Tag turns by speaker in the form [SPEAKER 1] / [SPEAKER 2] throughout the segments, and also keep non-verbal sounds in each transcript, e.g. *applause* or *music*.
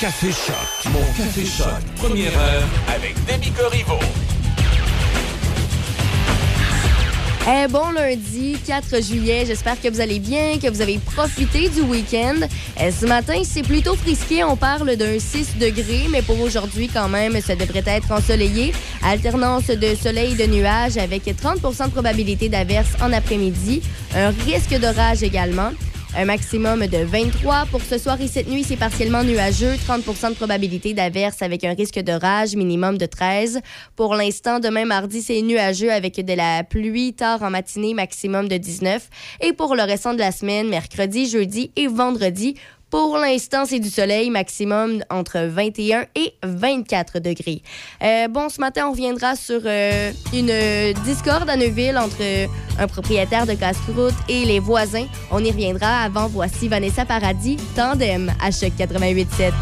[SPEAKER 1] Café Choc. Mon Café Choc. Première heure avec Demi Corriveau.
[SPEAKER 2] Eh, bon lundi 4 juillet, j'espère que vous allez bien, que vous avez profité du week-end. Eh, ce matin, c'est plutôt frisqué, on parle d'un 6 degrés, mais pour aujourd'hui quand même, ça devrait être ensoleillé. Alternance de soleil et de nuages avec 30% de probabilité d'averse en après-midi, un risque d'orage également. Un maximum de 23. Pour ce soir et cette nuit, c'est partiellement nuageux. 30% de probabilité d'averse avec un risque d'orage, minimum de 13. Pour l'instant, demain mardi, c'est nuageux avec de la pluie tard en matinée, maximum de 19. Et pour le restant de la semaine, mercredi, jeudi et vendredi, pour l'instant, c'est du soleil, maximum entre 21 et 24 degrés. Euh, bon, ce matin, on reviendra sur euh, une discorde à Neuville entre un propriétaire de casse-croûte et les voisins. On y reviendra avant. Voici Vanessa Paradis, Tandem, à Choc 88.7.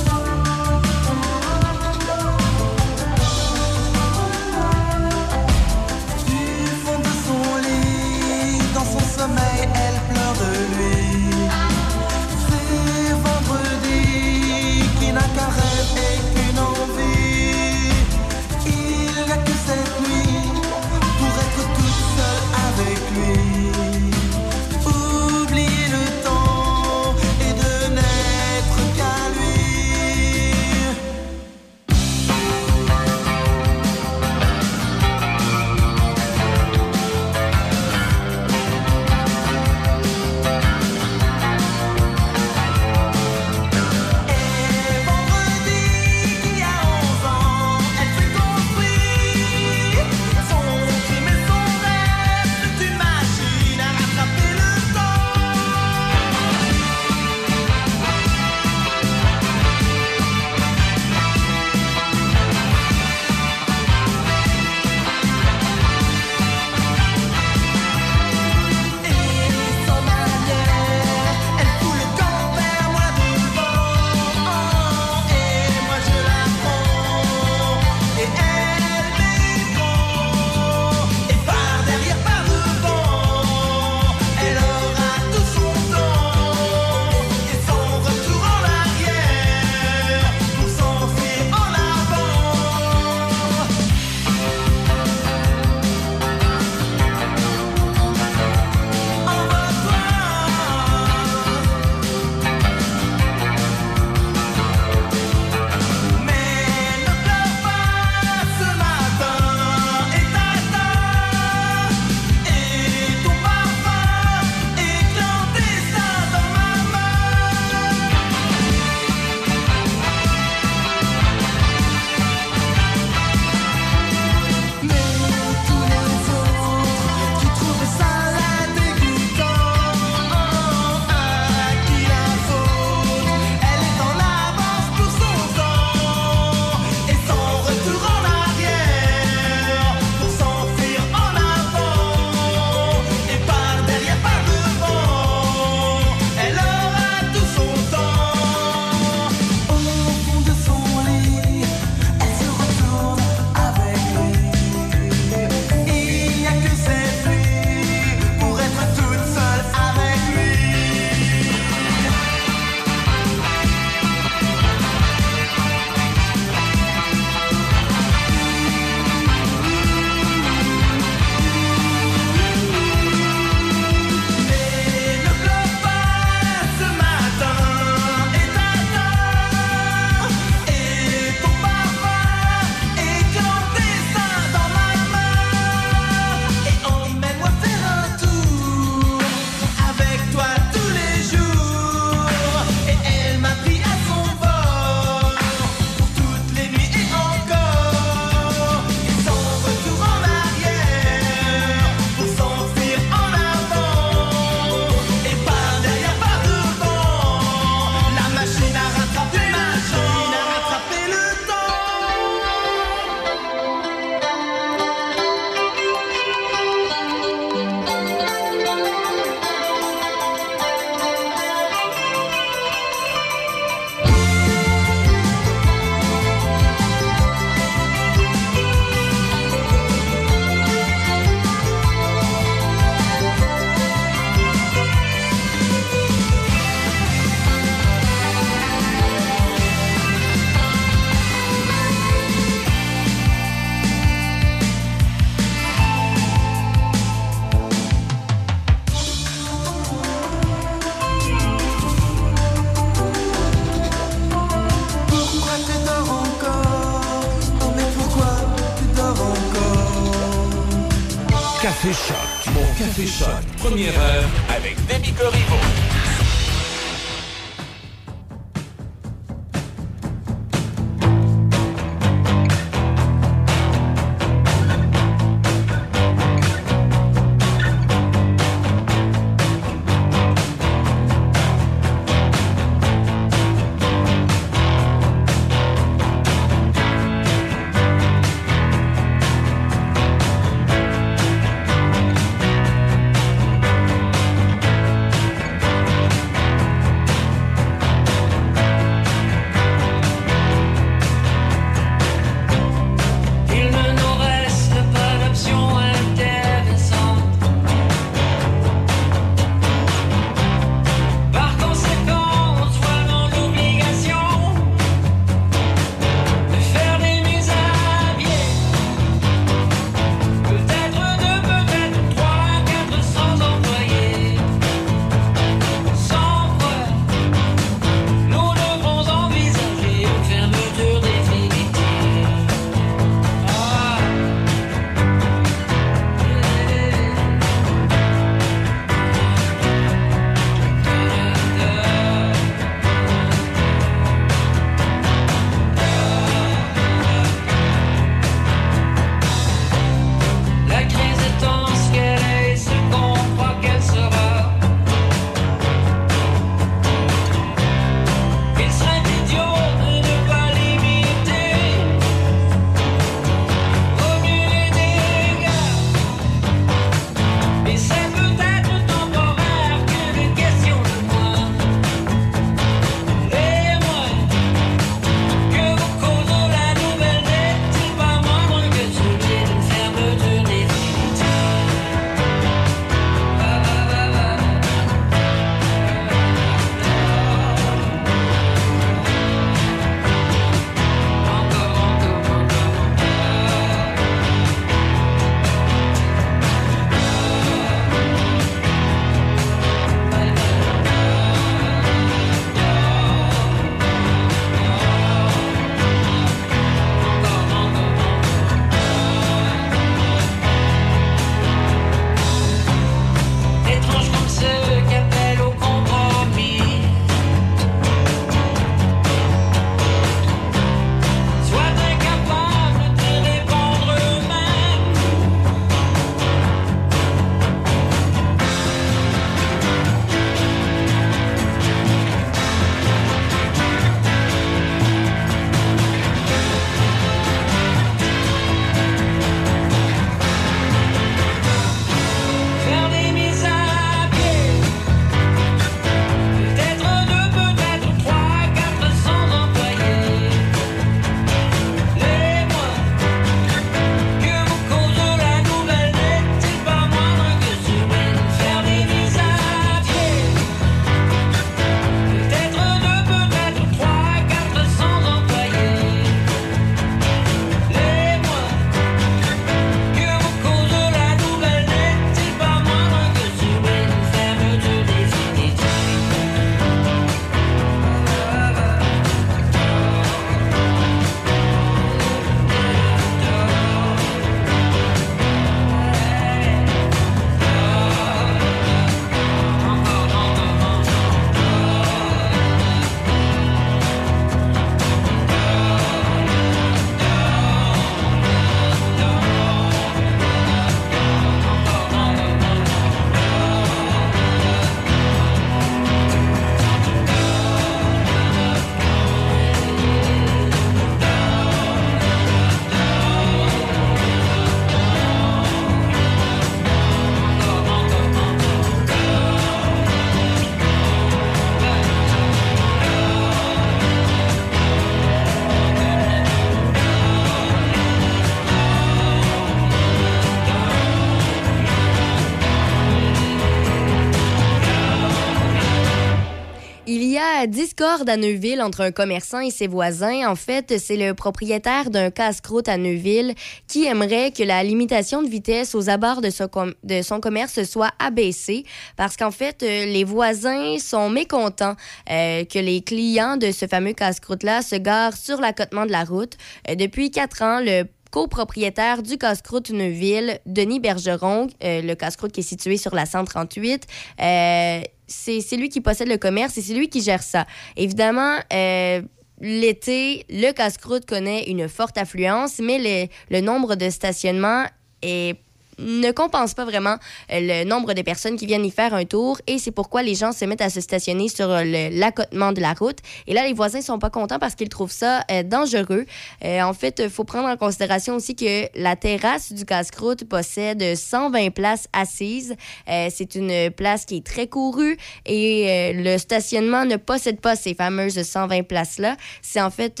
[SPEAKER 2] discorde à Neuville entre un commerçant et ses voisins. En fait, c'est le propriétaire d'un casse-croûte à Neuville qui aimerait que la limitation de vitesse aux abords de son, commerce soit abaissée parce qu'en fait, euh, les voisins sont mécontents euh, que les clients de ce fameux casse-croûte-là se garent sur l'accotement de la route. Euh, depuis quatre ans, le copropriétaire du casse-croûte Neuville, Denis Bergeron, euh, le casse-croûte qui est situé sur la 138. Euh, c'est lui qui possède le commerce et c'est lui qui gère ça. Évidemment, euh, l'été, le casse-croûte connaît une forte affluence, mais le nombre de stationnements est ne compense pas vraiment euh, le nombre de personnes qui viennent y faire un tour et c'est pourquoi les gens se mettent à se stationner sur euh, l'accotement de la route. Et là, les voisins sont pas contents parce qu'ils trouvent ça euh, dangereux. en fait, il faut prendre en considération aussi que la terrasse du casse-croûte possède 120 places assises. c'est une place qui est très courue et le stationnement ne possède pas ces fameuses 120 places-là. C'est en fait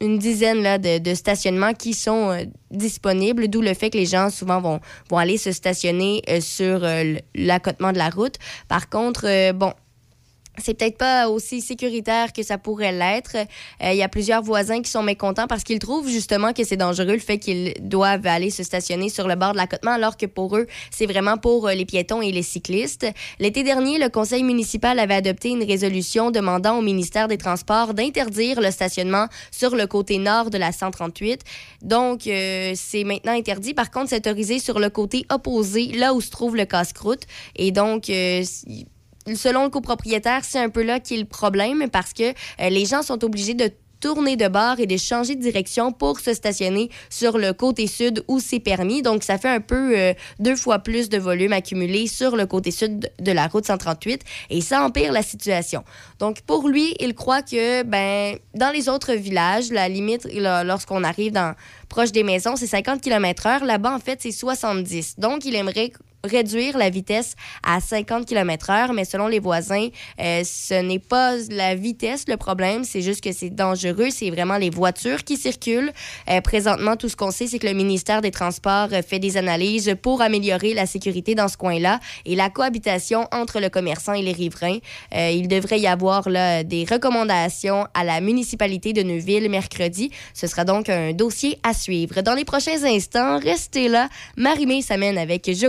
[SPEAKER 2] une dizaine là, de, de stationnements qui sont disponibles, d'où le fait que les gens souvent vont, vont aller se stationner euh, sur euh, l'accotement de la route. Par contre, euh, bon, c'est peut-être pas aussi sécuritaire que ça pourrait l'être. Il y a plusieurs voisins qui sont mécontents parce qu'ils trouvent justement que c'est dangereux le fait qu'ils doivent aller se stationner sur le bord de l'accotement alors que pour eux, c'est vraiment pour les piétons et les cyclistes. L'été dernier, le conseil municipal avait adopté une résolution demandant au ministère des Transports d'interdire le stationnement sur le côté nord de la 138. Donc, euh, c'est maintenant interdit. Par contre, c'est autorisé sur le côté opposé, là où se trouve le casse-croûte. Et donc, euh, selon le copropriétaire, c'est un peu là qui est le problème parce que euh, les gens sont obligés de tourner de bord et de changer de direction pour se stationner sur le côté sud où c'est permis. Donc, ça fait un peu euh, deux fois plus de volume accumulé sur le côté sud de la route 138 et ça empire la situation. Donc, pour lui, il croit que ben, dans les autres villages, la limite, lorsqu'on arrive dans proche des maisons, c'est 50 km/h. Là-bas, en fait, c'est 70. Donc, il aimerait réduire la vitesse à 50 km/h, mais selon les voisins, euh, ce n'est pas la vitesse le problème, c'est juste que c'est dangereux, c'est vraiment les voitures qui circulent. Euh, présentement, tout ce qu'on sait, c'est que le ministère des Transports euh, fait des analyses pour améliorer la sécurité dans ce coin-là et la cohabitation entre le commerçant et les riverains. il devrait y avoir là, des recommandations à la municipalité de Neuville mercredi. Ce sera donc un dossier à suivre. Dans les prochains instants, restez là. Marimé s'amène avec Je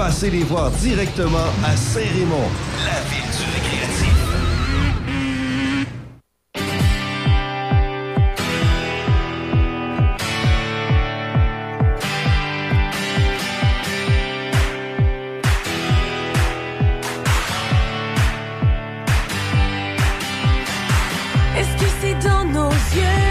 [SPEAKER 3] passez les voir directement à Saint-Raymond, la ville du récréatif.
[SPEAKER 4] Est-ce que c'est dans nos yeux?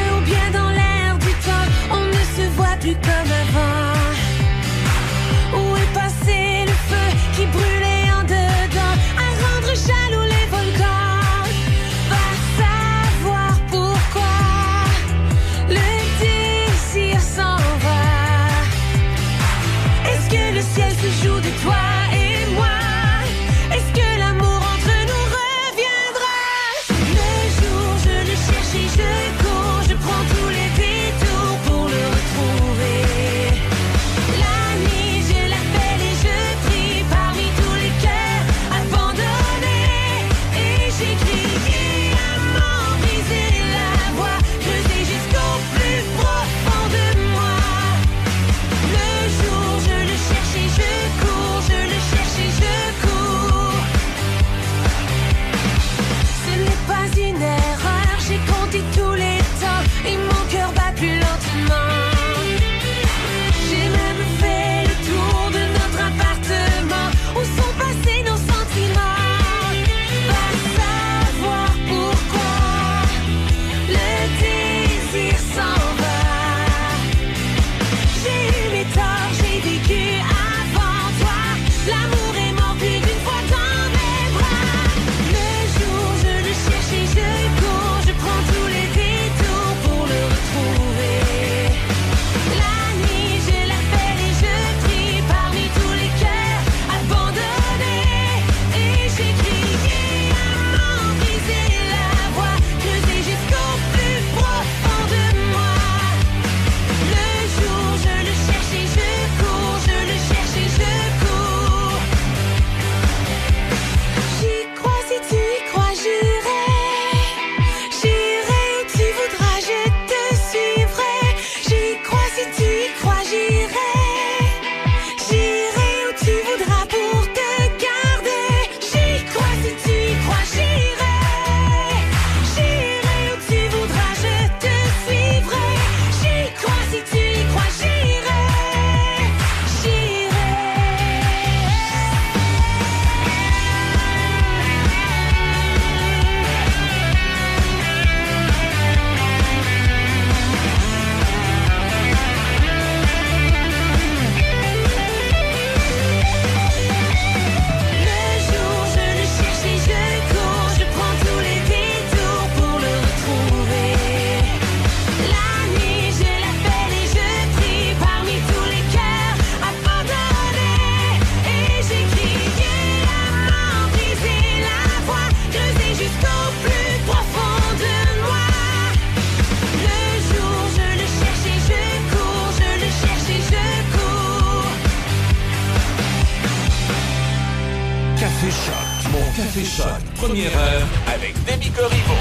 [SPEAKER 1] Choc, première heure avec Demi Corriveau.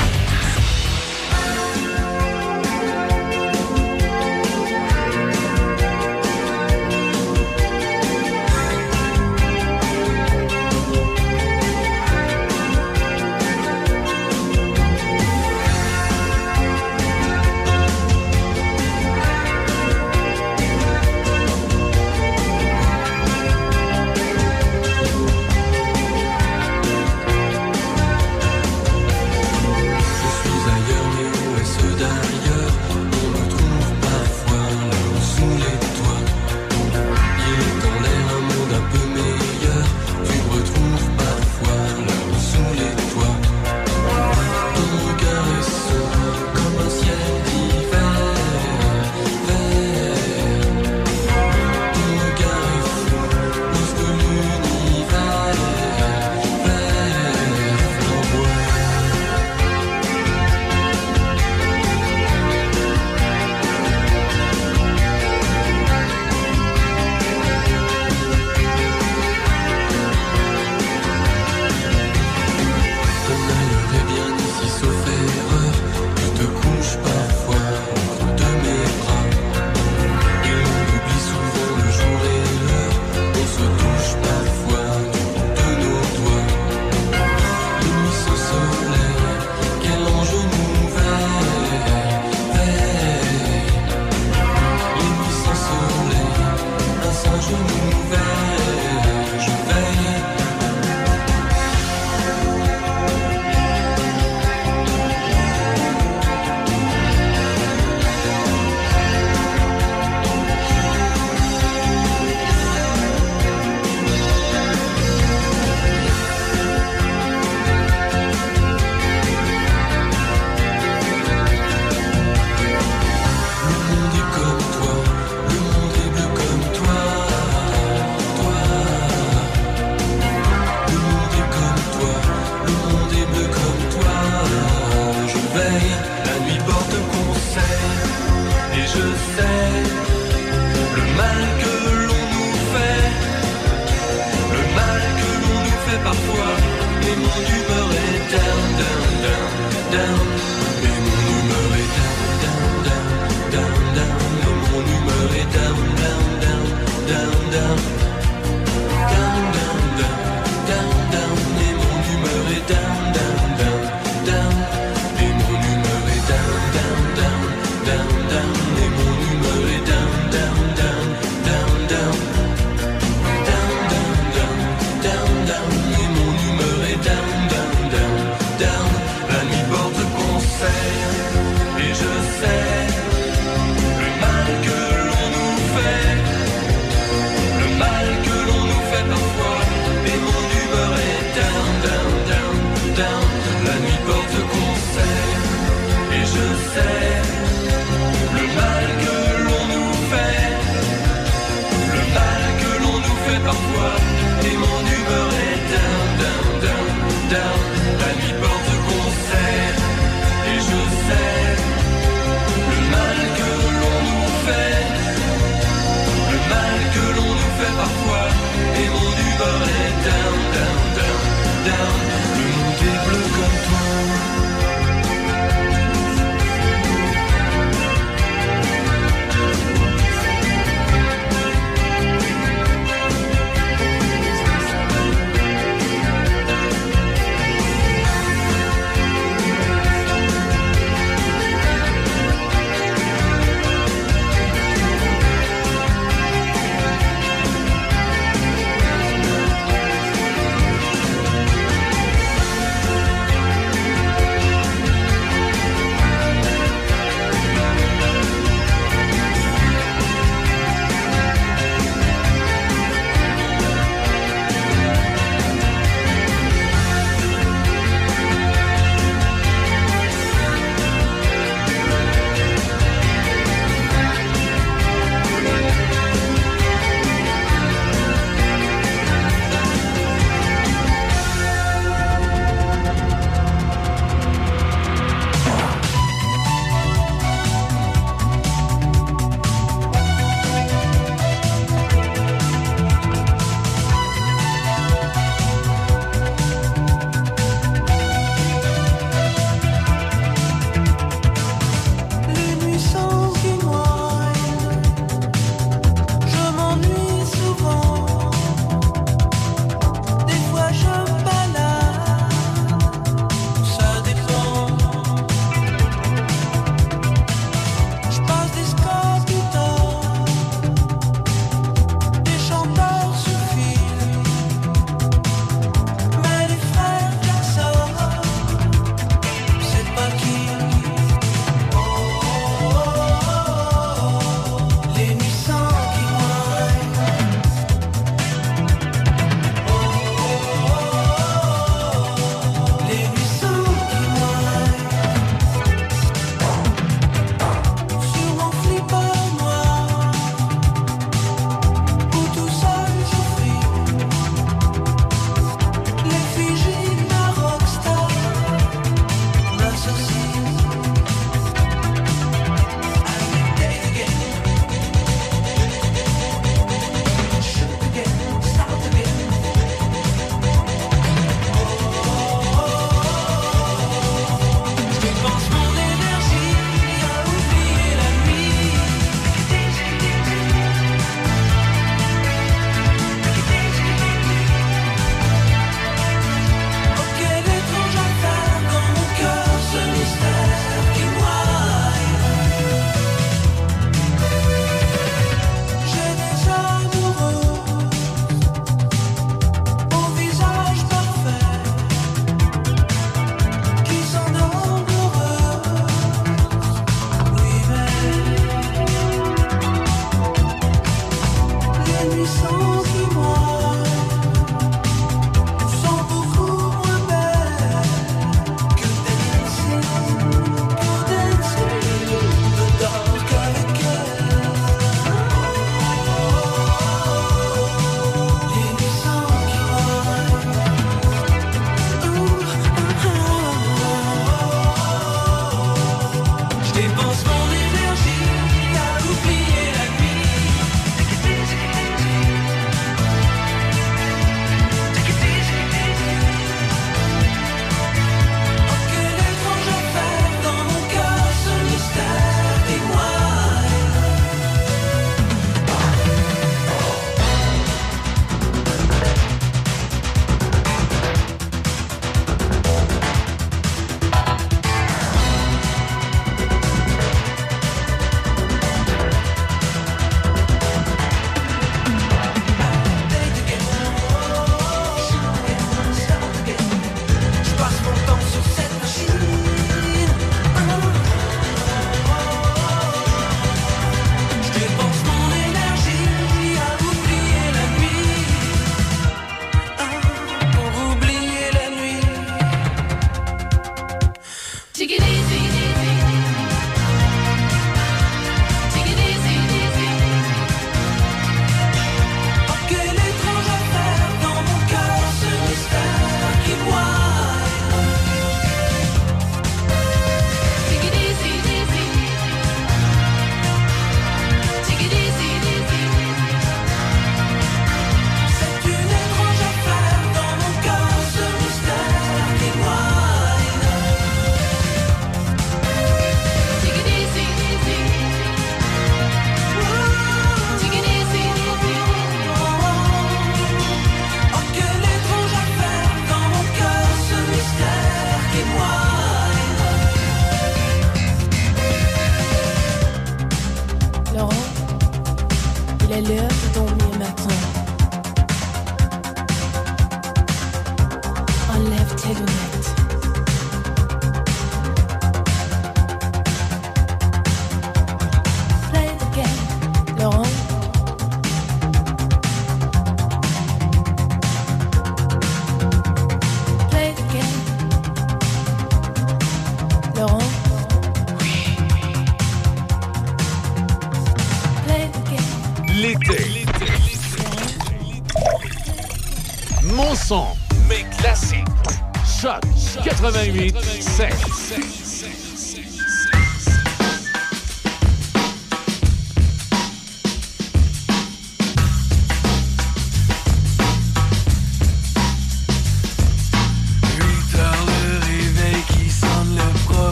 [SPEAKER 5] 88. six.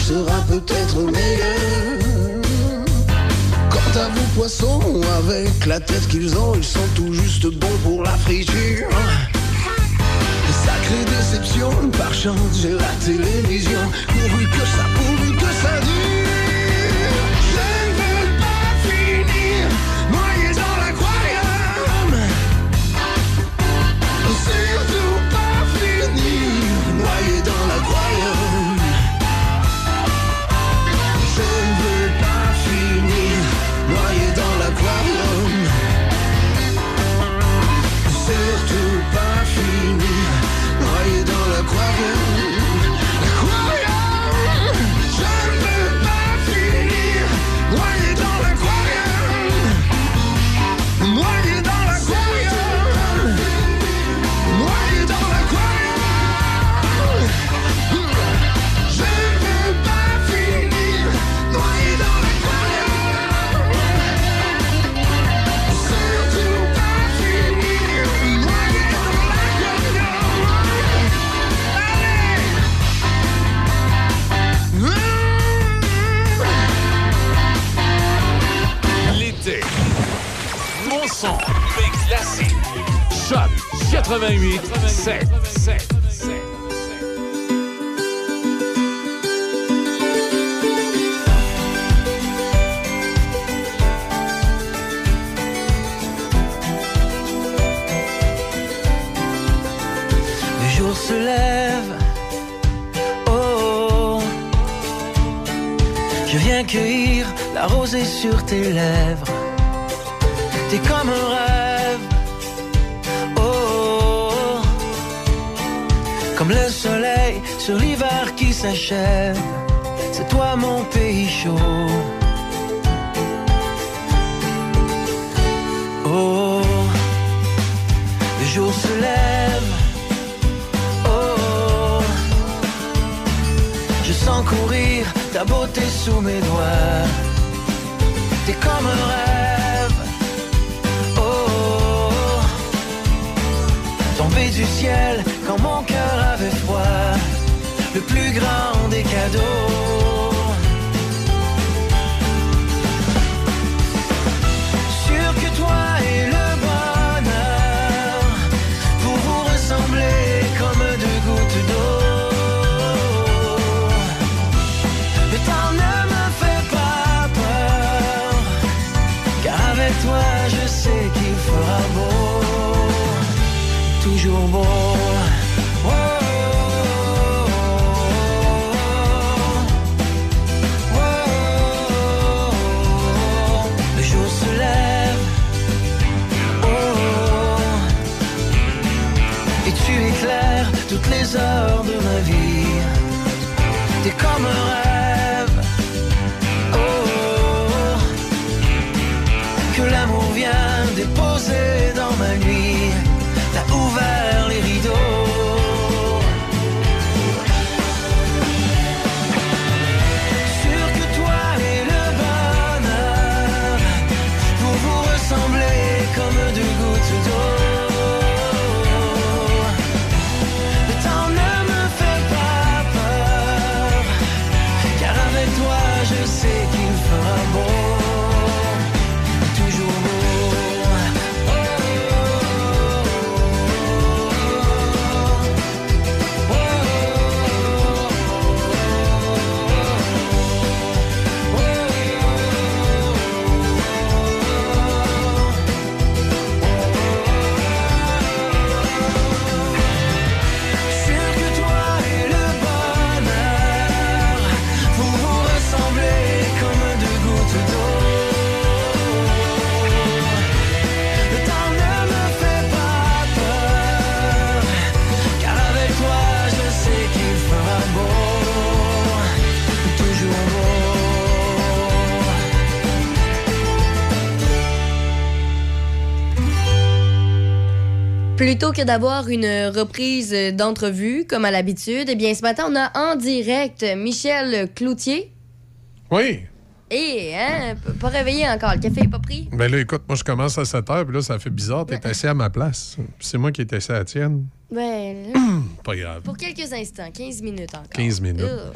[SPEAKER 5] sera peut-être meilleur. Quant à vos poissons, avec la tête qu'ils ont, ils sont tout juste bons pour la friture. Sacrée déception, par chance j'ai la télévision, pourvu que ça, pourvu que ça dure.
[SPEAKER 1] 88 7 7 7.
[SPEAKER 6] Le jour se lève. Oh, oh, oh. je viens cueillir la rosée sur tes lèvres. T'es comme un le soleil sur l'hiver qui s'achève. C'est toi mon pays chaud. Oh, le jour se lève. Oh, je sens courir ta beauté sous mes doigts. T'es comme un rêve. Oh, oh. tombé du ciel plus grand des cadeaux.
[SPEAKER 2] Plutôt que d'avoir une reprise d'entrevue, comme à l'habitude, eh bien, ce matin, on a en direct Michel Cloutier.
[SPEAKER 7] Oui.
[SPEAKER 2] Et, hein, pas réveillé encore. Le café est pas pris?
[SPEAKER 7] Ben là, écoute, moi, je commence à 7 heures, puis là, ça fait bizarre. T'es assis à ma place. C'est moi qui étais assis à la tienne.
[SPEAKER 2] Ben, là, *clears throat*
[SPEAKER 7] Pas grave.
[SPEAKER 2] pour quelques instants, 15 minutes encore.
[SPEAKER 7] 15 minutes.
[SPEAKER 2] Ugh.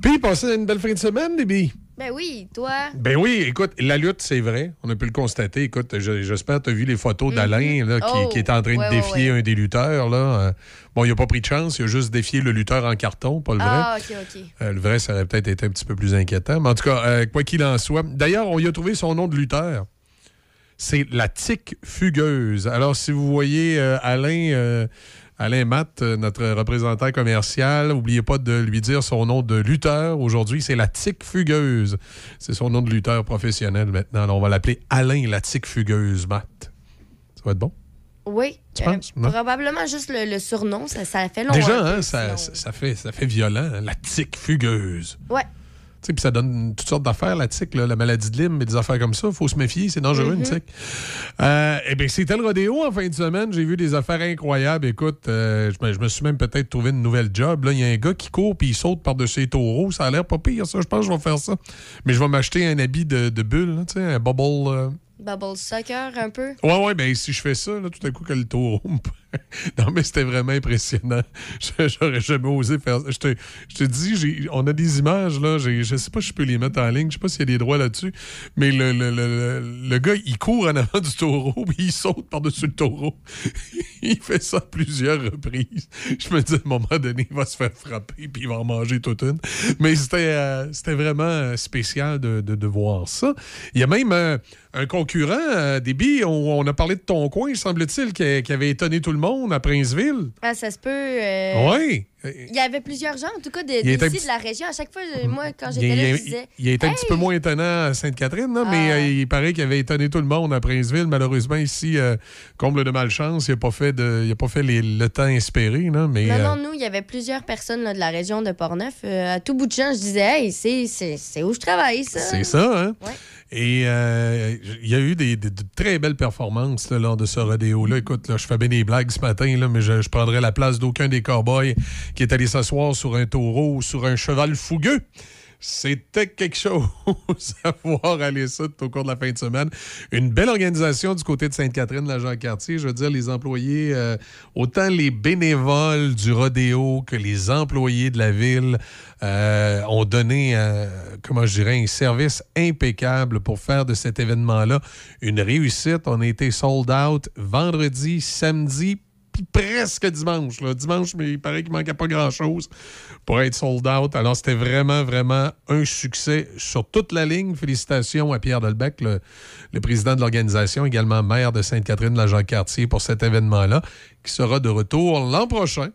[SPEAKER 7] Puis, passez une belle fin de semaine, Libby.
[SPEAKER 2] Ben oui, toi.
[SPEAKER 7] Ben oui, écoute, la lutte, c'est vrai. On a pu le constater. Écoute, je- j'espère que tu as vu les photos d'Alain là, qui,
[SPEAKER 2] Oh,
[SPEAKER 7] qui est en train
[SPEAKER 2] ouais,
[SPEAKER 7] de défier
[SPEAKER 2] ouais.
[SPEAKER 7] un des lutteurs. Là. Euh, Bon, il n'a pas pris de chance. Il a juste défié le lutteur en carton, pas le vrai.
[SPEAKER 2] Ah, OK, OK.
[SPEAKER 7] Euh, le vrai, ça aurait peut-être été un petit peu plus inquiétant. Mais en tout cas, euh, quoi qu'il en soit. D'ailleurs, on y a trouvé son nom de lutteur. C'est la tique fugueuse. Alors, si vous voyez euh, Alain, Alain Matt, euh, notre représentant commercial, n'oubliez pas de lui dire son nom de lutteur. Aujourd'hui, c'est la tique fugueuse. C'est son nom de lutteur professionnel maintenant. Alors, on va l'appeler Alain la tique fugueuse, Matt. Ça va être bon?
[SPEAKER 2] Oui.
[SPEAKER 7] Tu
[SPEAKER 2] euh,
[SPEAKER 7] penses,
[SPEAKER 2] probablement juste le, le surnom, ça, ça fait long.
[SPEAKER 7] Déjà, hein, ça,
[SPEAKER 2] sinon.
[SPEAKER 7] ça, fait, ça fait violent, hein, la tique fugueuse.
[SPEAKER 2] Ouais.
[SPEAKER 7] Puis ça donne toutes sortes d'affaires, la tique, là, la maladie de Lyme et des affaires comme ça. Il faut se méfier, c'est dangereux, une tique. Euh, eh bien, c'était le rodéo en fin de semaine. J'ai vu des affaires incroyables. Écoute, euh, je, me, suis même peut-être trouvé une nouvelle job. Là, il y a un gars qui court puis il saute par-dessus les taureaux. Ça a l'air pas pire, ça. Je pense que je vais faire ça. Mais je vais m'acheter un habit de, de bulle, là, un bubble. euh.
[SPEAKER 2] Bubble Sucker, un peu.
[SPEAKER 7] Ouais, ouais, ben si je fais ça, là, tout à coup, que le taureau me *laughs* non, mais c'était vraiment impressionnant. *laughs* J'aurais jamais osé faire ça. Je te, je te dis, on a des images, là. Je sais pas si je peux les mettre en ligne. Je sais pas s'il y a des droits là-dessus. Mais le, le, le, le- gars, il court en avant du taureau, *laughs* puis il saute par-dessus le taureau. il fait ça à plusieurs reprises. Je me dis, à un moment donné, il va se faire frapper, puis il va en manger toute une. Mais c'était euh, vraiment euh, spécial de, de, voir ça. Il y a même euh, un concurrent, euh, Déby, on, a parlé de ton coin, semble-t-il, qui avait étonné tout le monde à Princeville.
[SPEAKER 2] Ah, ça se peut. euh,
[SPEAKER 7] Oui.
[SPEAKER 2] Il y avait plusieurs gens, en tout cas, de,
[SPEAKER 7] était
[SPEAKER 2] d'ici
[SPEAKER 7] petit-
[SPEAKER 2] de la région. À chaque fois, je- moi, quand j'étais là,
[SPEAKER 7] il-
[SPEAKER 2] je disais.
[SPEAKER 7] il a été un
[SPEAKER 2] Hey!
[SPEAKER 7] petit peu moins étonnant à Sainte-Catherine, là, mais
[SPEAKER 2] Ah.
[SPEAKER 7] euh, il paraît qu'il avait étonné tout le monde à Princeville. Malheureusement, ici, euh, comble de malchance, il n'a pas fait, de, il a pas fait les- le temps espéré. Là, mais,
[SPEAKER 2] Non,
[SPEAKER 7] euh,
[SPEAKER 2] non, nous, il y avait plusieurs personnes là, de la région de Portneuf. Euh, à tout bout de champ, je disais, hey, c'est où je travaille, ça.
[SPEAKER 7] C'est ça, hein?
[SPEAKER 2] Ouais.
[SPEAKER 7] Et euh, il y a eu des, de très belles performances là, lors de ce rodéo-là. Écoute, là, je fais bien des blagues ce matin, mais je, je prendrais la place d'aucun des cowboys qui est allé s'asseoir sur un taureau ou sur un cheval fougueux. C'était quelque chose *laughs* à voir aller ça tout au cours de la fin de semaine. Une belle organisation du côté de Sainte-Catherine, la Jean-Cartier. Je veux dire, les employés, euh, autant les bénévoles du rodéo que les employés de la ville euh, ont donné, euh, comment je dirais, un service impeccable pour faire de cet événement-là une réussite. On a été sold out vendredi, samedi, presque dimanche. Là. Dimanche, mais il paraît qu'il manquait pas grand-chose pour être sold out. Alors, c'était vraiment, vraiment un succès sur toute la ligne. Félicitations à Pierre Delbecq, le, le président de l'organisation, également maire de Sainte-Catherine de la Jacques-Cartier pour cet événement-là, qui sera de retour l'an prochain.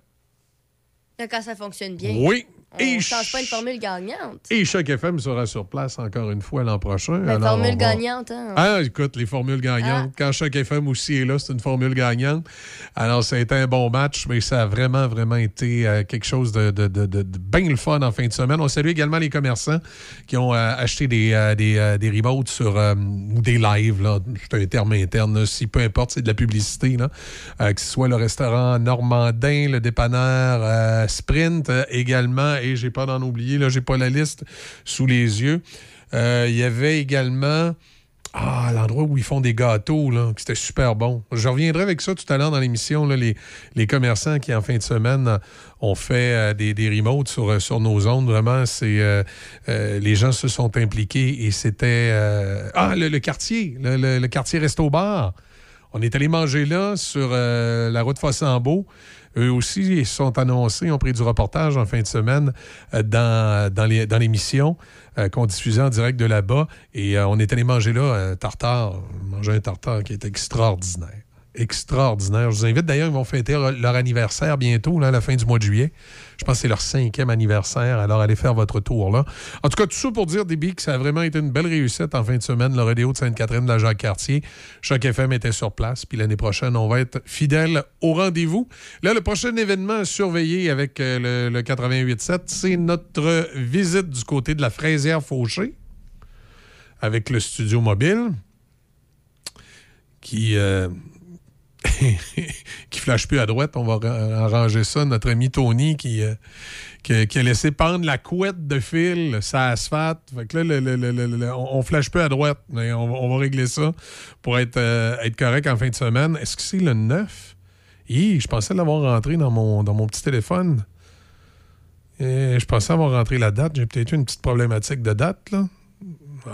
[SPEAKER 2] Quand ça fonctionne bien.
[SPEAKER 7] Oui.
[SPEAKER 2] On ne change pas une formule gagnante.
[SPEAKER 7] Et Choc FM sera sur place encore une fois l'an prochain.
[SPEAKER 2] La
[SPEAKER 7] Alors,
[SPEAKER 2] formule gagnante, hein?
[SPEAKER 7] Ah, écoute, les formules gagnantes. Quand Choc FM aussi est là, c'est une formule gagnante. Alors, ça a été un bon match, mais ça a vraiment, vraiment été euh, quelque chose de, de, de, de- de bien le fun en fin de semaine. On salue également les commerçants qui ont euh, acheté des, euh, des, euh, des remotes sur ou des lives. C'est un terme interne, là. si peu importe, c'est de la publicité, là. Que ce soit le restaurant Normandin, le dépanneur Sprint également, et j'ai pas d'en oublier, là, j'ai pas la liste sous les yeux. Euh, Il y avait également. Ah, l'endroit où ils font des gâteaux, là, c'était super bon. Je reviendrai avec ça tout à l'heure dans l'émission, les, les commerçants qui, en fin de semaine, ont fait euh, des, des remotes sur, euh, sur nos ondes. Vraiment, c'est les gens se sont impliqués et c'était... ah, le, quartier, le, le- quartier Resto-Bar. On est allé manger là, sur la route Fossambeau. Eux aussi, sont annoncés, ont pris du reportage en fin de semaine euh, dans, dans l'émission euh, qu'on diffusait en direct de là-bas. Et euh, on est allé manger là un tartare, manger un tartare qui est extraordinaire. Extraordinaire. Je vous invite d'ailleurs, ils vont fêter leur, anniversaire bientôt, là, à la fin du mois de juillet. Je pense que c'est leur cinquième anniversaire, alors allez faire votre tour là. En tout cas, tout ça pour dire, Déby, que ça a vraiment été une belle réussite en fin de semaine, le rodéo de Sainte-Catherine de la Jacques-Cartier. Choc FM était sur place, puis l'année prochaine, on va être fidèle au rendez-vous. Là, le prochain événement à surveiller avec euh, le, le 88.7, c'est notre visite du côté de la fraisière Fauché avec le studio mobile qui... euh, *laughs* qui flash plus à droite. On va ra- arranger ça. Notre ami Tony qui, euh, qui, a- qui a laissé pendre la couette de fil, ça asphalte. Fait que là, on flash plus à droite. Mais on, va- on va régler ça pour être, euh, être correct en fin de semaine. Est-ce que c'est le 9? Hi, je pensais l'avoir rentré dans mon, dans mon petit téléphone. Et je pensais avoir rentré la date. J'ai peut-être eu une petite problématique de date, là.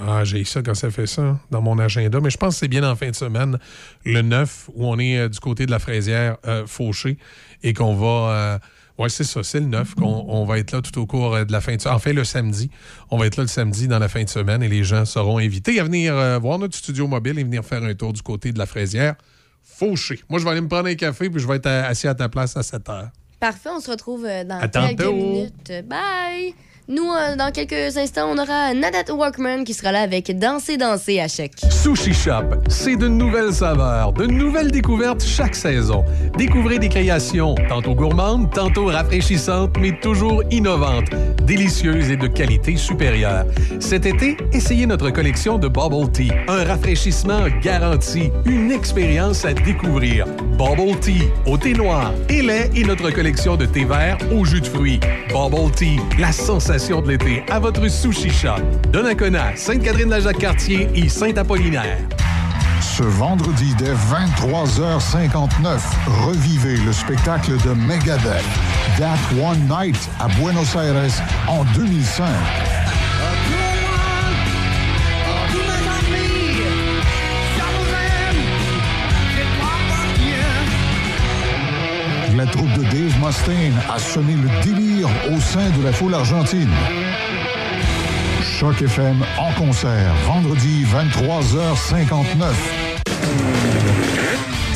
[SPEAKER 7] Ah, j'ai ça quand ça fait ça dans mon agenda. Mais je pense que c'est bien en fin de semaine, le 9, où on est euh, du côté de la fraisière euh, Fauché et qu'on va. euh, oui, c'est ça, c'est le 9 qu'on on va être là tout au cours euh, de la fin de semaine. Enfin, le samedi. On va être là le samedi dans la fin de semaine et les gens seront invités à venir euh, voir notre studio mobile et venir faire un tour du côté de la fraisière Fauché. Moi, je vais aller me prendre un café puis je vais être assis à ta place à 7 heures.
[SPEAKER 2] Parfait, on se retrouve dans
[SPEAKER 7] À
[SPEAKER 2] quelques
[SPEAKER 7] tantôt.
[SPEAKER 2] minutes. Bye! Nous, euh, dans quelques instants, on aura Nadette Walkman qui sera là avec Danser, danser à choc.
[SPEAKER 8] Sushi Shop, c'est de nouvelles saveurs, de nouvelles découvertes chaque saison. Découvrez des créations tantôt gourmandes, tantôt rafraîchissantes, mais toujours innovantes, délicieuses et de qualité supérieure. Cet été, essayez notre collection de Bubble Tea, un rafraîchissement garanti, une expérience à découvrir. Bubble Tea au thé noir et lait et notre collection de thé vert au jus de fruits. Bubble Tea, la sensation de l'été à votre Sushi Shop. Donnacona, Sainte-Catherine-la-Jacques-Cartier et Saint-Apollinaire.
[SPEAKER 9] Ce vendredi dès 23h59, revivez le spectacle de Megadeth, That One Night à Buenos Aires en 2005. La troupe de Dave Mustaine a semé le délire au sein de la foule argentine. Choc FM en concert, vendredi 23h59.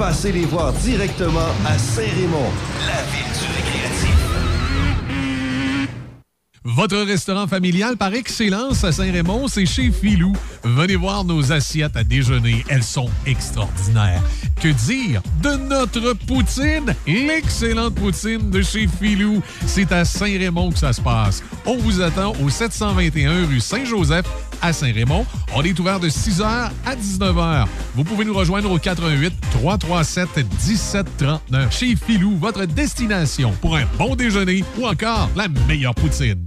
[SPEAKER 3] Passez les voir directement à Saint-Raymond.
[SPEAKER 7] Votre restaurant familial par excellence à Saint-Raymond, c'est chez Filou. Venez voir nos assiettes à déjeuner. Elles sont extraordinaires. Que dire de notre poutine? L'excellente poutine de chez Filou. C'est à Saint-Raymond que ça se passe. On vous attend au 721 rue Saint-Joseph à Saint-Raymond. On est ouvert de 6h à 19h. Vous pouvez nous rejoindre au 88 337 1739. Chez Filou, votre destination pour un bon déjeuner ou encore la meilleure poutine.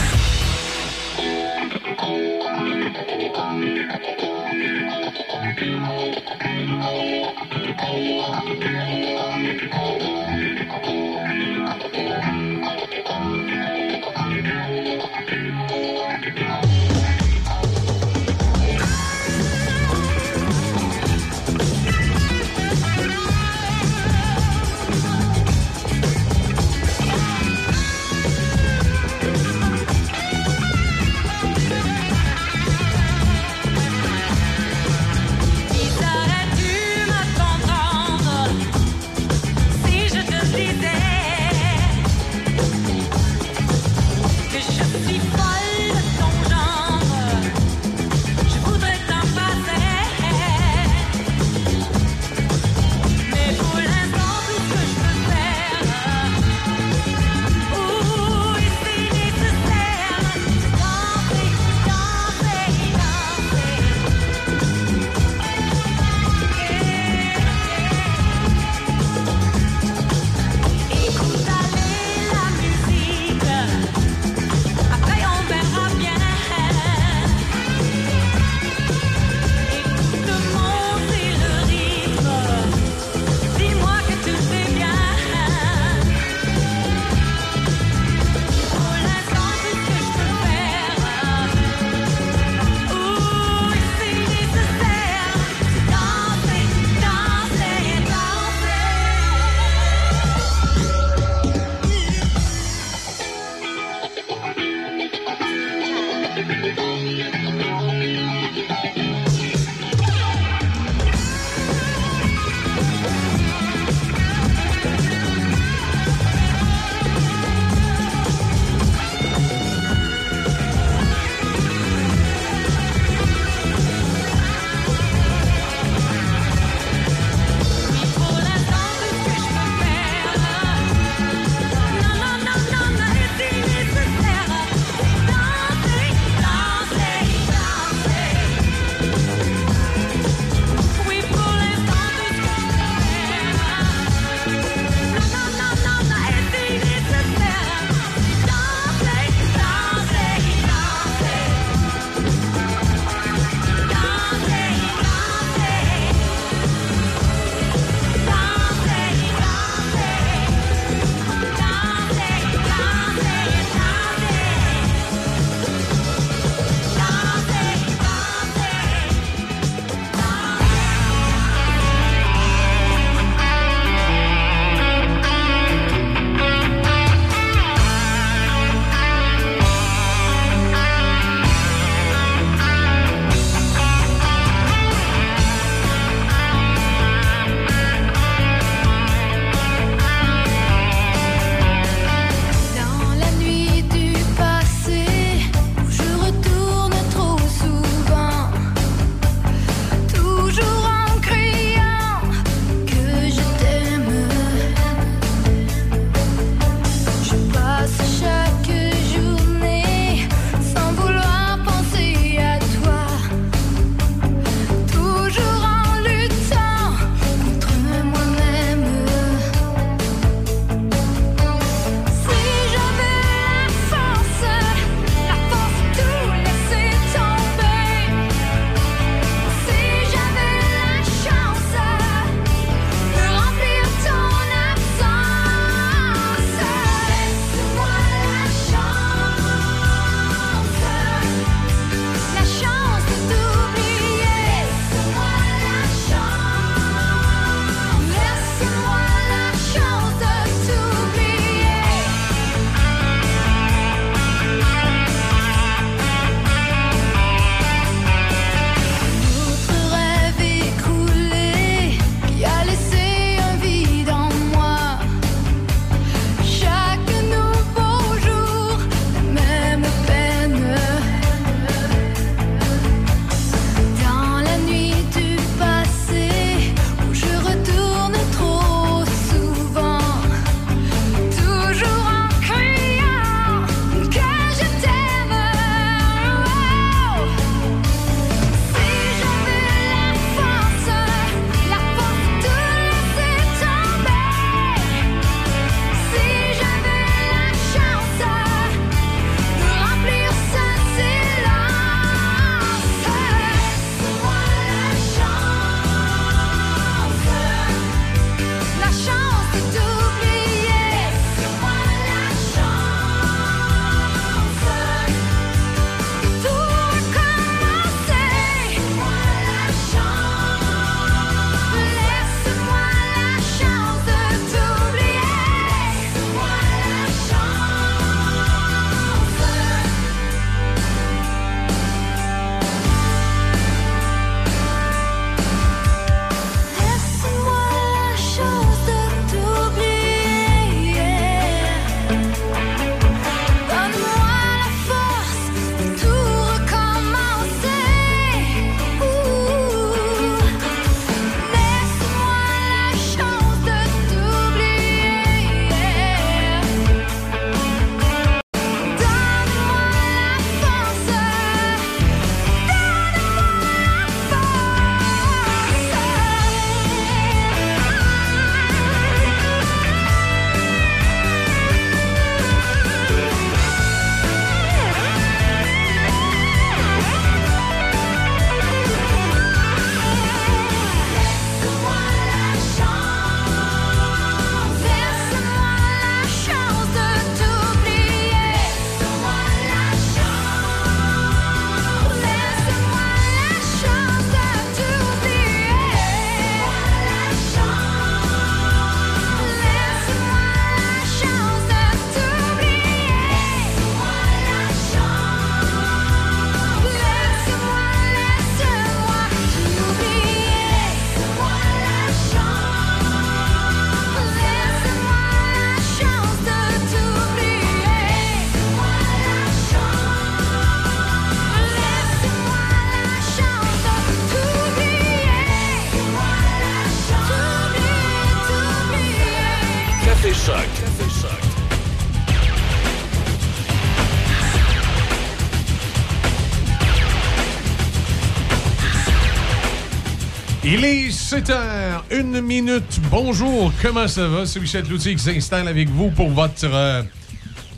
[SPEAKER 7] Il est 7 h, une minute. Bonjour, comment ça va? C'est Michel Cloutier qui s'installe avec vous pour votre, euh,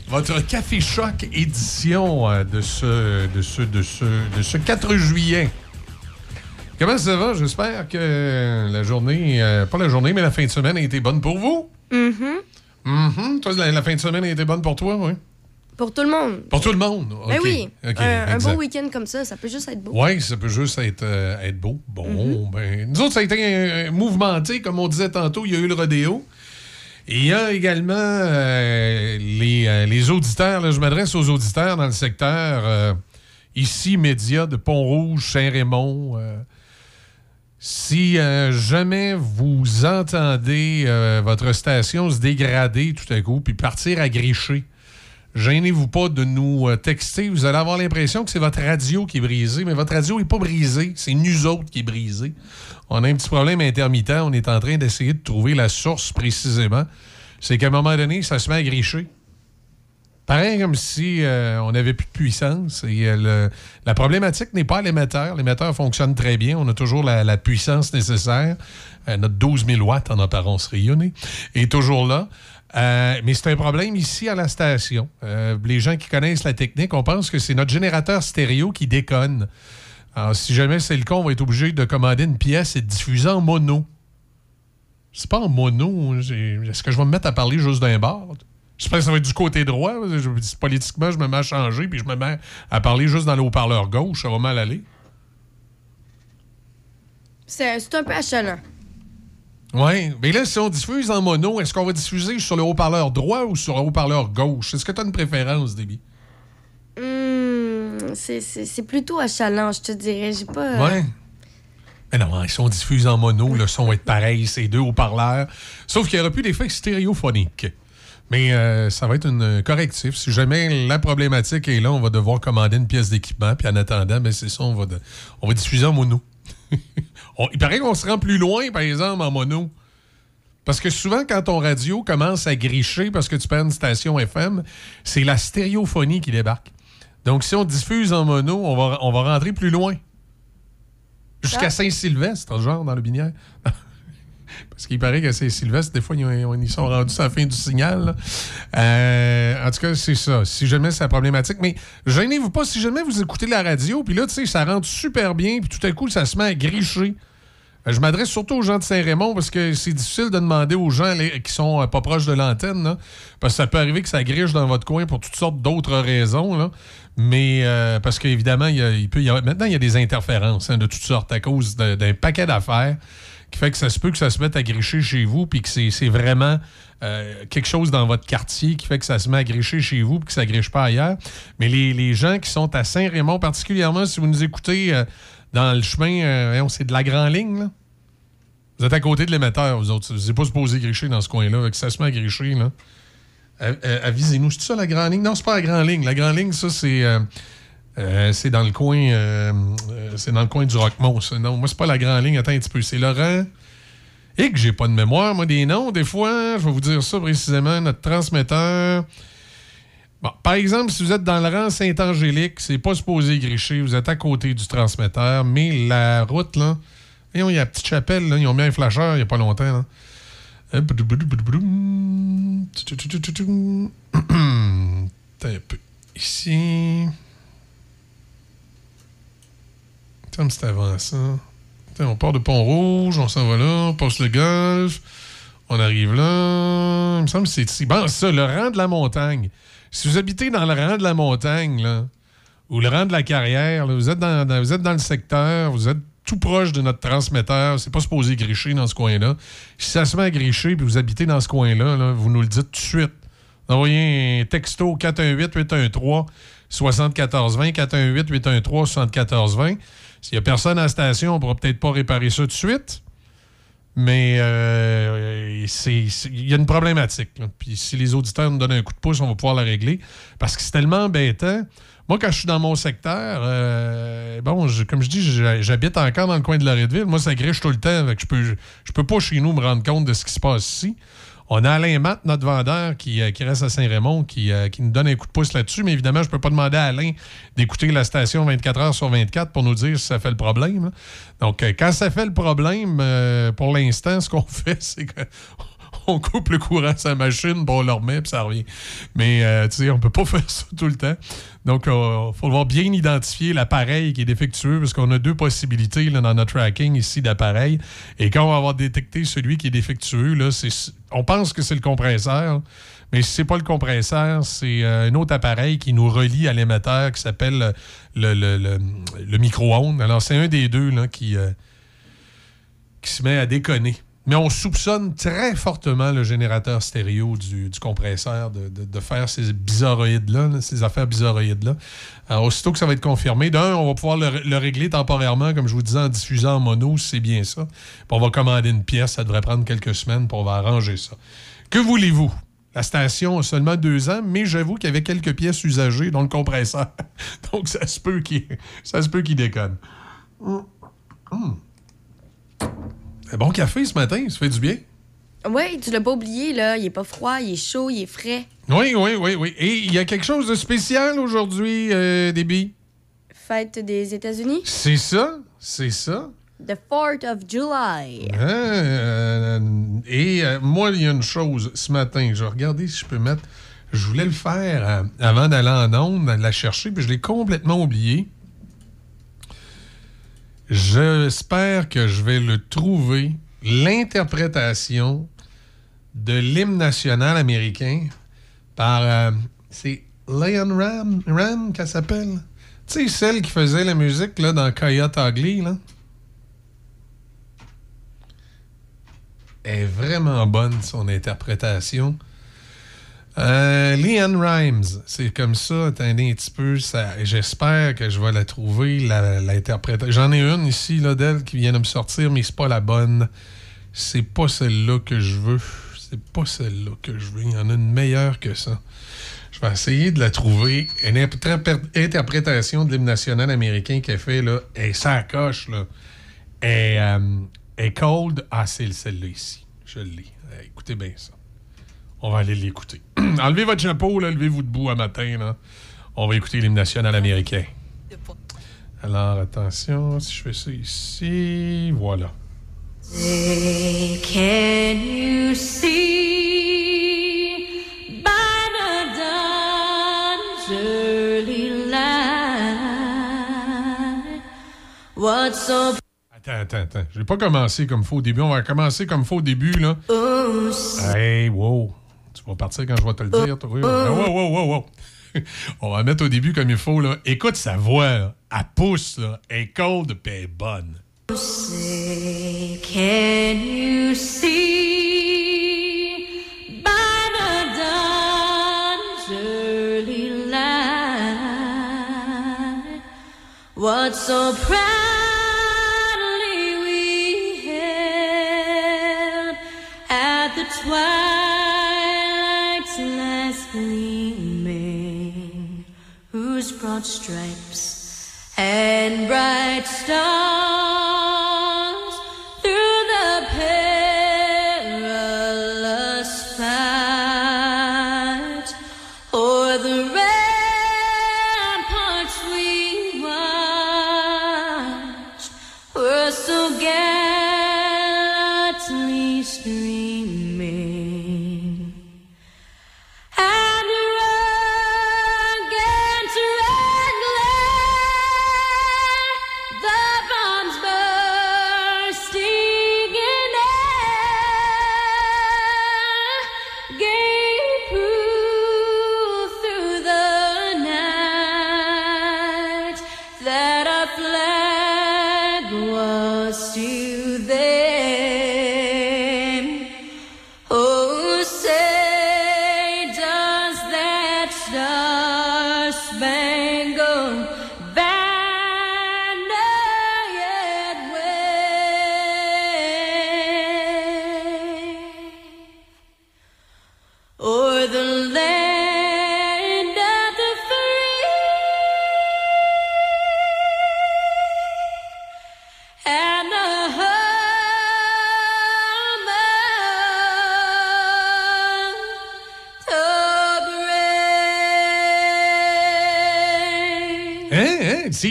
[SPEAKER 7] votre Café Choc édition euh, de, ce, de, ce, de, ce, de ce 4 juillet. Comment ça va? J'espère que la journée, euh, pas la journée, mais la fin de semaine a été bonne pour vous.
[SPEAKER 2] Mhm.
[SPEAKER 7] Mhm. Toi, la, la fin de semaine a été bonne pour toi, oui?
[SPEAKER 2] Pour tout le monde.
[SPEAKER 7] Pour tout le monde?
[SPEAKER 2] Ben oui. Un, un beau week-end comme ça, ça peut juste être beau.
[SPEAKER 7] Oui, ça peut juste être, euh, être beau. Bon, ben, nous autres, ça a été euh, mouvementé, comme on disait tantôt, il y a eu le rodéo. Et il y a également euh, les, euh, les auditeurs, là, je m'adresse aux auditeurs dans le secteur ici, médias de Pont-Rouge, Saint-Raymond. si jamais vous entendez votre station se dégrader tout à coup, puis partir à gricher, Gênez-vous pas de nous euh, texter. Vous allez avoir l'impression que c'est votre radio qui est brisée, mais votre radio n'est pas brisée. C'est nous autres qui est brisée. On a un petit problème intermittent. On est en train d'essayer de trouver la source précisément. C'est qu'à un moment donné, ça se met à gricher. Pareil comme si euh, on n'avait plus de puissance. Euh, la problématique n'est pas l'émetteur. L'émetteur fonctionne très bien. On a toujours la, puissance nécessaire. Notre 12 000 watts en apparence rayonnée est toujours là. Euh, mais c'est un problème ici à la station. Euh, les gens qui connaissent la technique, on pense que c'est notre générateur stéréo qui déconne. Alors, si jamais c'est le cas, on va être obligé de commander une pièce et de diffuser en mono. C'est pas en mono. Est-ce que je vais me mettre à parler juste d'un bar? J'espère que ça va être du côté droit. Politiquement, je me mets à changer puis je me mets à parler juste dans le haut-parleur gauche. Ça va mal aller.
[SPEAKER 2] C'est un peu achalant.
[SPEAKER 7] Oui, mais là, si on diffuse en mono, est-ce qu'on va diffuser sur le haut-parleur droit ou sur le haut-parleur gauche? Est-ce que tu as une préférence, Déby?
[SPEAKER 2] Hmm, c'est- plutôt achalant, je te dirais. J'ai pas. euh,
[SPEAKER 7] Ouais. Mais non, si on diffuse en mono, le son va être pareil, c'est deux haut-parleurs. Sauf qu'il n'y aura plus d'effet stéréophonique. Mais euh, ça va être un correctif. Si jamais la problématique est là, on va devoir commander une pièce d'équipement. Puis en attendant, ben, c'est ça, on va, de- on va diffuser en mono. *laughs* On- il paraît qu'on se rend plus loin, par exemple, en mono. Parce que souvent, quand ton radio commence à gricher parce que tu perds une station FM, c'est la stéréophonie qui débarque. Donc, si on diffuse en mono, on va, on va rentrer plus loin. Jusqu'à. Saint-Sylvestre, genre, dans le binière. *laughs* Parce qu'il paraît qu'à Saint-Sylvestre, des fois, ils, ont- ils sont rendus à fin du signal. Euh, en tout cas, c'est ça. Si jamais c'est la problématique. Mais gênez-vous pas, si jamais vous écoutez la radio, puis là, tu sais, ça rentre super bien, puis tout à coup, ça se met à gricher. Euh, Je m'adresse surtout aux gens de Saint-Raymond parce que c'est difficile de demander aux gens les- qui sont euh, pas proches de l'antenne, parce que ça peut arriver que ça griche dans votre coin pour toutes sortes d'autres raisons. Mais parce qu'évidemment, il, peut y avoir- maintenant, il y a des interférences hein, de toutes sortes à cause d'un paquet d'affaires qui fait que ça se peut que ça se mette à gricher chez vous puis que c'est vraiment euh, quelque chose dans votre quartier qui fait que ça se met à gricher chez vous puis que ça griche pas ailleurs. Mais les, les gens qui sont à Saint-Raymond, particulièrement si vous nous écoutez euh, dans le chemin, euh, c'est de la grande ligne, là. Vous êtes à côté de l'émetteur, vous autres. Vous n'êtes pas supposé gricher dans ce coin-là. que Ça se met à gricher, là. Avisez-nous. C'est ça, la grande ligne? Non, c'est pas la grande ligne. La grande ligne, ça, c'est... euh, c'est dans le coin... euh, euh, c'est dans le coin du ça. Non, moi, c'est pas la grande ligne. Attends un petit peu. C'est Laurent... Et que j'ai pas de mémoire, moi, des noms, des fois, je vais vous dire ça précisément, notre transmetteur. Bon, par exemple, si vous êtes dans le rang Saint-Angélique, c'est pas supposé gricher, vous êtes à côté du transmetteur, mais la route, là, il y a la petite chapelle, là, ils ont mis un flasheur il n'y a pas longtemps. *clears throat* Un peu. Ici. Comme c'est avant ça. on part de Pont-Rouge, on s'en va là, on passe le golf, on arrive là. Il me semble que c'est ici. Bon, ça, le rang de la montagne. Si vous habitez dans le rang de la montagne, là, ou le rang de la carrière, vous, êtes dans, vous êtes dans le secteur, vous êtes tout proche de notre transmetteur, c'est pas supposé gricher dans ce coin-là. Si ça se met à gricher puis vous habitez dans ce coin-là, là, vous nous le dites tout de suite. Envoyez un texto 418-813 7420 418 7420 S'il n'y a personne à la station, on ne pourra peut-être pas réparer ça tout de suite. Mais euh, il y a une problématique. Puis si les auditeurs nous donnent un coup de pouce, on va pouvoir la régler. Parce que c'est tellement embêtant. Moi, quand je suis dans mon secteur, euh, bon, comme je dis, j'habite encore dans le coin de la Redville. Moi, ça griche tout le temps. je peux, je peux pas chez nous me rendre compte de ce qui se passe ici. On a Alain Matt, notre vendeur, qui, euh, reste à Saint-Raymond, qui, euh, qui, nous donne un coup de pouce là-dessus. Mais évidemment, je ne peux pas demander à Alain d'écouter la station 24 heures sur 24 pour nous dire si ça fait le problème. Donc, euh, quand ça fait le problème, pour l'instant, ce qu'on *laughs* fait, c'est que on coupe le courant de sa machine, bon, on le remet, puis ça revient. Mais, euh, tu sais, on peut pas *laughs* faire ça tout le temps. Donc, il euh, faut voir bien identifier l'appareil qui est défectueux, parce qu'on a deux possibilités là, dans notre tracking ici d'appareil. Et quand on va avoir détecté celui qui est défectueux, là, on pense que c'est le compresseur. Mais si c'est pas le compresseur, c'est euh, un autre appareil qui nous relie à l'émetteur qui s'appelle le, le, micro-ondes. Alors, c'est un des deux là, qui, qui se met à déconner. Mais on soupçonne très fortement le générateur stéréo du, compresseur de, faire ces bizarroïdes-là, ces affaires bizarroïdes-là. Alors, aussitôt que ça va être confirmé, d'un, on va pouvoir le, régler temporairement, comme je vous disais, en diffusant en mono, c'est bien ça. Puis on va commander une pièce, ça devrait prendre quelques semaines, pour on va arranger ça. Que voulez-vous? La station a seulement deux ans, mais j'avoue qu'il y avait quelques pièces usagées dans le compresseur. *laughs* Donc, ça se peut qu'il déconne. Hum. Hum. Un bon café ce matin, ça fait du bien.
[SPEAKER 2] Oui, tu l'as pas oublié, là. Il est pas froid, il est chaud, il est frais.
[SPEAKER 7] Oui, oui, oui, oui. Et il y a quelque chose de spécial aujourd'hui, euh, Déby?
[SPEAKER 2] Fête des États-Unis?
[SPEAKER 7] C'est ça, c'est ça.
[SPEAKER 2] The 4th of July.
[SPEAKER 7] Ah, euh, et euh, moi, il y a une chose ce matin. Je vais regarder si je peux mettre. Je voulais le faire euh, avant d'aller en onde, la chercher, puis je l'ai complètement oublié. J'espère que je vais le trouver, l'interprétation de l'hymne national américain par. Euh, c'est Leon Ram, Ram qu'elle s'appelle. Tu sais, celle qui faisait la musique là, dans Coyote Ugly, là. Elle est vraiment bonne, son interprétation. Euh, Leanne Rhymes, c'est comme ça. Attendez un petit peu. J'espère que je vais la trouver, l'interprétation. J'en ai une ici là, d'elle qui vient de me sortir, mais c'est pas la bonne. C'est pas celle-là que je veux. C'est pas celle-là que je veux. Il y en a une meilleure que ça. Je vais essayer de la trouver. Une interprétation de l'hymne national américain qu'elle fait, là, elle s'accroche, là. Et, euh, cold. Ah, c'est celle-là ici. Je l'ai. Écoutez bien ça. On va aller l'écouter. *clears throat* Enlevez votre chapeau, levez-vous debout un matin. Là. On va écouter l'hymne national américain. Alors, attention, si je fais ça ici, voilà. Can you see by the dawn's early light what's so Attends, attends, attends. Je vais pas commencer comme faux au début. On va commencer comme faux au début, là. Oh, hey, wow. Tu vas partir quand je vais te le dire. Toi. Wow, wow, wow, wow. *laughs* On va mettre au début comme il faut. Là. Écoute sa voix. Là. Elle pousse. Là. Elle est cold et elle est bonne. Can you see by the dawn's early light what so proudly broad stripes and bright stars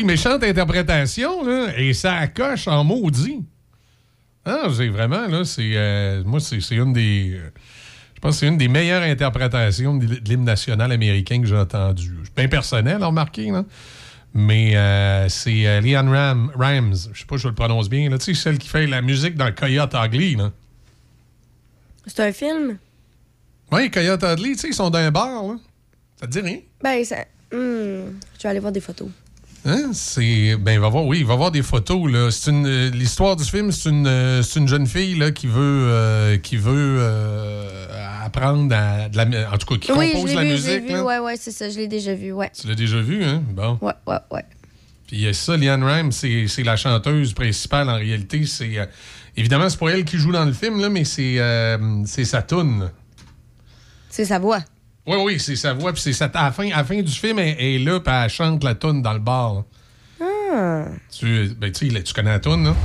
[SPEAKER 7] Méchante interprétation, là, et ça accroche en maudit. Ah, c'est vraiment, là, c'est. euh, moi, c'est c'est une des. euh, je pense que c'est une des meilleures interprétations de l'hymne national américain que j'ai entendu. C'est bien personnel, remarquez, là. Mais euh, c'est Leanne Ram, Rams, je sais pas si je le prononce bien, là, tu sais, celle qui fait la musique dans Coyote Ugly, là.
[SPEAKER 2] C'est un film?
[SPEAKER 7] Oui, Coyote Ugly, tu sais, ils sont dans un bar, là. Ça te dit rien?
[SPEAKER 2] Ben, ça. Hmm, je vais aller voir des photos.
[SPEAKER 7] Hein? C'est. Ben, il va voir, oui, il va voir des photos, là. C'est une. euh, L'histoire du film, c'est une, euh, c'est une jeune fille, là, qui veut. euh, qui veut apprendre à. de la- en tout cas, qui
[SPEAKER 2] oui,
[SPEAKER 7] compose
[SPEAKER 2] je
[SPEAKER 7] la
[SPEAKER 2] vu,
[SPEAKER 7] musique.
[SPEAKER 2] Ouais, ouais, c'est ça, je l'ai déjà vu, ouais.
[SPEAKER 7] Tu l'as déjà vu, hein? Bon.
[SPEAKER 2] Ouais, ouais, ouais.
[SPEAKER 7] Puis ça, Leanne Rhymes, c'est la chanteuse principale en réalité. C'est évidemment c'est pas elle qui joue dans le film là, mais c'est c'est sa tune.
[SPEAKER 2] C'est sa voix.
[SPEAKER 7] Oui, oui, c'est sa voix. Puis c'est sa- à la fin, à la fin du film, elle, elle est là, puis elle chante la tune dans le bar. là.
[SPEAKER 2] Ah.
[SPEAKER 7] Tu, ben, tu sais, tu connais la tune, là?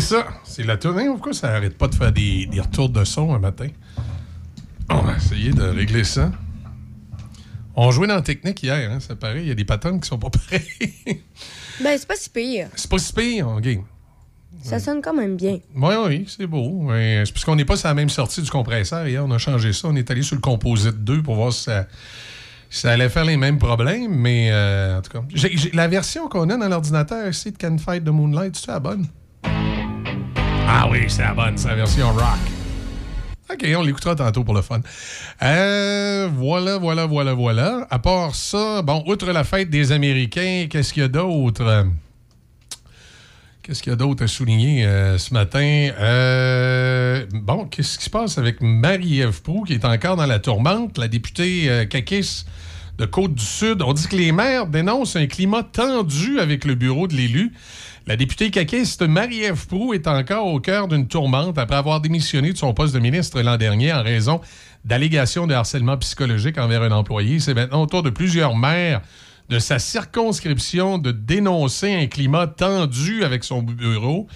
[SPEAKER 7] C'est ça. C'est la. Hein, Pourquoi ça arrête pas de faire des, des retours de son un matin? On va essayer de régler ça. On jouait dans la technique hier, hein, ça paraît. Il y a des patterns qui sont pas *laughs* pareils.
[SPEAKER 2] Ben, c'est pas si pire.
[SPEAKER 7] c'est pas si pire, OK.
[SPEAKER 2] Ça sonne quand même bien.
[SPEAKER 7] Oui, oui, c'est beau. C'est parce qu'on n'est pas sur la même sortie du compresseur. Hier, on a changé ça. On est allé sur le Composite 2 pour voir si ça, si ça allait faire les mêmes problèmes. Mais euh, en tout cas, la version qu'on a dans l'ordinateur ici de Can Fight the Moonlight, c'est la bonne? Ah oui, c'est la bonne. La version rock. OK, on l'écoutera tantôt pour le fun. Euh, voilà, voilà, voilà, voilà. À part ça, bon, outre la fête des Américains, qu'est-ce qu'il y a d'autre? Qu'est-ce qu'il y a d'autre à souligner euh, ce matin? Euh, bon, qu'est-ce qui se passe avec Marie-Ève Proux, qui est encore dans la tourmente, la députée caquiste de Côte-du-Sud? On dit que les maires dénoncent un climat tendu avec le bureau de l'élu. La députée caquiste Marie-Ève Proux est encore au cœur d'une tourmente après avoir démissionné de son poste de ministre l'an dernier en raison d'allégations de harcèlement psychologique envers un employé. C'est maintenant au tour de plusieurs maires de sa circonscription de dénoncer un climat tendu avec son bureau.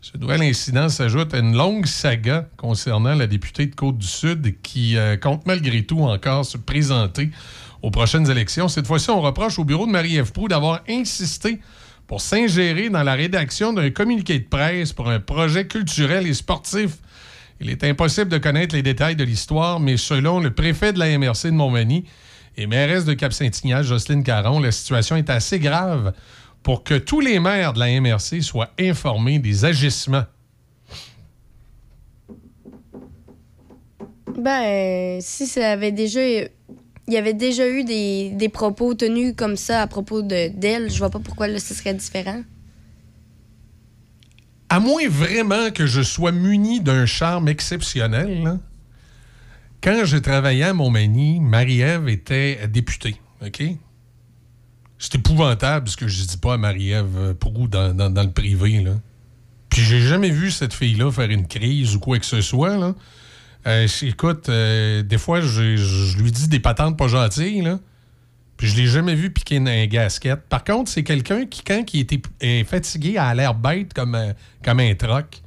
[SPEAKER 7] Ce nouvel incident s'ajoute à une longue saga concernant la députée de Côte-du-Sud qui euh, compte malgré tout encore se présenter aux prochaines élections. Cette fois-ci, on reproche au bureau de Marie-Ève Proux d'avoir insisté pour s'ingérer dans la rédaction d'un communiqué de presse pour un projet culturel et sportif. Il est impossible de connaître les détails de l'histoire, mais selon le préfet de la MRC de Montmagny et mairesse de Cap-Saint-Ignace, Jocelyne Caron, la situation est assez grave pour que tous les maires de la MRC soient informés des agissements.
[SPEAKER 2] Ben, si ça avait déjà. Il y avait déjà eu des, propos tenus comme ça à propos de- d'elle, je vois pas pourquoi ce serait différent.
[SPEAKER 7] À moins vraiment que je sois muni d'un charme exceptionnel, quand je travaillais à Montmagny, Marie-Ève était députée. OK? C'est épouvantable ce que je dis pas à Marie-Ève Proux dans, dans- dans le privé. Là. Puis j'ai jamais vu cette fille-là faire une crise ou quoi que ce soit. Euh, écoute, euh, des fois, je, lui dis des patentes pas gentilles. Là. Puis je l'ai jamais vu piquer une, un gasket. Par contre, c'est quelqu'un qui, quand il est fatigué, a l'air bête comme, un- comme un troc.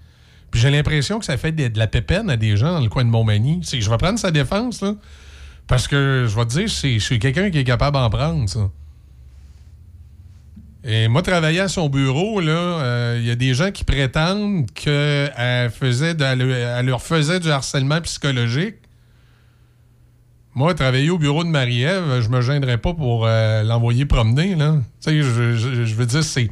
[SPEAKER 7] Puis j'ai l'impression que ça fait de, la pépine à des gens dans le coin de Montmagny. Je vais prendre sa défense, là. Parce que, je vais te dire, c'est quelqu'un qui est capable d'en prendre, ça. Et moi, travailler à son bureau, euh, il y a des gens qui prétendent qu'elle faisait elle, leur faisait du harcèlement psychologique. Moi, travailler au bureau de Marie-Ève, je me gênerais pas pour euh, l'envoyer promener. Là. Tu sais, je, veux dire, c'est,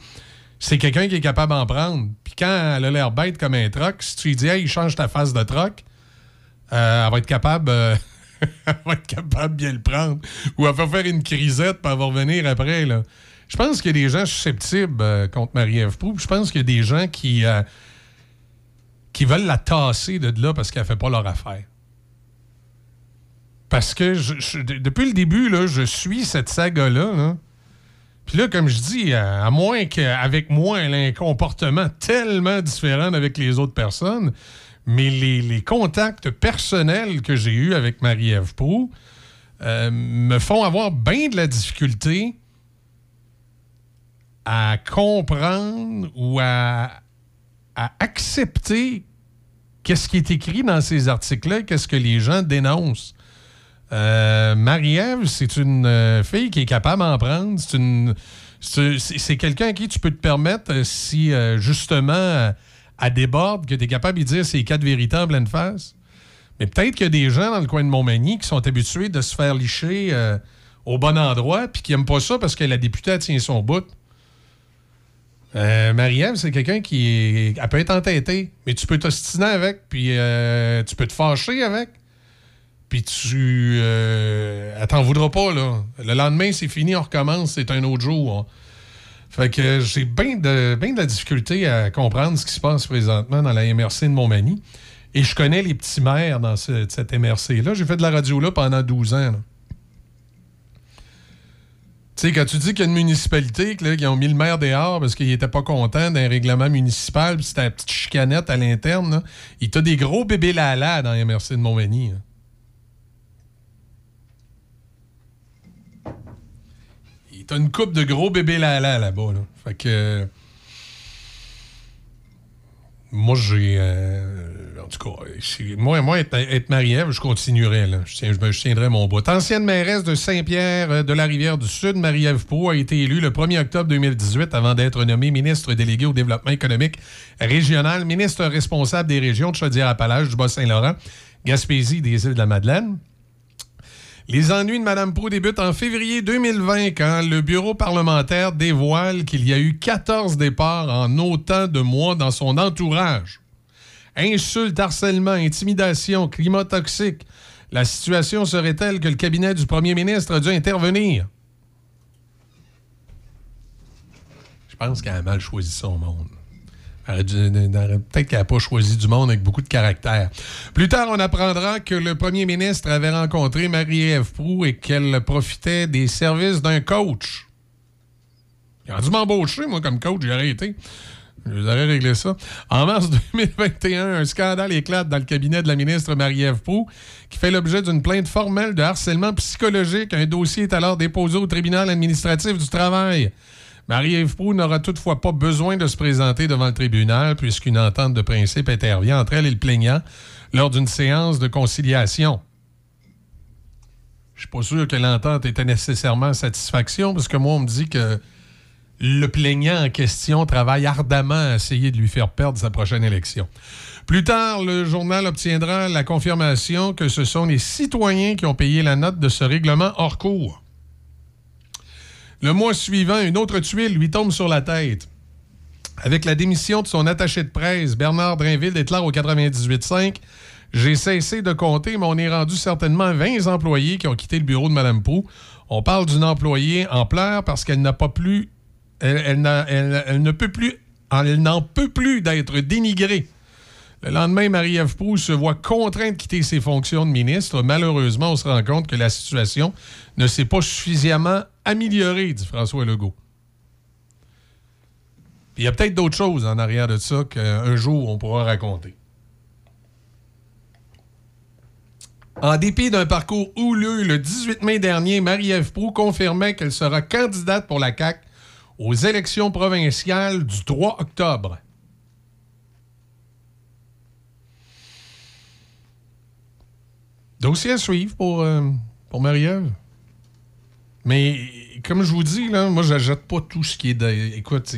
[SPEAKER 7] c'est quelqu'un qui est capable d'en prendre. Puis quand elle a l'air bête comme un troc, si tu lui dis, hey, change ta face de troc, euh, elle va être capable. *laughs* elle va être capable de bien le prendre. Ou elle va faire une crisette, puis elle va revenir après. Là. Je pense qu'il y a des gens susceptibles euh, contre Marie-Ève Proulx. puis Je pense qu'il y a des gens qui, euh, qui veulent la tasser de là parce qu'elle fait pas leur affaire. Parce que depuis le début, là, je suis cette saga-là. là. Puis là, comme je dis, à, moins qu'avec moi, elle ait un comportement tellement différent d'avec les autres personnes, mais les, contacts personnels que j'ai eus avec Marie-Ève Proulx euh, me font avoir bien de la difficulté à comprendre ou à, à accepter qu'est-ce qui est écrit dans ces articles-là, qu'est-ce que les gens dénoncent. Euh, Marie-Ève, c'est une euh, fille qui est capable d'en prendre. C'est une. C'est quelqu'un à qui tu peux te permettre, euh, si justement elle déborde, que tu es capable de dire ces quatre vérités en pleine face. Mais peut-être qu'il y a des gens dans le coin de Montmagny qui sont habitués de se faire licher au bon endroit puis qui n'aiment pas ça parce que la députée tient son bout. Euh, Marie-Ève, c'est quelqu'un qui. Elle peut être entêtée, mais tu peux t'ostiner avec, puis euh, tu peux te fâcher avec. Puis tu. Euh, elle t'en voudra pas, là. Le lendemain, c'est fini, on recommence, c'est un autre jour. Fait que j'ai bien de, de la difficulté à comprendre ce qui se passe présentement dans la MRC de Montmagny. Et je connais les petits maires dans ce- cette MRC-là. J'ai fait de la radio là pendant 12 ans. là. Tu sais, quand tu dis qu'il y a une municipalité qui ont mis le maire dehors parce qu'il était pas content d'un règlement municipal, puis c'était la petite chicanette à l'interne, il t'a des gros bébés lala dans la MRC de Montmagny. là. Il t'a une coupe de gros bébés lala là-bas. Là. Fait que. Moi, j'ai. euh, en tout cas, si- moi, moi être, être Marie-Ève, je continuerai. Je, tiendrai mon bout. Ancienne mairesse de Saint-Pierre euh, de la Rivière-du-Sud, Marie-Ève Pau a été élue le 1er octobre 2018 avant d'être nommée ministre déléguée au développement économique régional, ministre responsable des régions de Chaudière-Appalaches, du Bas-Saint-Laurent, Gaspésie des îles de la Madeleine. Les ennuis de Mme Proux débutent en février 2020 quand le bureau parlementaire dévoile qu'il y a eu 14 départs en autant de mois dans son entourage. Insultes, harcèlement, intimidation, climat toxique. La situation serait telle que le cabinet du premier ministre a dû intervenir. Je pense qu'elle a mal choisi son monde. Peut-être qu'elle n'a pas choisi du monde avec beaucoup de caractère. Plus tard, on apprendra que le premier ministre avait rencontré Marie-Ève Proux et qu'elle profitait des services d'un coach. Il a dû m'embaucher, moi, comme coach, j'ai arrêté. Vous aurais réglé ça. En mars *laughs* 2021, un scandale éclate dans le cabinet de la ministre Marie-Ève Proux, qui fait l'objet d'une plainte formelle de harcèlement psychologique. Un dossier est alors déposé au tribunal administratif du travail. Marie-Ève Proux n'aura toutefois pas besoin de se présenter devant le tribunal puisqu'une entente de principe intervient entre elle et le plaignant lors d'une séance de conciliation. Je suis pas sûr que l'entente était nécessairement satisfaction parce que moi, on me dit que le plaignant en question travaille ardemment à essayer de lui faire perdre sa prochaine élection. Plus tard, le journal obtiendra la confirmation que ce sont les citoyens qui ont payé la note de ce règlement hors cours. Le mois suivant, une autre tuile lui tombe sur la tête. Avec la démission de son attaché de presse, Bernard Drinville déclare au 98.5 J'ai cessé de compter, mais on est rendu certainement 20 employés qui ont quitté le bureau de Mme Proux. On parle d'une employée en pleurs parce qu'elle n'a pas plus. Elle, n'en peut plus d'être dénigrée. Le lendemain, Marie-Ève Proulx se voit contrainte de quitter ses fonctions de ministre. Malheureusement, on se rend compte que la situation ne s'est pas suffisamment améliorée, dit François Legault. Il y a peut-être d'autres choses en arrière de ça qu'un jour on pourra raconter. En dépit d'un parcours houleux, le 18 mai dernier, Marie-Ève Proulx confirmait qu'elle sera candidate pour la CAQ aux élections provinciales du 3 octobre. Dossier à suivre pour, euh, pour Marie-Ève. Mais comme je vous dis, là, moi, j'achète pas tout ce qui est. de- Écoute,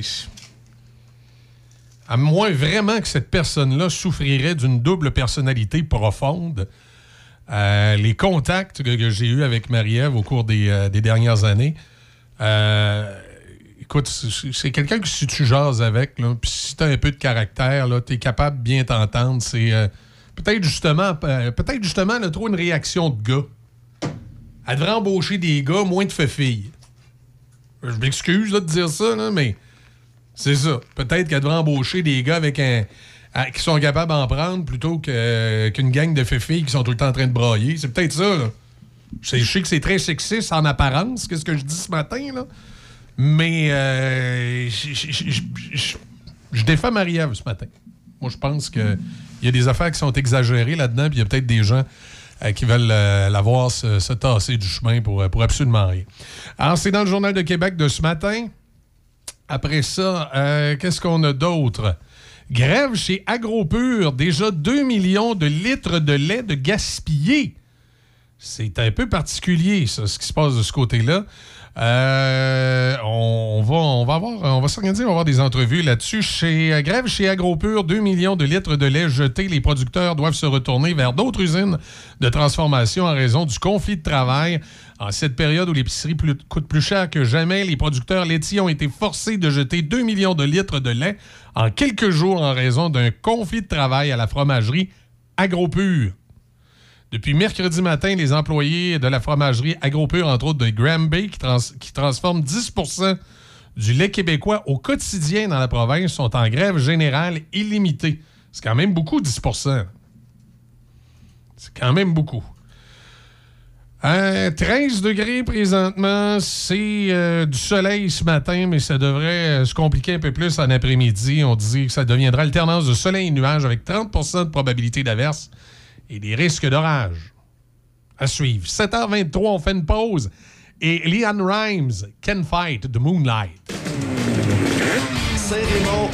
[SPEAKER 7] à moins vraiment que cette personne-là souffrirait d'une double personnalité profonde, Euh, les contacts que, j'ai eus avec Marie-Ève au cours des, euh, des dernières années, écoute, c'est quelqu'un que si tu jases avec, là, puis si tu as un peu de caractère, tu es capable de bien t'entendre. C'est euh, peut-être justement, euh, peut-être justement là, trop une réaction de gars. Elle devrait embaucher des gars moins de filles. Je m'excuse là, de dire ça, là, mais c'est ça. Peut-être qu'elle devrait embaucher des gars avec un. qui sont capables d'en prendre plutôt que- qu'une gang de filles qui sont tout le temps en train de brailler. C'est peut-être ça, là. Je sais, que c'est très sexiste en apparence, qu'est-ce que je dis ce matin, là. Mais euh, je- défends Marie-Ève ce matin. Moi, je pense qu'il y a des affaires qui sont exagérées là-dedans, puis il y a peut-être des gens euh, qui veulent euh, la voir se, se tasser du chemin pour, pour absolument rien. Alors, c'est dans le Journal de Québec de ce matin. Après ça, qu'est-ce qu'on a d'autre? Grève chez AgroPure. Déjà 2 millions de litres de lait de gaspillés. C'est un peu particulier, ça, ce qui se passe de ce côté-là. Euh, on, va, on va avoir, on va s'organiser, on va avoir des entrevues là-dessus. Chez euh, Grève chez AgroPure, 2 millions de litres de lait jetés. Les producteurs doivent se retourner vers d'autres usines de transformation en raison du conflit de travail. En cette période où l'épicerie coûte plus cher que jamais, les producteurs laitiers ont été forcés de jeter 2 millions de litres de lait en quelques jours en raison d'un conflit de travail à la fromagerie AgroPure. Depuis mercredi matin, les employés de la fromagerie AgroPure, entre autres de Granby, qui, trans- qui transforment 10% du lait québécois au quotidien dans la province, sont en grève générale illimitée. C'est quand même beaucoup, 10% C'est quand même beaucoup. Euh, 13 degrés présentement, c'est euh, du soleil ce matin, mais ça devrait euh, se compliquer un peu plus en après-midi. On dit que ça deviendra alternance de soleil et nuages avec 30% de probabilité d'averse et des risques d'orage. À suivre. 7h23, on fait une pause. Et Leon Rhymes, Can Fight the Moonlight.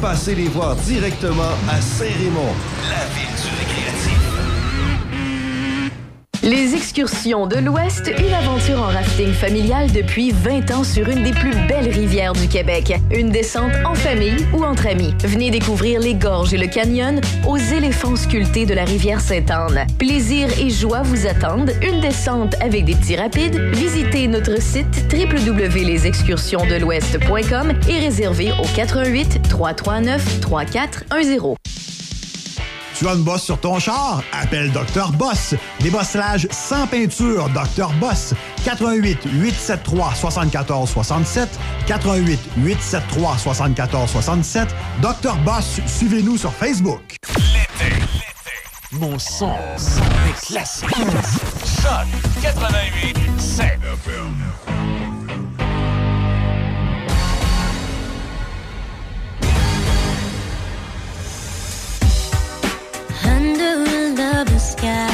[SPEAKER 3] Passez les voir directement à Saint-Raymond, la ville du récréatif.
[SPEAKER 10] Les excursions de l'Ouest, une aventure en rafting familial depuis 20 ans sur une des plus belles rivières du Québec. Une descente en famille ou entre amis. Venez découvrir les gorges et le canyon aux éléphants sculptés de la rivière Sainte-Anne. Plaisir et joie vous attendent. Une descente avec des petits rapides. Visitez notre site www.lesexcursionsdelouest.com et réservez au 88 339 3410.
[SPEAKER 11] Tu as une bosse sur ton char? Appelle Dr. Boss. Débosselage sans peinture, Dr. Boss. 88 873 74 67 88 873 74 67 Dr. Boss, suivez-nous sur Facebook.
[SPEAKER 1] Mon son, son est classique. Choc 88 7
[SPEAKER 12] under the
[SPEAKER 3] sky.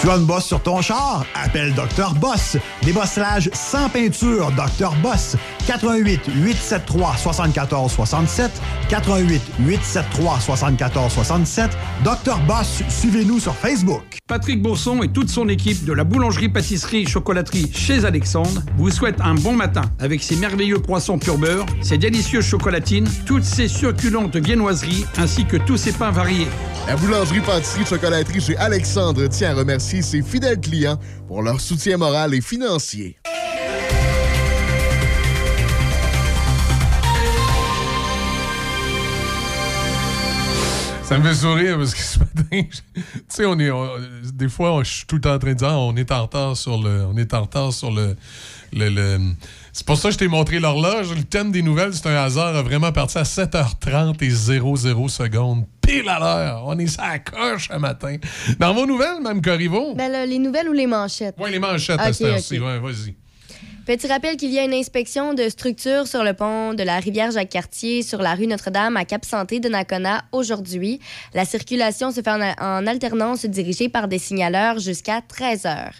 [SPEAKER 11] Tu as une bosse sur ton char? Appelle Dr. Boss. Débossage sans peinture, Dr. Boss. 88 873 74 67 88 873 74 67 Dr. Boss, suivez-nous sur Facebook.
[SPEAKER 13] Patrick Bourson et toute son équipe de la boulangerie-pâtisserie-chocolaterie chez Alexandre vous souhaitent un bon matin avec ses merveilleux poissons pur beurre, ses délicieuses chocolatines, toutes ses succulentes viennoiseries ainsi que tous ses pains variés.
[SPEAKER 14] La boulangerie-pâtisserie-chocolaterie chez Alexandre tient à remercier ses fidèles clients pour leur soutien moral et financier.
[SPEAKER 7] Ça me fait sourire parce que ce matin, *laughs* tu sais, on est, des fois, je suis tout le temps en train de dire, Ah, on est en retard sur le, on est en retard sur le- le- c'est pour ça que je t'ai montré l'horloge. Le thème des nouvelles, c'est un hasard, a vraiment parti à 7h30 et 00 secondes. Pile à l'heure. On est ça à coche ce matin. Dans vos nouvelles, Mme Corriveau?
[SPEAKER 2] Ben là, les nouvelles ou les manchettes?
[SPEAKER 7] Oui, les manchettes à
[SPEAKER 2] Ok,
[SPEAKER 7] cette heure-ci.
[SPEAKER 2] ok.
[SPEAKER 7] Ouais, vas-y.
[SPEAKER 2] Petit rappel qu'il y a une inspection de structure sur le pont de la rivière Jacques-Cartier sur la rue Notre-Dame à Cap-Santé de Nakona aujourd'hui. La circulation se fait en, alternance dirigée par des signaleurs jusqu'à 13 heures.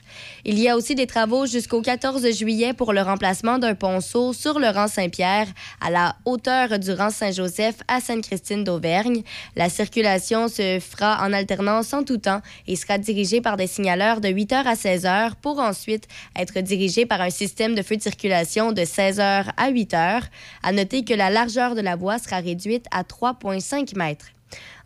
[SPEAKER 2] Il y a aussi des travaux jusqu'au 14 juillet pour le remplacement d'un ponceau sur le rang Saint-Pierre à la hauteur du rang Saint-Joseph à Sainte-Christine d'Auvergne. La circulation se fera en alternance en tout temps et sera dirigée par des signaleurs de 8h à 16h pour ensuite être dirigée par un système de feu de circulation de 16h à 8h. À noter que la largeur de la voie sera réduite à 3,5 mètres.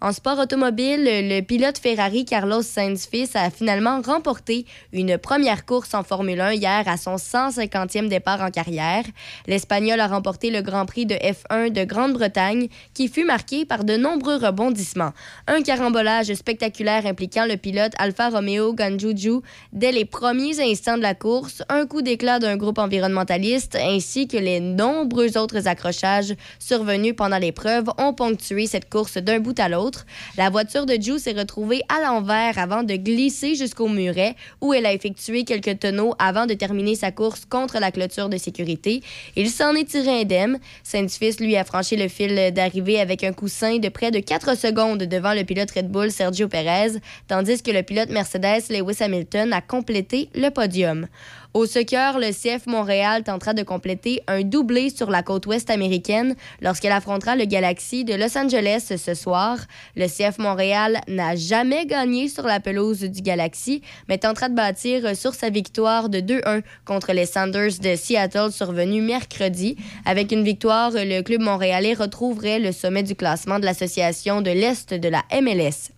[SPEAKER 2] En sport automobile, le pilote Ferrari Carlos Sainz Fils a finalement remporté une première course en Formule 1 hier à son 150e départ en carrière. L'Espagnol a remporté le Grand Prix de F1 de Grande-Bretagne qui fut marqué par de nombreux rebondissements. Un carambolage spectaculaire impliquant le pilote Alfa Romeo Ganjuju dès les premiers instants de la course, un coup d'éclat d'un groupe environnementaliste ainsi que les nombreux autres accrochages survenus pendant l'épreuve ont ponctué cette course d'un bout à l'autre. La voiture de Ju s'est retrouvée à l'envers avant de glisser jusqu'au muret où elle a effectué quelques tonneaux avant de terminer sa course contre la clôture de sécurité. Il s'en est tiré indemne. Saint-Fils, lui, a franchi le fil d'arrivée avec un coussin de près de 4 secondes devant le pilote Red Bull Sergio Perez, tandis que le pilote Mercedes Lewis Hamilton a complété le podium. Au soccer, le CF Montréal tentera de compléter un doublé sur la côte ouest américaine lorsqu'elle affrontera le Galaxy de Los Angeles ce soir. Le CF Montréal n'a jamais gagné sur la pelouse du Galaxy, mais tentera de bâtir sur sa victoire de 2-1 contre les Sanders de Seattle survenue mercredi. Avec une victoire, le club montréalais retrouverait le sommet du classement de l'association de l'Est de la MLS.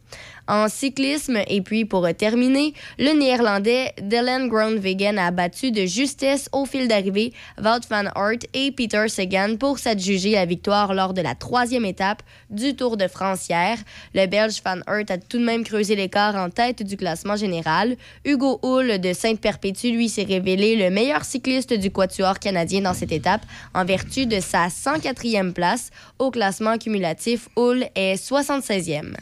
[SPEAKER 2] En cyclisme, et puis pour terminer, le néerlandais Dylan Groenewegen a battu de justesse au fil d'arrivée Wout van Aert et Peter Sagan pour s'adjuger la victoire lors de la troisième étape du Tour de France hier. Le Belge Van Aert a tout de même creusé l'écart en tête du classement général. Hugo Hull de Sainte-Perpétue, lui, s'est révélé le meilleur cycliste du quatuor canadien dans cette étape en vertu de sa 104e place. Au classement cumulatif, Hull est 76e.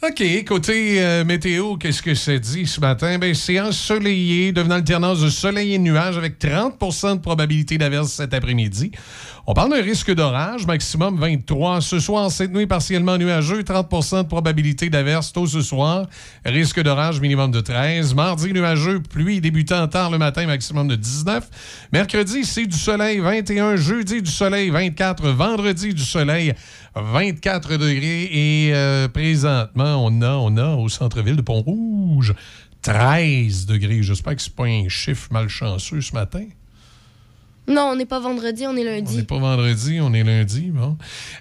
[SPEAKER 7] OK, côté euh, météo, qu'est-ce que ça dit ce matin? Ben, c'est ensoleillé, devenant alternance de soleil et nuages avec 30% de probabilité d'averse cet après-midi. On parle d'un risque d'orage, maximum 23. Ce soir, cette nuit, partiellement nuageux, 30% de probabilité d'averse tôt ce soir. Risque d'orage, minimum de 13. Mardi, nuageux, pluie débutant tard le matin, maximum de 19. Mercredi, c'est du soleil, 21. Jeudi, du soleil, 24. Vendredi, du soleil, 24 degrés. Et euh, présentement, on a, on a au centre-ville de Pont-Rouge 13 degrés. J'espère que c'est pas un chiffre malchanceux ce matin.
[SPEAKER 2] Non, on n'est pas vendredi, on est lundi.
[SPEAKER 7] On n'est pas vendredi, on est lundi. Bon.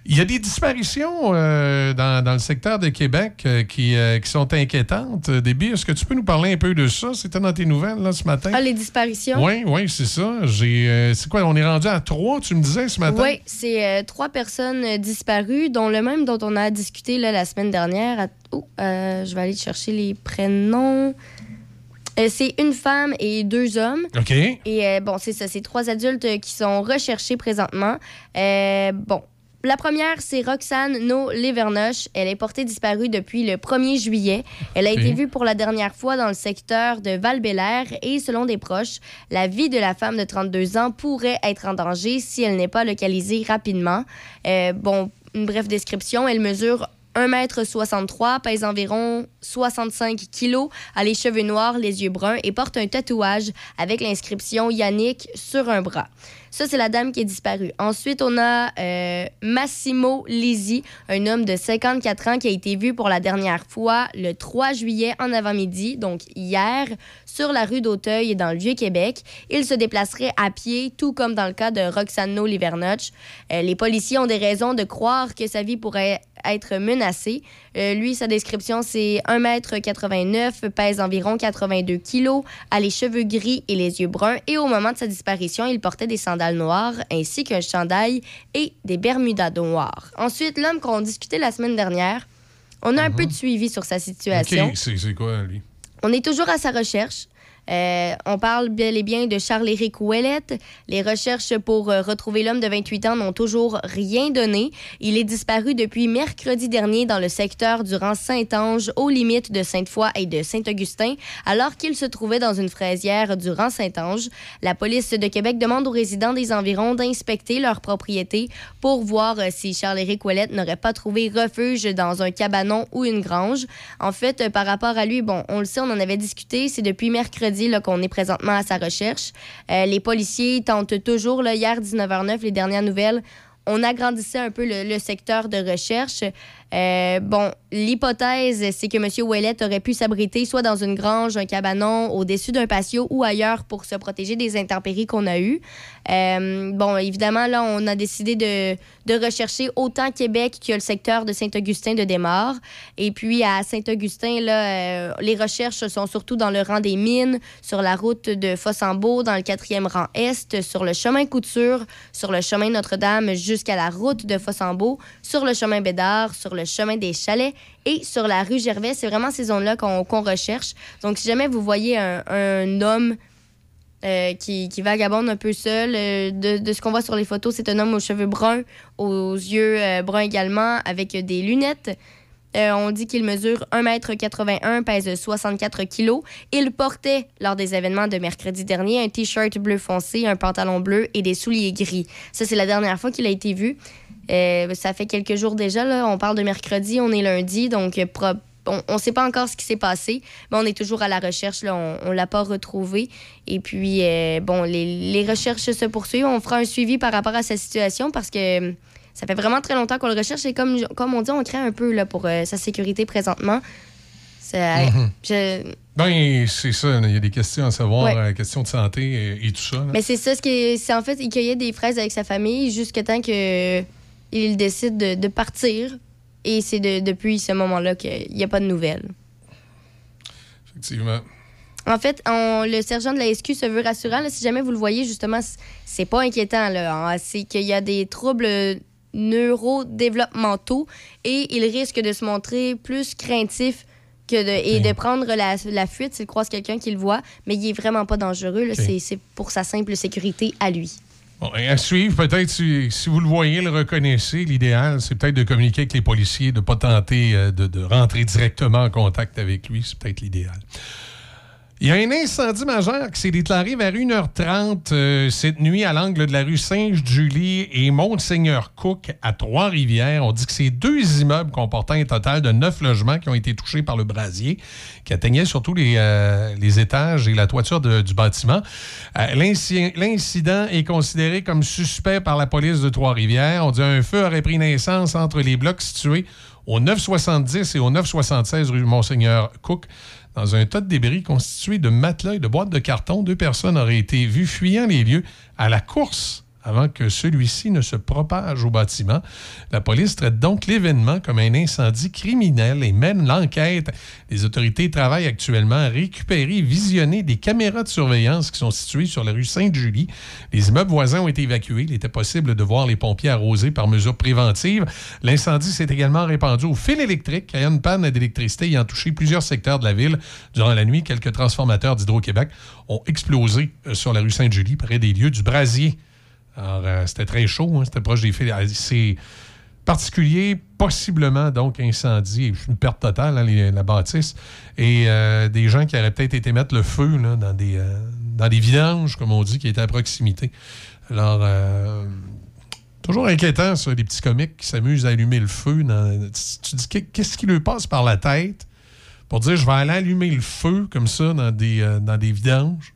[SPEAKER 7] Il y a des disparitions euh, dans, dans le secteur de Québec euh, qui, euh, qui sont inquiétantes. Déby, est-ce que tu peux nous parler un peu de ça? C'était dans tes nouvelles là, ce matin?
[SPEAKER 2] Ah, les disparitions?
[SPEAKER 7] Oui, oui, c'est ça. J'ai, c'est quoi? On est rendu à trois, tu me disais ce matin?
[SPEAKER 2] Oui, c'est trois personnes disparues, dont le même dont on a discuté là, la semaine dernière. Oh, je vais aller chercher les prénoms. Euh, c'est une femme et deux hommes.
[SPEAKER 7] OK.
[SPEAKER 2] Et euh, bon, c'est ça, c'est trois adultes qui sont recherchés présentement. Euh, bon. La première, c'est Roxane No Levernoche. Elle est portée disparue depuis le 1er juillet. Elle a été vue pour la dernière fois dans le secteur de val et selon des proches, la vie de la femme de 32 ans pourrait être en danger si elle n'est pas localisée rapidement. Bon, une brève description, elle mesure 1m63, pèse environ 65 kilos, a les cheveux noirs, les yeux bruns et porte un tatouage avec l'inscription Yannick sur un bras. Ça, c'est la dame qui est disparue. Ensuite, on a euh, Massimo Lisi, un homme de 54 ans qui a été vu pour la dernière fois le 3 juillet en avant-midi, donc hier, sur la rue d'Auteuil dans le Vieux-Québec. Il se déplacerait à pied, tout comme dans le cas de Roxano Livernoch. Euh, les policiers ont des raisons de croire que sa vie pourrait être menacée. Euh, lui, sa description, c'est 1m89, pèse environ 82 kilos, a les cheveux gris et les yeux bruns. Et au moment de sa disparition, il portait des sandales noires ainsi qu'un chandail et des bermudas noirs. Ensuite, l'homme qu'on discutait la semaine dernière, on a un peu de suivi sur sa situation.
[SPEAKER 7] C'est quoi, lui?
[SPEAKER 2] On est toujours à sa recherche. Euh, on parle bel et bien de Charles-Éric Ouellette. Les recherches pour euh, retrouver l'homme de 28 ans n'ont toujours rien donné. Il est disparu depuis mercredi dernier dans le secteur du rang Saint-Ange, aux limites de Sainte-Foy et de Saint-Augustin, alors qu'il se trouvait dans une fraisière du rang Saint-Ange. La police de Québec demande aux résidents des environs d'inspecter leur propriété pour voir euh, si Charles-Éric Ouellette n'aurait pas trouvé refuge dans un cabanon ou une grange. En fait, par rapport à lui, bon, on le sait, on en avait discuté, c'est depuis mercredi qu'on est présentement à sa recherche. Euh, les policiers tentent toujours, hier 19h09, les dernières nouvelles, on agrandissait un peu le secteur de recherche. Euh, bon, l'hypothèse, c'est que M. Ouellet aurait pu s'abriter soit dans une grange, un cabanon, au-dessus d'un patio ou ailleurs pour se protéger des intempéries qu'on a eues. Euh, bon, évidemment, là, on a décidé de, rechercher autant Québec que le secteur de Saint-Augustin de Desmaures. Et puis, à Saint-Augustin, là, euh, les recherches sont surtout dans le rang des mines, sur la route de Fossambeau, dans le quatrième rang est, sur le chemin Couture, sur le chemin Notre-Dame jusqu'à la route de Fossambeau, sur le chemin Bédard, sur le chemin des Chalets et sur la rue Gervais. C'est vraiment ces zones-là qu'on recherche. Donc, si jamais vous voyez un, homme euh, qui, qui vagabonde un peu seul, euh, de, de ce qu'on voit sur les photos, c'est un homme aux cheveux bruns, aux yeux euh, bruns également, avec des lunettes. On dit qu'il mesure 1m81, pèse 64 kg. Il portait, lors des événements de mercredi dernier, un T-shirt bleu foncé, un pantalon bleu et des souliers gris. Ça, c'est la dernière fois qu'il a été vu. Euh, ça fait quelques jours déjà. Là. On parle de mercredi, on est lundi, donc euh, on ne sait pas encore ce qui s'est passé, mais on est toujours à la recherche. Là. On ne l'a pas retrouvé. Et puis, euh, bon, les, les recherches se poursuivent. On fera un suivi par rapport à sa situation parce que ça fait vraiment très longtemps qu'on le recherche. Et comme, comme on dit, on craint un peu là, pour euh, sa sécurité présentement. Ça-
[SPEAKER 7] Mhm.
[SPEAKER 2] je-
[SPEAKER 7] Ben, c'est ça. Il y a des questions à savoir,
[SPEAKER 2] Ouais.
[SPEAKER 7] euh, questions de santé et, et tout ça. là.
[SPEAKER 2] Mais c'est ça, ce qui est- c'est en fait, il cueillait des fraises avec sa famille jusqu'à temps que il décide de, de partir. Et c'est de- depuis ce moment-là qu'il n'y a pas de nouvelles.
[SPEAKER 7] Effectivement.
[SPEAKER 2] En fait, on- le sergent de la SQ se veut rassurant. là, si jamais vous le voyez, justement, c'est pas inquiétant. là, hein, C'est qu'il y a des troubles neurodéveloppementaux et il risque de se montrer plus craintif que de, et de prendre la, la fuite s'il croise quelqu'un qui le voit. Mais il est vraiment pas dangereux. C'est pour sa simple sécurité à lui.
[SPEAKER 7] Bon, à suivre, peut-être, si, vous le voyez, le reconnaissez, l'idéal, c'est peut-être de communiquer avec les policiers, de ne pas tenter euh, de rentrer directement en contact avec lui. C'est peut-être l'idéal. Il y a un incendie majeur qui s'est déclaré vers 1h30 euh, cette nuit à l'angle de la rue Sainte-Julie et Monseigneur Cook à Trois-Rivières. On dit que c'est deux immeubles comportant un total de neuf logements qui ont été touchés par le brasier, qui atteignait surtout les, euh, les étages et la toiture du bâtiment. Euh, l'inci- L'incident est considéré comme suspect par la police de Trois-Rivières. On dit un feu aurait pris naissance entre les blocs situés au 970 et au 976 rue Monseigneur Cook dans un tas de débris constitué de matelas et de boîtes de carton. Deux personnes auraient été vues fuyant les lieux à la course avant que celui-ci ne se propage au bâtiment. La police traite donc l'événement comme un incendie criminel et mène l'enquête. Les autorités travaillent actuellement à récupérer et visionner des caméras de surveillance qui sont situées sur la rue Sainte-Julie. Les immeubles voisins ont été évacués. Il était possible de voir les pompiers arroser par mesure préventive. L'incendie s'est également répandu au fil électrique. A une panne d'électricité ayant touché plusieurs secteurs de la ville. Durant la nuit, quelques transformateurs d'Hydro-Québec ont explosé euh, sur la rue Sainte-Julie, près des lieux du brasier. Alors, euh, c'était très chaud, hein, c'était proche des fils. Ah, C'est particulier, possiblement donc incendie, une perte totale, hein, la bâtisse, et euh, des gens qui auraient peut-être été mettre le feu là, dans, des, euh, dans des vidanges, comme on dit, qui étaient à proximité. Alors, toujours inquiétant, ça, les petits comiques qui s'amusent à allumer le feu. tu dis, qu'est- qu'est-ce qui leur passe par la tête pour dire, je vais aller allumer le feu comme ça dans des, dans des vidanges?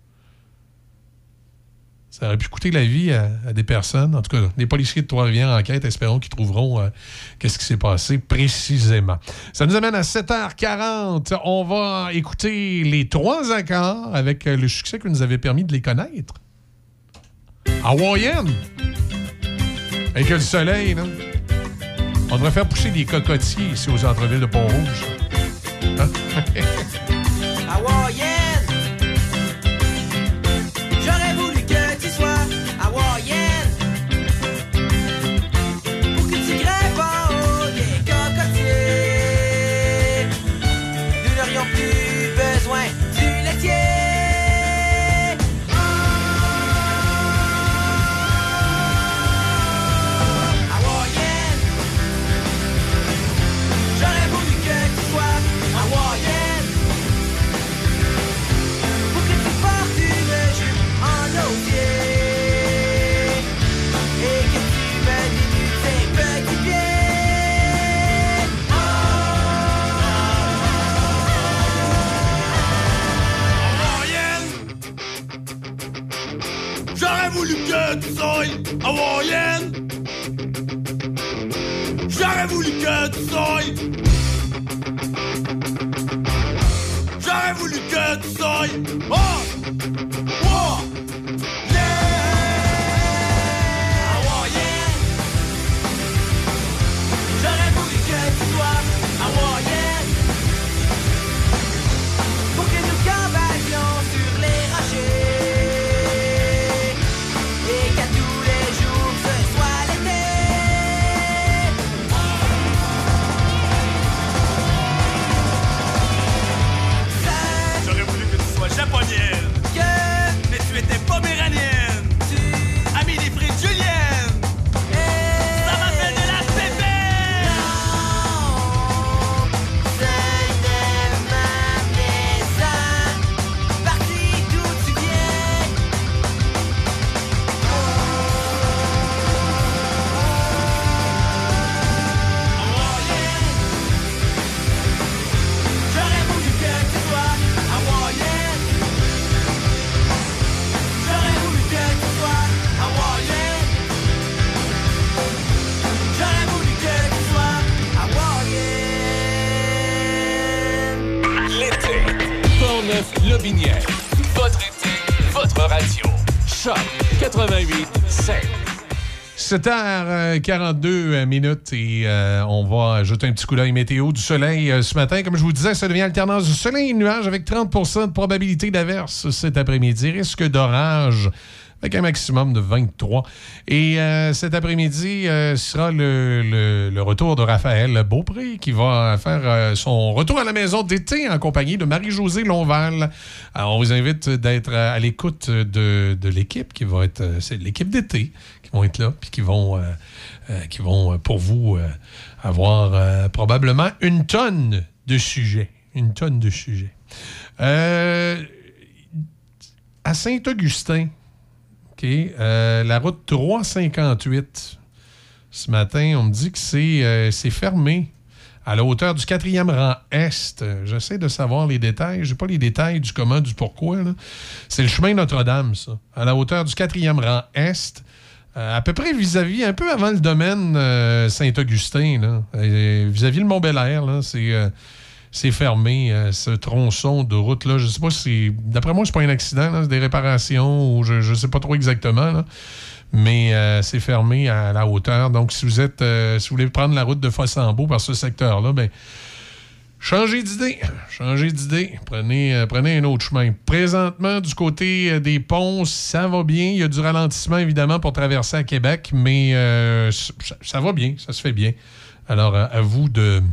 [SPEAKER 7] Ça aurait pu coûter la vie à, des personnes. En tout cas, les policiers de Trois-Rivières enquête, espérons qu'ils trouveront euh, qu'est-ce qui s'est passé précisément. Ça nous amène à 7h40. On va écouter les trois accords avec euh, le succès que nous avait permis de les connaître. Hawaïenne! Avec le soleil, là. On devrait faire pousser des cocotiers ici au centre-ville de Pont-Rouge. Hein? *laughs*
[SPEAKER 15] tu sois hawaïenne. J'aurais voulu que tu sois.
[SPEAKER 16] J'aurais voulu que tu sois. Oh! Oh!
[SPEAKER 1] Lobinière. Votre radio. Choc 88 7.
[SPEAKER 7] 7h42 minutes et euh, on va jeter un petit coup d'œil météo du soleil euh, ce matin. Comme je vous disais, ça devient alternance du soleil et de nuages avec 30% de probabilité d'averse cet après-midi. Risque d'orage avec un maximum de 23. Et euh, cet après-midi euh, sera le, le- retour de Raphaël Beaupré qui va faire euh, son retour à la maison d'été en compagnie de Marie-Josée Lonval. Alors, on vous invite d'être à l'écoute de, de l'équipe qui va être... euh, C'est l'équipe d'été qui vont être là puis qui vont, euh, euh, qui vont euh, pour vous euh, avoir euh, probablement une tonne de sujets. Une tonne de sujets. Euh, à Saint-Augustin, Euh, la route 358, ce matin, on me dit que c'est euh, c'est fermé à la hauteur du quatrième rang Est. J'essaie de savoir les détails. Je n'ai pas les détails du comment, du pourquoi. C'est le chemin Notre-Dame, ça. À la hauteur du quatrième rang Est. euh, à peu près vis-à-vis, un peu avant le domaine Saint-Augustin, vis-à-vis le Mont-Bel-Air. C'est... c'est fermé, euh, ce tronçon de route-là. Je sais pas si. D'après moi, c'est pas un accident, c'est des réparations ou je, je sais pas trop exactement. là. Mais euh, c'est fermé à la hauteur. Donc, si vous êtes. euh, si vous voulez prendre la route de Fossambeau par ce secteur-là, ben. Changez d'idée. Changez d'idée. Prenez, prenez un autre chemin. Présentement, du côté des ponts, ça va bien. Il y a du ralentissement, évidemment, pour traverser à Québec, mais ça, va bien. Ça se fait bien. Alors, à vous de.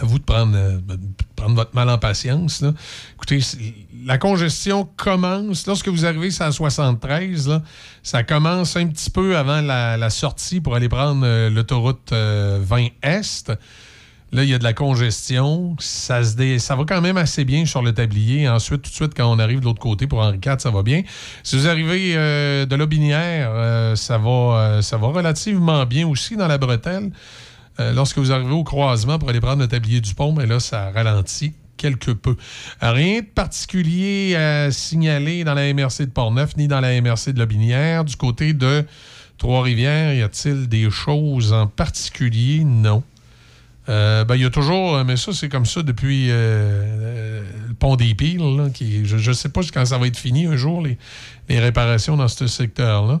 [SPEAKER 7] À vous de prendre, euh, de prendre votre mal en patience. Écoutez, la congestion commence. Lorsque vous arrivez la 73, là, ça commence un petit peu avant la, sortie pour aller prendre euh, l'autoroute euh, 20 Est. Là, il y a de la congestion. Ça, se dé- ça va quand même assez bien sur le tablier. Ensuite, tout de suite, quand on arrive de l'autre côté pour Henri IV, ça va bien. Si vous arrivez euh, de l'Aubinière, euh, ça, va, euh, ça va relativement bien aussi dans la bretelle. Euh, lorsque vous arrivez au croisement pour aller prendre le tablier du pont, mais là, ça ralentit quelque peu. Rien de particulier à signaler dans la MRC de Portneuf ni dans la MRC de Lobinière. Du côté de Trois-Rivières, y a-t-il des choses en particulier? Non. Euh, ben, il y a toujours, euh, mais ça, c'est comme ça depuis le pont des Piles. je ne sais pas quand ça va être fini un jour, les réparations dans ce secteur-là.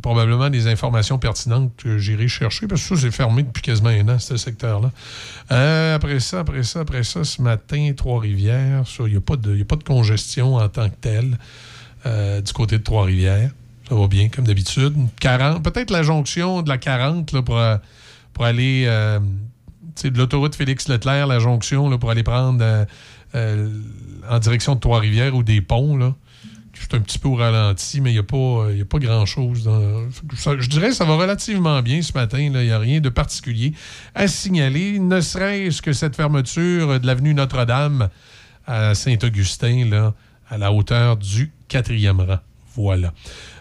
[SPEAKER 7] Probablement des informations pertinentes que j'irai chercher, parce que ça, c'est fermé depuis quasiment un an, ce secteur-là. Euh, après ça, après ça, après ça, ce matin, Trois-Rivières, il n'y a, pas de- congestion en tant que telle euh, du côté de Trois-Rivières. Ça va bien, comme d'habitude. 40, peut-être la jonction de la 40 là, pour, euh, pour aller de l'autoroute Félix-Leclerc, la jonction, là, pour aller prendre en direction de Trois-Rivières ou des ponts. Là. C'est un petit peu au ralenti, mais il n'y a pas, grand-chose. Je dirais que ça va relativement bien ce matin. Il n'y a rien de particulier à signaler, ne serait-ce que cette fermeture de l'avenue Notre-Dame à Saint-Augustin, à la hauteur du quatrième rang. Voilà.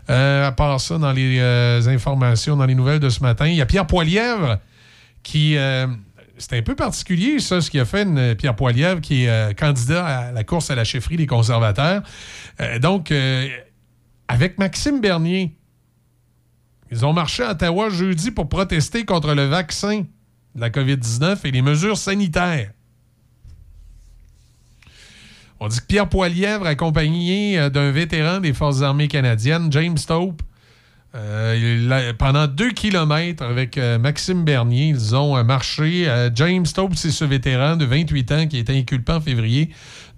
[SPEAKER 7] Euh, à part ça, dans les euh, informations, dans les nouvelles de ce matin, il y a Pierre Poilièvre qui. euh, c'est un peu particulier, ça, ce qu'il a fait une- Pierre Poilièvre, qui est euh, candidat à la course à la chefferie des conservateurs. Euh, donc, euh, avec Maxime Bernier, ils ont marché à Ottawa jeudi pour protester contre le vaccin de la COVID-19 et les mesures sanitaires. On dit que Pierre Poilièvre, accompagné euh, d'un vétéran des Forces armées canadiennes, James Taupe, euh, pendant deux kilomètres avec euh, Maxime Bernier, ils ont euh, marché. James Taupe, c'est ce vétéran de 28 ans qui a été inculpé en février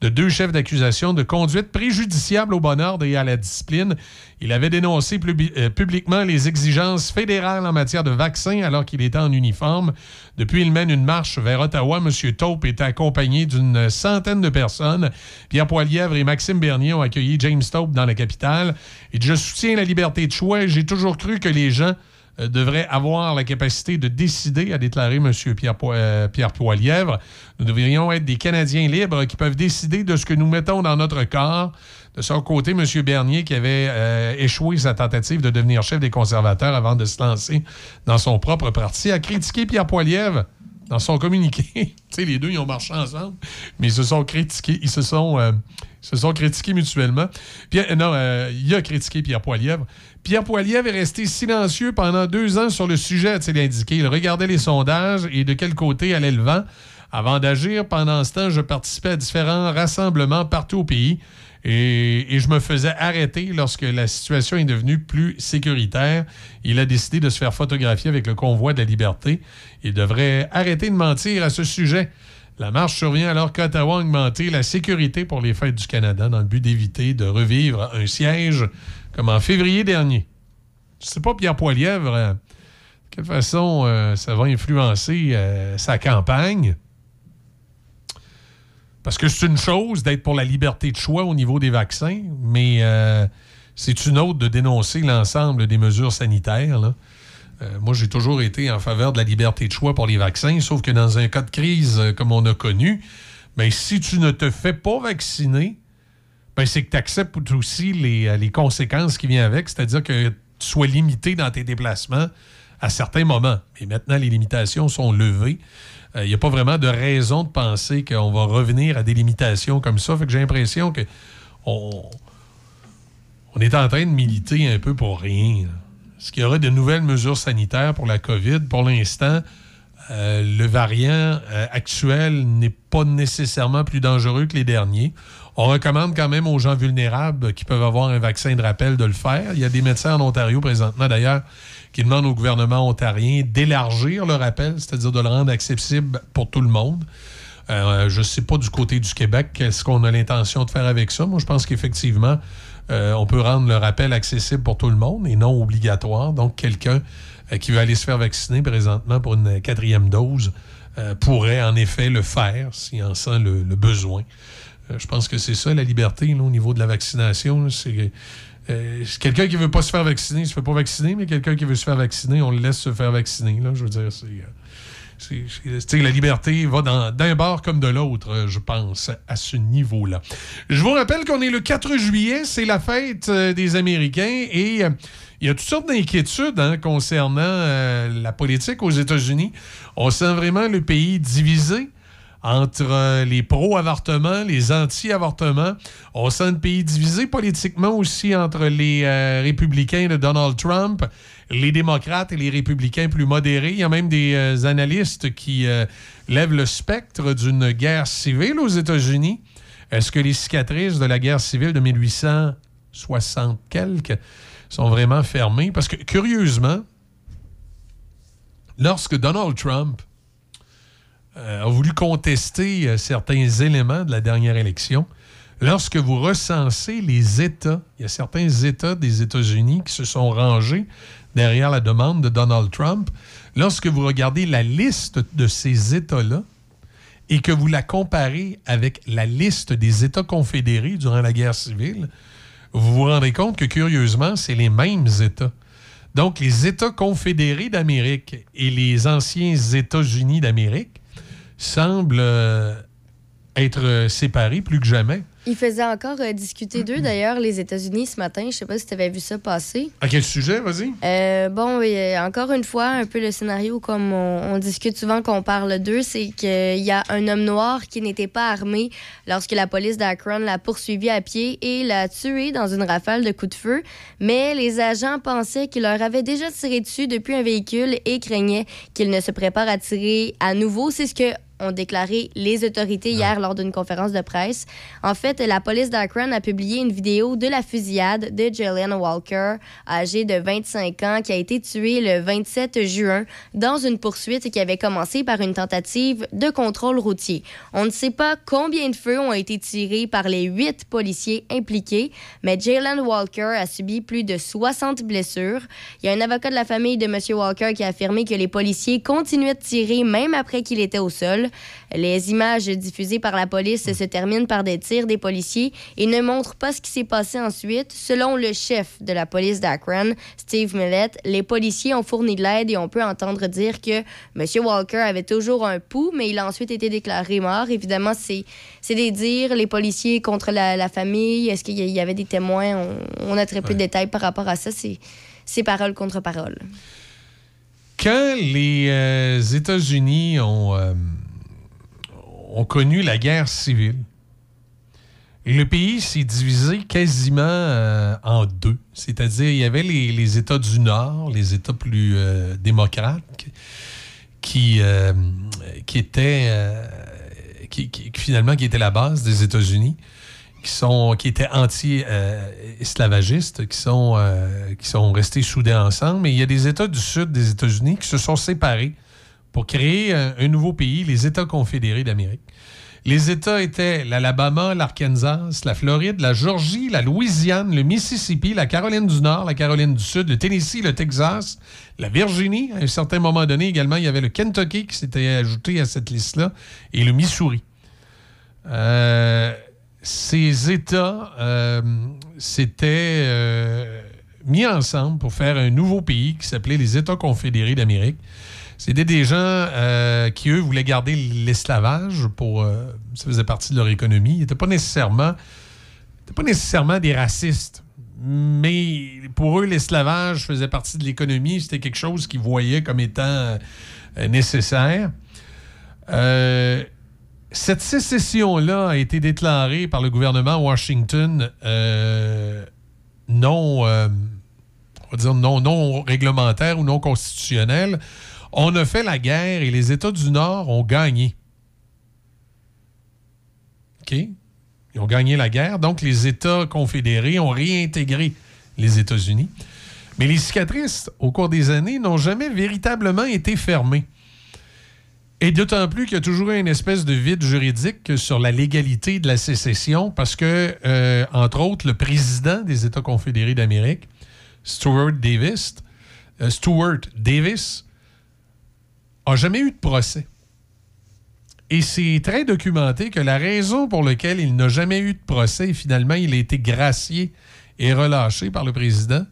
[SPEAKER 7] de deux chefs d'accusation de conduite préjudiciable au bon ordre et à la discipline. Il avait dénoncé euh, publiquement les exigences fédérales en matière de vaccins alors qu'il était en uniforme. Depuis, il mène une marche vers Ottawa. M. Taupe était accompagné d'une centaine de personnes. Pierre Poilièvre et Maxime Bernier ont accueilli James Taupe dans la capitale. Dit, Je soutiens la liberté de choix. J'ai toujours cru que les gens euh, devraient avoir la capacité de décider, a déclaré M. Pierre, euh, Poilièvre. Nous devrions être des Canadiens libres qui peuvent décider de ce que nous mettons dans notre corps. De son côté, M. Bernier, qui avait euh, échoué sa tentative de devenir chef des conservateurs avant de se lancer dans son propre parti, a critiqué Pierre Poilièvre dans son communiqué. *laughs* tu sais, les deux, ils ont marché ensemble, mais ils se sont critiqués. Ils se sont, se sont critiqués mutuellement. Non, euh, il a critiqué Pierre Poilièvre. Pierre Poilièvre est resté silencieux pendant deux ans sur le sujet, a-t-il indiqué. Il regardait les sondages et de quel côté allait le vent. Avant d'agir, pendant ce temps, je participais à différents rassemblements partout au pays et, et je me faisais arrêter lorsque la situation est devenue plus sécuritaire. Il a décidé de se faire photographier avec le convoi de la liberté. Il devrait arrêter de mentir à ce sujet. La marche survient alors qu'Ottawa a augmenté la sécurité pour les fêtes du Canada dans le but d'éviter de revivre un siège comme en février dernier. Je sais pas, Pierre Poilièvre, euh, de quelle façon euh, ça va influencer euh, sa campagne. Parce que c'est une chose d'être pour la liberté de choix au niveau des vaccins, mais c'est une autre de dénoncer l'ensemble des mesures sanitaires. moi, j'ai toujours été en faveur de la liberté de choix pour les vaccins, sauf que dans un cas de crise comme on a connu, ben, si tu ne te fais pas vacciner, ben, c'est que tu acceptes aussi les, euh, les conséquences qui viennent avec, c'est-à-dire que tu sois limité dans tes déplacements à certains moments. Mais maintenant, les limitations sont levées. Il n'y a pas vraiment de raison de penser qu'on va revenir à des limitations comme ça. Fait que j'ai l'impression que on, on est en train de militer un peu pour rien. Est-ce qu'il y aura de nouvelles mesures sanitaires pour la COVID? Pour l'instant, Euh, le variant euh, actuel n'est pas nécessairement plus dangereux que les derniers. On recommande quand même aux gens vulnérables qui peuvent avoir un vaccin de rappel de le faire. Il y a des médecins en Ontario présentement, d'ailleurs, qui demandent au gouvernement ontarien d'élargir le rappel, c'est-à-dire de le rendre accessible pour tout le monde. Euh, je ne sais pas du côté du Québec qu'est-ce qu'on a l'intention de faire avec ça? Moi, je pense qu'effectivement, on peut rendre le rappel accessible pour tout le monde et non obligatoire. Donc, quelqu'un qui veut aller se faire vacciner présentement pour une quatrième dose euh, pourrait en effet le faire s'il en sent le, besoin. Euh, je pense que c'est ça la liberté là, au niveau de la vaccination. C'est euh, quelqu'un qui veut pas se faire vacciner, il se fait pas vacciner, mais quelqu'un qui veut se faire vacciner, on le laisse se faire vacciner. Là, je veux dire, c'est. euh, la liberté va d'un bord comme de l'autre, euh, je pense, à ce niveau-là. Je vous rappelle qu'on est le 4 juillet, c'est la fête euh, des Américains et euh, il y a toutes sortes d'inquiétudes hein, concernant euh, la politique aux États-Unis. On sent vraiment le pays divisé entre euh, les pro-avortements, les anti-avortements. On sent le pays divisé politiquement aussi entre les euh, républicains de Donald Trump, les démocrates et les républicains plus modérés. Il y a même des analystes qui lèvent le spectre d'une guerre civile aux États-Unis. Est-ce que les cicatrices de la guerre civile de 1860 quelques sont vraiment fermées? Parce que, curieusement, lorsque Donald Trump euh, a voulu contester euh, certains éléments de la dernière élection. Lorsque vous recensez les États, il y a certains États des États-Unis qui se sont rangés derrière la demande de Donald Trump. Lorsque vous regardez la liste de ces États-là et que vous la comparez avec la liste des États confédérés durant la guerre civile, vous vous rendez compte que curieusement, c'est les mêmes États. Donc, les États confédérés d'Amérique et les anciens États-Unis d'Amérique semblent euh, être séparés plus que jamais.
[SPEAKER 2] Ils faisaient encore euh, discuter d'eux, d'ailleurs, les États-Unis ce matin. Je sais pas si tu avais vu ça passer.
[SPEAKER 7] À quel sujet, vas-y?
[SPEAKER 2] Euh, bon, oui, euh, encore une fois, un peu le scénario, comme on, on discute souvent quand on parle d'eux, c'est qu'il y a un homme noir qui n'était pas armé lorsque la police d'Akron l'a poursuivi à pied et l'a tué dans une rafale de coups de feu. Mais les agents pensaient qu'il leur avait déjà tiré dessus depuis un véhicule et craignaient qu'il ne se prépare à tirer à nouveau. C'est ce que ont déclaré les autorités hier lors d'une conférence de presse. En fait, la police d'Akron a publié une vidéo de la fusillade de Jalen Walker, âgé de 25 ans, qui a été tué le 27 juin dans une poursuite qui avait commencé par une tentative de contrôle routier. On ne sait pas combien de feux ont été tirés par les huit policiers impliqués, mais Jalen Walker a subi plus de 60 blessures. Il y a un avocat de la famille de M. Walker qui a affirmé que les policiers continuaient de tirer même après qu'il était au sol. Les images diffusées par la police se terminent par des tirs des policiers et ne montrent pas ce qui s'est passé ensuite. Selon le chef de la police d'Akron, Steve Millett, les policiers ont fourni de l'aide et on peut entendre dire que M. Walker avait toujours un pouls, mais il a ensuite été déclaré mort. Évidemment, c'est c'est des dires, les policiers contre la, la famille. Est-ce qu'il y avait des témoins? On, on a très peu de détails par rapport à ça. C'est c'est parole contre parole.
[SPEAKER 7] Quand les euh, États-Unis ont, euh, ont connu la guerre civile, le pays s'est divisé quasiment euh, en deux. C'est-à-dire, il y avait les, États du Nord, les États plus euh, démocrates, qui, euh, étaient qui, finalement qui étaient la base des États-Unis, qui sont qui étaient anti-esclavagistes, qui sont qui sont restés soudés ensemble. Mais il y a des États du sud des États-Unis qui se sont séparés pour créer un, nouveau pays, les États confédérés d'Amérique. Les États étaient l'Alabama, l'Arkansas, la Floride, la Georgie, la Louisiane, le Mississippi, la Caroline du Nord, la Caroline du Sud, le Tennessee, le Texas, la Virginie. À un certain moment donné, également, il y avait le Kentucky qui s'était ajouté à cette liste-là et le Missouri. Euh, ces États euh, s'étaient euh, mis ensemble pour faire un nouveau pays qui s'appelait les États confédérés d'Amérique. C'était des gens euh, qui, eux, voulaient garder l'esclavage pour. euh, ça faisait partie de leur économie. Ils n'étaient pas nécessairement. pas nécessairement des racistes. Mais pour eux, l'esclavage faisait partie de l'économie. C'était quelque chose qu'ils voyaient comme étant euh, nécessaire. Cette sécession-là a été déclarée par le gouvernement Washington non. on va dire, non, non réglementaires ou non constitutionnels. On a fait la guerre et les États du Nord ont gagné. OK? Ils ont gagné la guerre, donc les États confédérés ont réintégré les États-Unis. Mais les cicatrices, au cours des années, n'ont jamais véritablement été fermées. Et d'autant plus qu'il y a toujours une espèce de vide juridique sur la légalité de la sécession, parce que, euh, entre autres, le président des États confédérés d'Amérique, Stuart Davis, euh, Stuart Davis, a jamais eu de procès. Et c'est très documenté que la raison pour laquelle il n'a jamais eu de procès, et finalement il a été gracié et relâché par le président,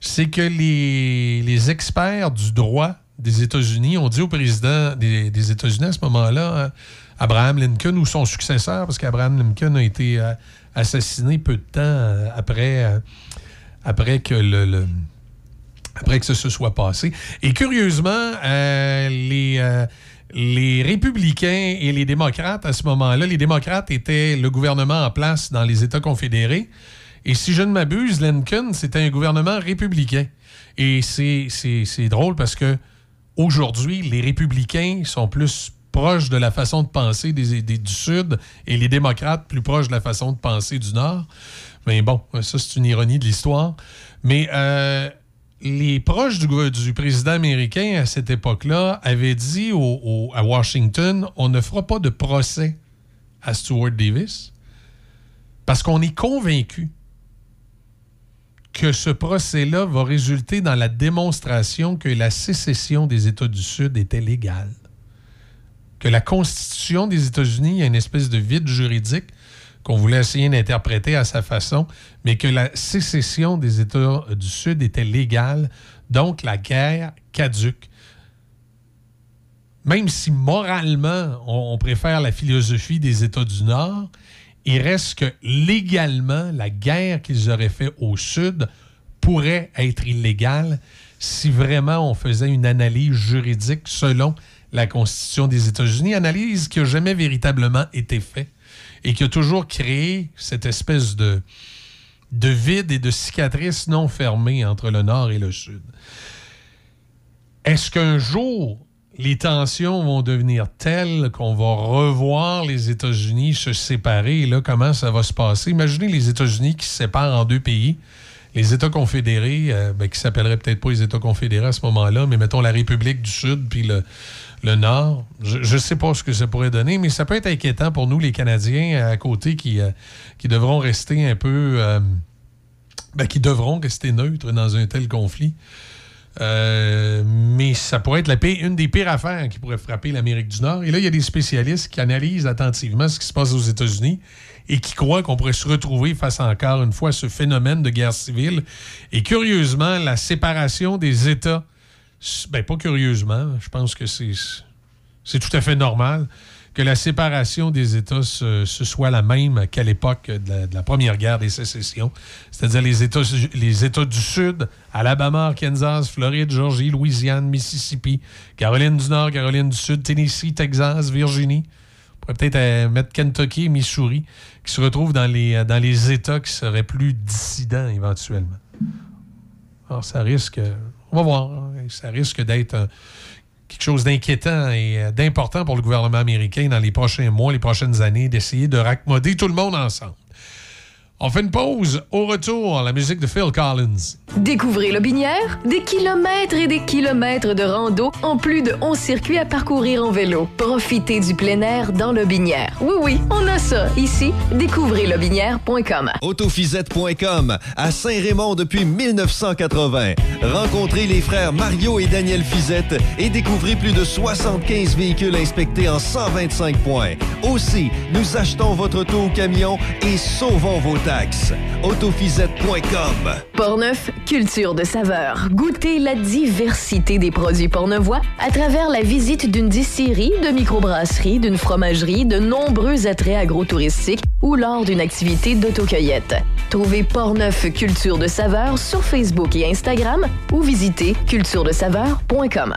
[SPEAKER 7] c'est que les, les experts du droit des États-Unis ont dit au président des, États-Unis à ce moment-là, hein, Abraham Lincoln ou son successeur, parce qu'Abraham Lincoln a été euh, assassiné peu de temps euh, après, euh, après que le, après que ça se soit passé. Et curieusement, euh, les, euh, les républicains et les démocrates, à ce moment-là, les démocrates étaient le gouvernement en place dans les États confédérés. Et si je ne m'abuse, Lincoln, c'était un gouvernement républicain. Et c'est drôle parce que aujourd'hui, les républicains sont plus proches de la façon de penser des, des- du Sud et les démocrates plus proches de la façon de penser du Nord. Mais bon, ça, c'est une ironie de l'histoire. Mais euh, les proches du, du président américain à cette époque-là avaient dit au- à Washington on ne fera pas de procès à Stuart Davis parce qu'on est convaincu que ce procès-là va résulter dans la démonstration que la sécession des États du Sud était légale. Que la Constitution des États-Unis, a une espèce de vide juridique qu'on voulait essayer d'interpréter à sa façon, mais que la sécession des États du Sud était légale, donc la guerre caduque. Même si moralement, on, on préfère la philosophie des États du Nord, il reste que légalement, la guerre qu'ils auraient fait au Sud pourrait être illégale si vraiment on faisait une analyse juridique selon la Constitution des États-Unis, analyse qui n'a jamais véritablement été faite et qui a toujours créé cette espèce de, de vide et de cicatrice non fermée entre le Nord et le Sud. Est-ce qu'un jour, les tensions vont devenir telles qu'on va revoir les États-Unis se séparer? Et là, comment ça va se passer? Imaginez les États-Unis qui se séparent en deux pays. Les États confédérés, euh, ben, qui s'appelleraient peut-être pas les États confédérés à ce moment-là, mais mettons la République du Sud puis le, le Nord. Je ne sais pas ce que ça pourrait donner, mais ça peut être inquiétant pour nous, les Canadiens, à côté, qui, euh, devront rester un peu... euh, ben, qui devront rester neutres dans un tel conflit. Euh, mais ça pourrait être la une des pires affaires qui pourrait frapper l'Amérique du Nord. Et là, il y a des spécialistes qui analysent attentivement ce qui se passe aux États-Unis et qui croient qu'on pourrait se retrouver face encore une fois à ce phénomène de guerre civile. Et curieusement, la séparation des États, ben pas curieusement, je pense que c'est tout à fait normal que la séparation des États se, soit la même qu'à l'époque de la, première guerre des sécessions, c'est-à-dire les États, les États du Sud, Alabama, Arkansas, Floride, Georgie, Louisiane, Mississippi, Caroline du Nord, Caroline du Sud, Tennessee, Texas, Virginie. On pourrait peut-être euh, mettre Kentucky Missouri, qui se retrouvent dans les, euh, dans les États qui seraient plus dissidents éventuellement. Alors, ça risque, on va voir, ça risque d'être euh, quelque chose d'inquiétant et euh, d'important pour le gouvernement américain dans les prochains mois, les prochaines années, d'essayer de raccommoder tout le monde ensemble. On fait une pause. Au retour, la musique de Phil Collins.
[SPEAKER 10] Découvrez Lobinière, des kilomètres et des kilomètres de rando en plus de 11 circuits à parcourir en vélo. Profitez du plein air dans Lobinière. Oui, oui, on a ça. Ici, découvrez lobinière.com.
[SPEAKER 3] Autofisette.com à Saint-Raymond depuis 1980. Rencontrez les frères Mario et Daniel Fizette et découvrez plus de 75 véhicules inspectés en 125 points. Aussi, nous achetons votre auto ou camion et sauvons vos taxes.
[SPEAKER 10] Portneuf, culture de saveur. Goûtez la diversité des produits portnevois à travers la visite d'une distillerie, de microbrasserie, d'une fromagerie, de nombreux attraits agrotouristiques ou lors d'une activité d'autocueillette. Trouvez Portneuf Culture de saveur sur Facebook et Instagram ou visitez culturedesaveur.com.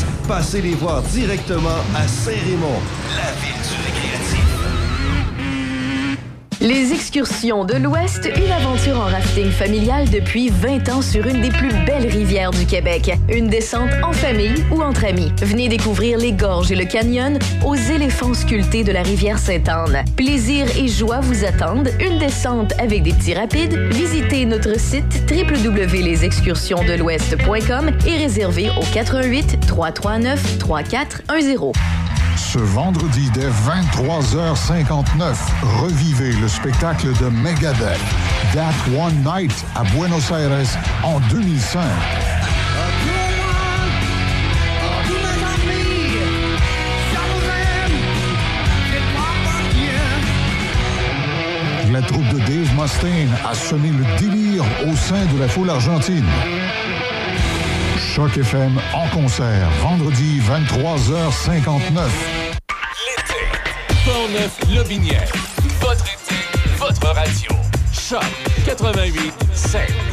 [SPEAKER 3] passez les voir directement à Saint-Raymond,
[SPEAKER 10] les excursions de l'Ouest, une aventure en rafting familiale depuis 20 ans sur une des plus belles rivières du Québec. Une descente en famille ou entre amis. Venez découvrir les gorges et le canyon aux éléphants sculptés de la rivière Sainte-Anne. Plaisir et joie vous attendent. Une descente avec des petits rapides. Visitez notre site www.lesexcursionsdelouest.com et réservez au 88 339 3410.
[SPEAKER 9] Ce vendredi dès 23h59, revivez le spectacle de Megadeth, That One Night à Buenos Aires en 2005. La troupe de Dave Mustaine a semé le délire au sein de la foule argentine. Choc FM en concert, vendredi 23h59.
[SPEAKER 8] Lobinière. Votre été, votre radio. Choc 88
[SPEAKER 6] 5.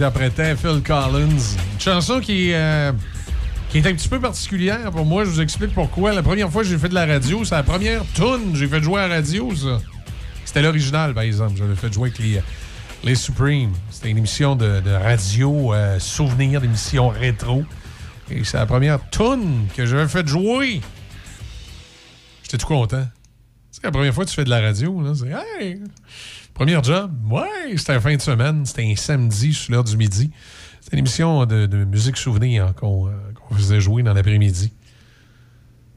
[SPEAKER 6] interprétait Phil Collins. Une chanson qui, euh, qui est un petit peu particulière pour moi. Je vous explique pourquoi. La première fois que j'ai fait de la radio, c'est la première tune j'ai fait jouer à la radio, ça. C'était l'original, par exemple. J'avais fait jouer avec les,
[SPEAKER 7] les Supreme. C'était une émission de, de radio euh, souvenir, d'émission rétro. Et c'est la première tune que j'avais fait jouer. J'étais tout content. C'est la première fois que tu fais de la radio. Là, c'est hey! Premier job? Ouais, c'était la fin de semaine. C'était un samedi sur l'heure du midi. C'était une émission de, musique souvenir qu'on euh, qu'on faisait jouer dans l'après-midi.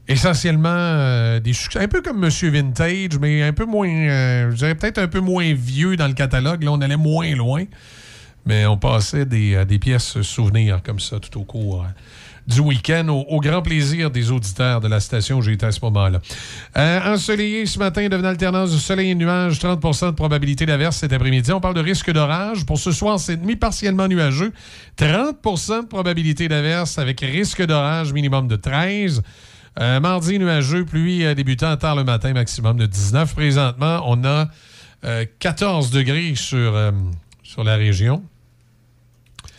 [SPEAKER 7] Essentiellement euh, des succès, un peu comme Monsieur Vintage, mais un peu moins, euh, je dirais peut-être un peu moins vieux dans le catalogue. Là, on allait moins loin, mais on passait des, euh, des pièces souvenirs comme ça tout au cours euh, du week-end, au, grand plaisir des auditeurs de la station où été à ce moment-là. Euh, ensoleillé ce matin, devenant alternance de soleil et nuages, 30% de probabilité d'averse cet après-midi. On parle de risque d'orage. Pour ce soir, c'est demi partiellement nuageux. 30% de probabilité d'averse avec risque d'orage minimum de 13 euh, mardi, nuageux, pluie débutant tard le matin, maximum de 19. Présentement, on a euh, 14 degrés sur, sur la région.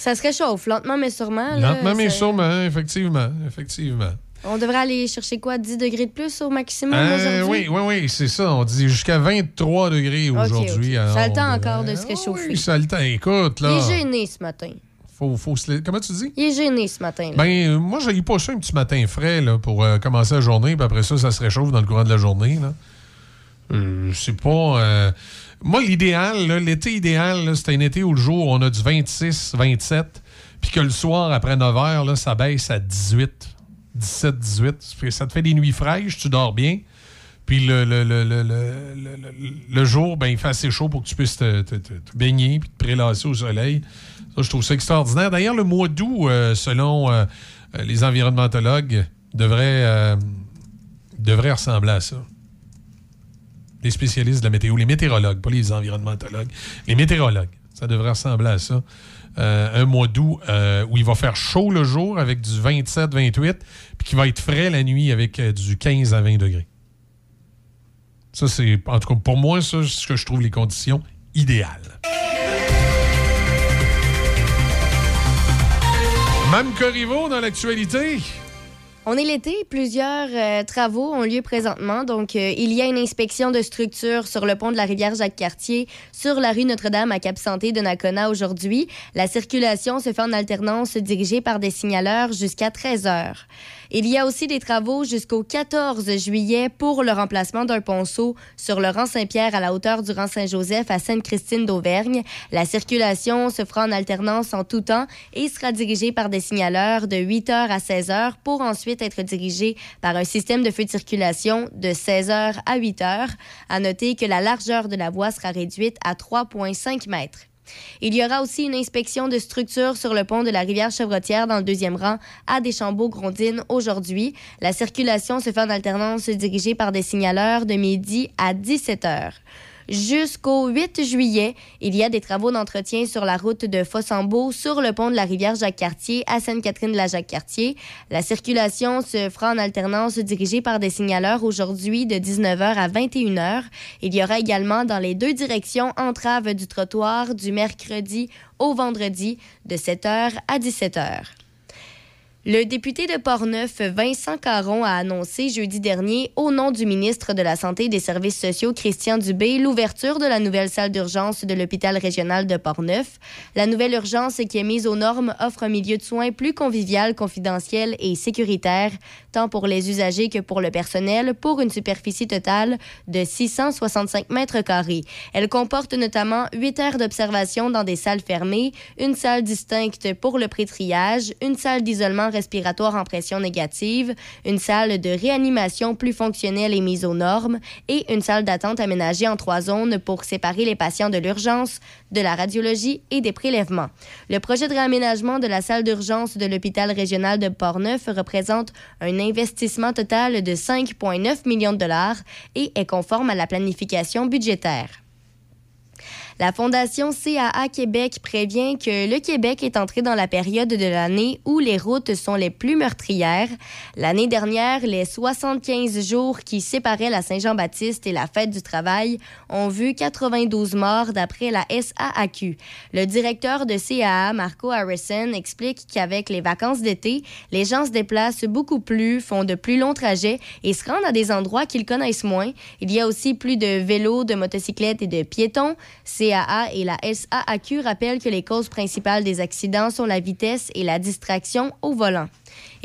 [SPEAKER 2] Ça se réchauffe lentement, mais sûrement. là,
[SPEAKER 7] Lentement, mais sûrement, effectivement. effectivement.
[SPEAKER 2] On devrait aller chercher quoi, 10 degrés de plus au maximum
[SPEAKER 7] Euh,
[SPEAKER 2] aujourd'hui?
[SPEAKER 7] oui, oui, oui, c'est ça. On dit jusqu'à 23 degrés aujourd'hui.
[SPEAKER 2] Ça a le temps encore de se réchauffer.
[SPEAKER 7] Oui, ça a le temps. Écoute,
[SPEAKER 2] Il est gêné ce matin.
[SPEAKER 7] Faut, faut se Comment tu dis?
[SPEAKER 2] Il est gêné ce matin. là.
[SPEAKER 7] Ben, euh, moi, j'ai pas ça un petit matin frais là, pour euh, commencer la journée, puis après ça, ça se réchauffe dans le courant de la journée. Là. Euh, c'est pas. euh, Moi, l'idéal, l'été idéal, c'est un été où le jour, on a du 26, 27, puis que le soir, après 9 heures, là, ça baisse à 18, 17, 18. Ça te fait des nuits fraîches, tu dors bien. Puis le, le, le, le, jour, ben, il fait assez chaud pour que tu puisses te, baigner puis te prélasser au soleil. Ça, je trouve ça extraordinaire. D'ailleurs, le mois d'août, euh, selon euh, les environnementologues, devrait, devrait ressembler à ça. Les spécialistes de la météo, les météorologues, pas les environnementologues, les météorologues, ça devrait ressembler à ça. Euh, un mois d'août euh, où il va faire chaud le jour avec du 27-28, puis qui va être frais la nuit avec euh, du 15 à 20 degrés. Ça, c'est, en tout cas, pour moi, ça, c'est ce que je trouve les conditions idéales. Mme Corriveau dans l'actualité.
[SPEAKER 2] On est l'été, plusieurs euh, travaux ont lieu présentement. Donc, euh, il y a une inspection de structure sur le pont de la rivière Jacques-Cartier, sur la rue Notre-Dame à Cap-Santé de Nakona aujourd'hui. La circulation se fait en alternance dirigée par des signaleurs jusqu'à 13 heures. Il y a aussi des travaux jusqu'au 14 juillet pour le remplacement d'un ponceau sur le rang Saint-Pierre à la hauteur du rang Saint-Joseph à Sainte-Christine d'Auvergne. La circulation se fera en alternance en tout temps et sera dirigée par des signaleurs de 8 heures à 16 heures pour ensuite être dirigée par un système de feu de circulation de 16 heures à 8 heures. À noter que la largeur de la voie sera réduite à 3,5 mètres. Il y aura aussi une inspection de structure sur le pont de la rivière Chevrotière dans le deuxième rang à Deschambault-Grondines aujourd'hui. La circulation se fait en alternance dirigée par des signaleurs de midi à 17 heures. Jusqu'au 8 juillet, il y a des travaux d'entretien sur la route de Fossambeau sur le pont de la rivière Jacques-Cartier à Sainte-Catherine-de-la-Jacques-Cartier. La circulation se fera en alternance dirigée par des signaleurs aujourd'hui de 19h à 21h. Il y aura également dans les deux directions entrave du trottoir du mercredi au vendredi de 7h à 17h. Le député de Portneuf, Vincent Caron, a annoncé jeudi dernier, au nom du ministre de la Santé et des Services sociaux, Christian Dubé, l'ouverture de la nouvelle salle d'urgence de l'hôpital régional de Portneuf. La nouvelle urgence qui est mise aux normes offre un milieu de soins plus convivial, confidentiel et sécuritaire, tant pour les usagers que pour le personnel, pour une superficie totale de 665 mètres carrés. Elle comporte notamment 8 heures d'observation dans des salles fermées, une salle distincte pour le pré-triage, une salle d'isolement respiratoire en pression négative, une salle de réanimation plus fonctionnelle et mise aux normes et une salle d'attente aménagée en trois zones pour séparer les patients de l'urgence, de la radiologie et des prélèvements. Le projet de réaménagement de la salle d'urgence de l'hôpital régional de Portneuf représente un investissement total de 5,9 millions de dollars et est conforme à la planification budgétaire. La Fondation CAA Québec prévient que le Québec est entré dans la période de l'année où les routes sont les plus meurtrières. L'année dernière, les 75 jours qui séparaient la Saint-Jean-Baptiste et la fête du travail ont vu 92 morts d'après la SAAQ. Le directeur de CAA, Marco Harrison, explique qu'avec les vacances d'été, les gens se déplacent beaucoup plus, font de plus longs trajets et se rendent à des endroits qu'ils connaissent moins. Il y a aussi plus de vélos, de motocyclettes et de piétons. CAA et la SAAQ rappellent que les causes principales des accidents sont la vitesse et la distraction au volant.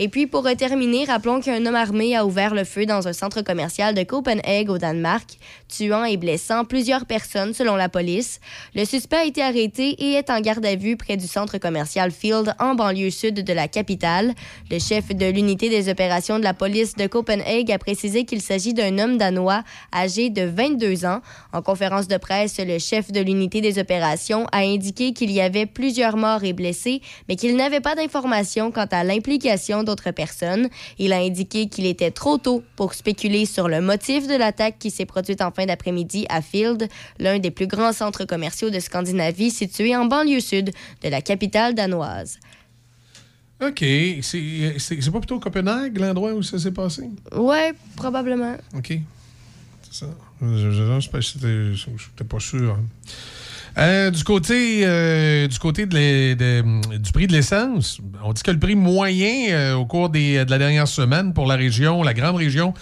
[SPEAKER 2] Et puis, pour terminer, rappelons qu'un homme armé a ouvert le feu dans un centre commercial de Copenhague, au Danemark, tuant et blessant plusieurs personnes, selon la police. Le suspect a été arrêté et est en garde à vue près du centre commercial Field, en banlieue sud de la capitale. Le chef de l'unité des opérations de la police de Copenhague a précisé qu'il s'agit d'un homme danois âgé de 22 ans. En conférence de presse, le chef de l'unité des opérations a indiqué qu'il y avait plusieurs morts et blessés, mais qu'il n'avait pas d'informations quant à l'implication d'autres personnes. Il a indiqué qu'il était trop tôt pour spéculer sur le motif de l'attaque qui s'est produite en fin d'après-midi à Field, l'un des plus grands centres commerciaux de Scandinavie situé en banlieue sud de la capitale danoise.
[SPEAKER 7] OK. C'est pas plutôt Copenhague, l'endroit où ça s'est passé?
[SPEAKER 2] Ouais, probablement.
[SPEAKER 7] OK. C'est ça. Je- je- je- je- pas sûr. hein. Euh, du côté, euh, du, côté du prix de l'essence, on dit que le prix moyen euh, au cours des- de la dernière semaine pour la région, la grande région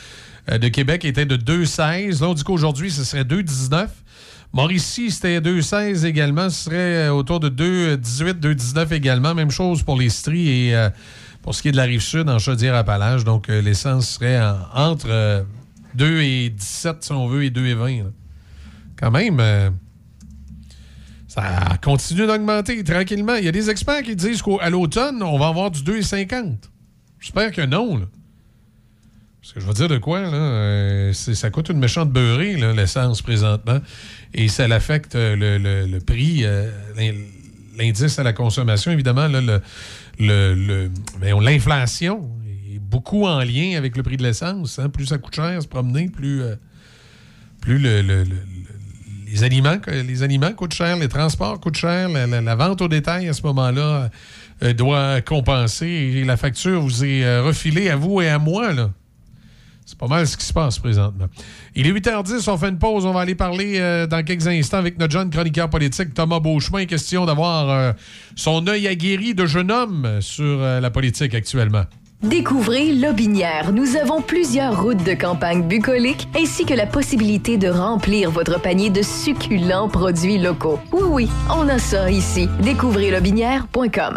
[SPEAKER 7] de Québec, était de 2,16. Là, on dit qu'aujourd'hui, ce serait 2,19. Mauricie, c'était 2,16 également. Ce serait autour de 2,18, 2,19 également. Même chose pour les stries et pour ce qui est de la rive sud, en Chaudière-Appalaches. Donc, l'essence serait en- entre euh, 2 et 17, si on veut, et 2 et 20. là. Quand même, ça continue d'augmenter tranquillement. Il y a des experts qui disent qu'à l'automne, on va avoir du 2,50. J'espère que non. là. Parce que je vais dire de quoi, là, euh, ça coûte une méchante beurrée, l'essence présentement. Et ça l'affecte euh, le, le- prix, euh, l'in- l'indice à la consommation, évidemment, le, l'inflation est beaucoup en lien avec le prix de l'essence. hein. Plus ça coûte cher se promener, plus, euh, plus les, aliments, les aliments coûtent cher, les transports coûtent cher, la, vente au détail à ce moment-là euh, doit compenser et la facture vous est euh, refilée à vous et à moi. Là. C'est pas mal ce qui se passe présentement. Il est 8h10, on fait une pause. On va aller parler euh, dans quelques instants avec notre jeune chroniqueur politique, Thomas Beauchemin. Question d'avoir son œil aguerri de jeune homme sur la politique actuellement.
[SPEAKER 10] Découvrez Lobinière. Nous avons plusieurs routes de campagne bucoliques ainsi que la possibilité de remplir votre panier de succulents produits locaux. Oui, oui, on a ça ici. Découvrez lobinière.com.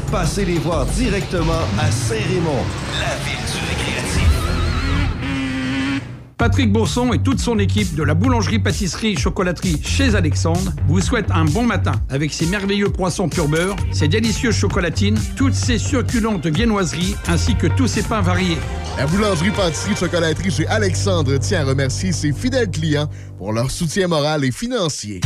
[SPEAKER 3] Passez les voir directement à Saint-Raymond, la ville du récréatif.
[SPEAKER 13] Patrick Bourson et toute son équipe de la boulangerie-pâtisserie-chocolaterie chez Alexandre vous souhaitent un bon matin avec ses merveilleux poissons pur beurre, ses délicieuses chocolatines, toutes ses succulentes viennoiseries ainsi que tous ses pains variés.
[SPEAKER 14] La boulangerie-pâtisserie-chocolaterie chez Alexandre tient à remercier ses fidèles clients pour leur soutien moral et financier.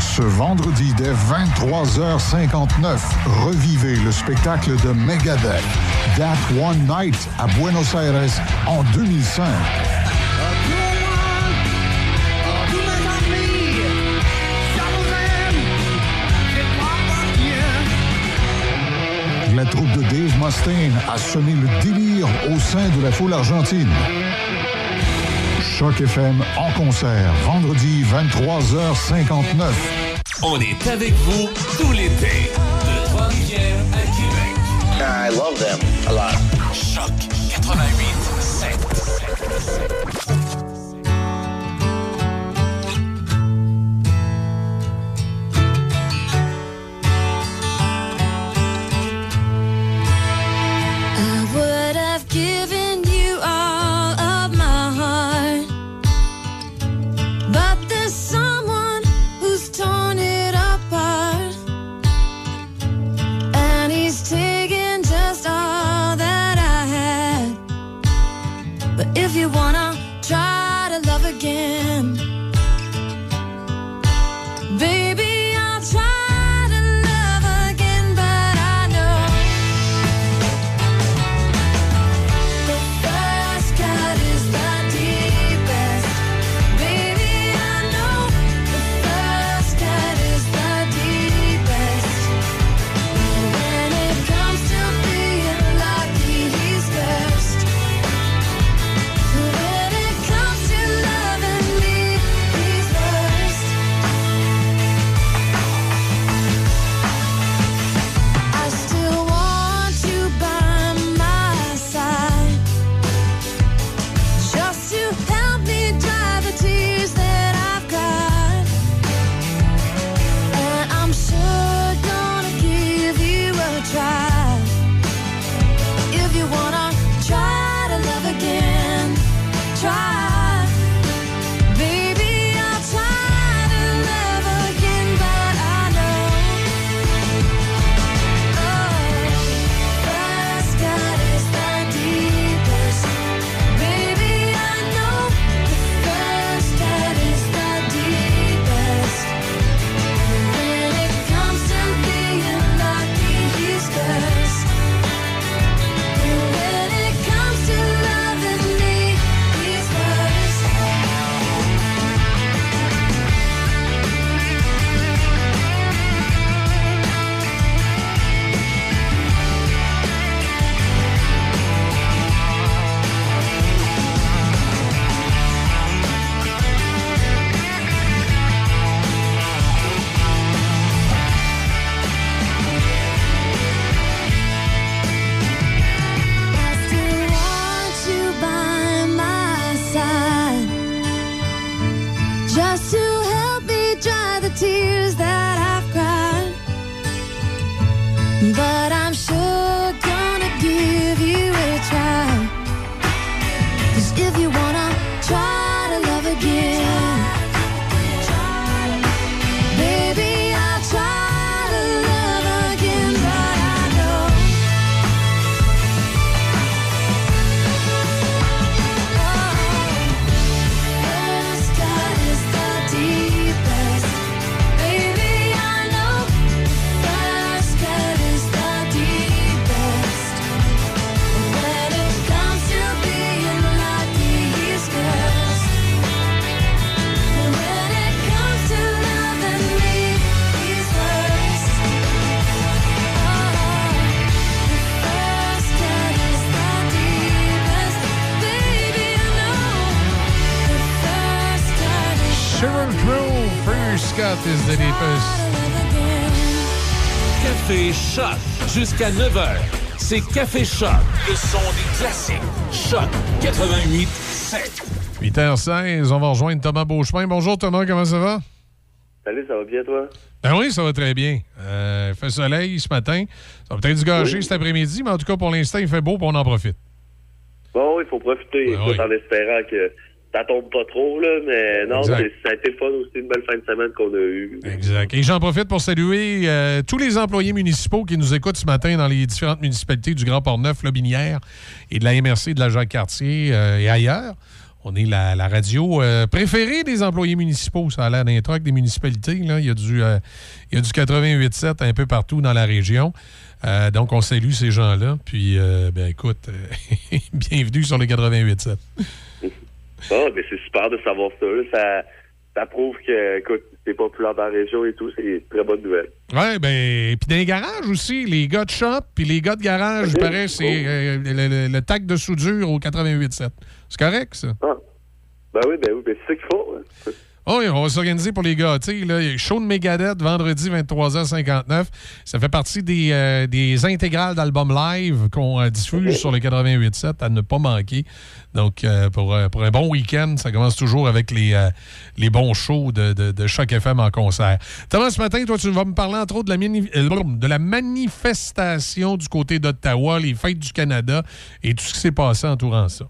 [SPEAKER 9] Ce vendredi dès 23h59, revivez le spectacle de Megadeth, That One Night à Buenos Aires en 2005. La troupe de Dave Mustaine a semé le délire au sein de la foule argentine. Choc FM en concert, vendredi 23h59.
[SPEAKER 1] On est avec vous tout l'été. De Trois-Rivières à Québec.
[SPEAKER 17] I love them a lot.
[SPEAKER 1] Choc 88 7. Jusqu'à 9h. C'est Café Choc, le son des classiques. Choc 88 7.
[SPEAKER 7] 8h16, on va rejoindre Thomas Beauchemin. Bonjour Thomas, comment ça va?
[SPEAKER 18] Salut, ça va bien, toi?
[SPEAKER 7] Ben oui, ça va très bien. Euh, il fait soleil ce matin. Ça va peut-être se gâcher
[SPEAKER 18] Oui.
[SPEAKER 7] cet après-midi, mais en tout cas, pour l'instant, il fait beau et on en profite.
[SPEAKER 18] Bon, il faut profiter,
[SPEAKER 7] oui.
[SPEAKER 18] en espérant que ça tombe pas trop, là, mais non, ça a été fun aussi, une belle fin de semaine qu'on a eue.
[SPEAKER 7] Exact. Et j'en profite pour saluer euh, tous les employés municipaux qui nous écoutent ce matin dans les différentes municipalités du Grand Port-Neuf, Lobinière et de la MRC de la Jacques-Cartier euh, et ailleurs. On est la, la radio euh, préférée des employés municipaux. Ça a l'air d'un truc des municipalités. Là. Il y a du, euh, il y a du 88.7 un peu partout dans la région. Euh, donc, on salue ces gens-là. Puis, ben écoute, *laughs* bienvenue sur le 88.7. *laughs*
[SPEAKER 18] Ah, mais c'est super de savoir ça. Ça, ça prouve que, écoute, c'est populaire dans la région et tout, c'est une très bonne nouvelle.
[SPEAKER 7] Ouais, ben, puis dans les garages aussi, les gars de shop puis les gars de garage, il paraît, c'est euh, le, le- le tac de soudure au 88.7. C'est correct, ça?
[SPEAKER 18] Ben oui, ben oui, ben c'est ça qu'il faut. hein.
[SPEAKER 7] Oh, oui, on va s'organiser pour les gars. Là, il y a show de Megadeth vendredi 23h59. Ça fait partie des, euh, des intégrales d'albums live qu'on euh, diffuse sur le 88.7 à ne pas manquer. Donc, euh, pour, pour un bon week-end, ça commence toujours avec les, les bons shows de, de, de Choc FM en concert. Thomas, ce matin, toi, tu vas me parler entre autres de la, mini- de la manifestation du côté d'Ottawa, les fêtes du Canada et tout ce qui s'est passé entourant ça.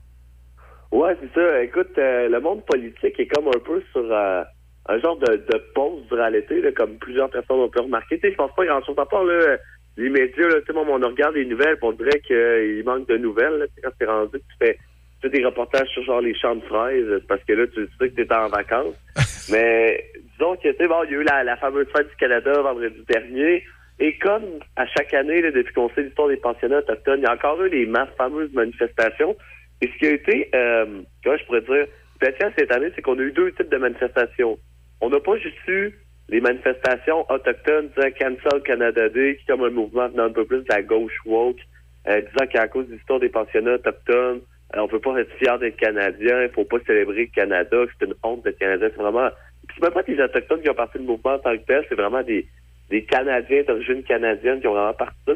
[SPEAKER 18] Ouais, c'est ça. Écoute, euh, le monde politique est comme un peu sur euh, un genre de, de pause durant l'été, là, comme plusieurs personnes ont pu remarquer. Je pense pas grand-chose à part là, les médias. Là, tu sais, moi, on regarde les nouvelles, on dirait qu'il manque de nouvelles. Là, quand c'est rendu, tu fais, tu fais des reportages sur genre les champs de fraises, parce que là, tu sais que t'es en vacances. *laughs* Mais disons que, tu sais, bon, il y a eu la, la fameuse fête du Canada vendredi dernier. Et comme à chaque année, là, depuis qu'on sait l'histoire des pensionnats autochtones, il y a encore eu les fameuses manifestations. Et ce qui a été, euh, je pourrais dire, spécial cette année, c'est qu'on a eu deux types de manifestations. On n'a pas juste eu les manifestations autochtones disant Cancel Canada Day, qui comme un mouvement venant un peu plus de la gauche woke, euh, disant qu'à cause de l'histoire des pensionnats autochtones, euh, on peut pas être fier d'être Canadien, il faut pas célébrer le Canada, c'est une honte d'être Canadien. C'est vraiment. Puis c'est même pas des autochtones qui ont parti du mouvement en tant que tel, c'est vraiment des, des Canadiens d'origine canadienne qui ont vraiment parti ça.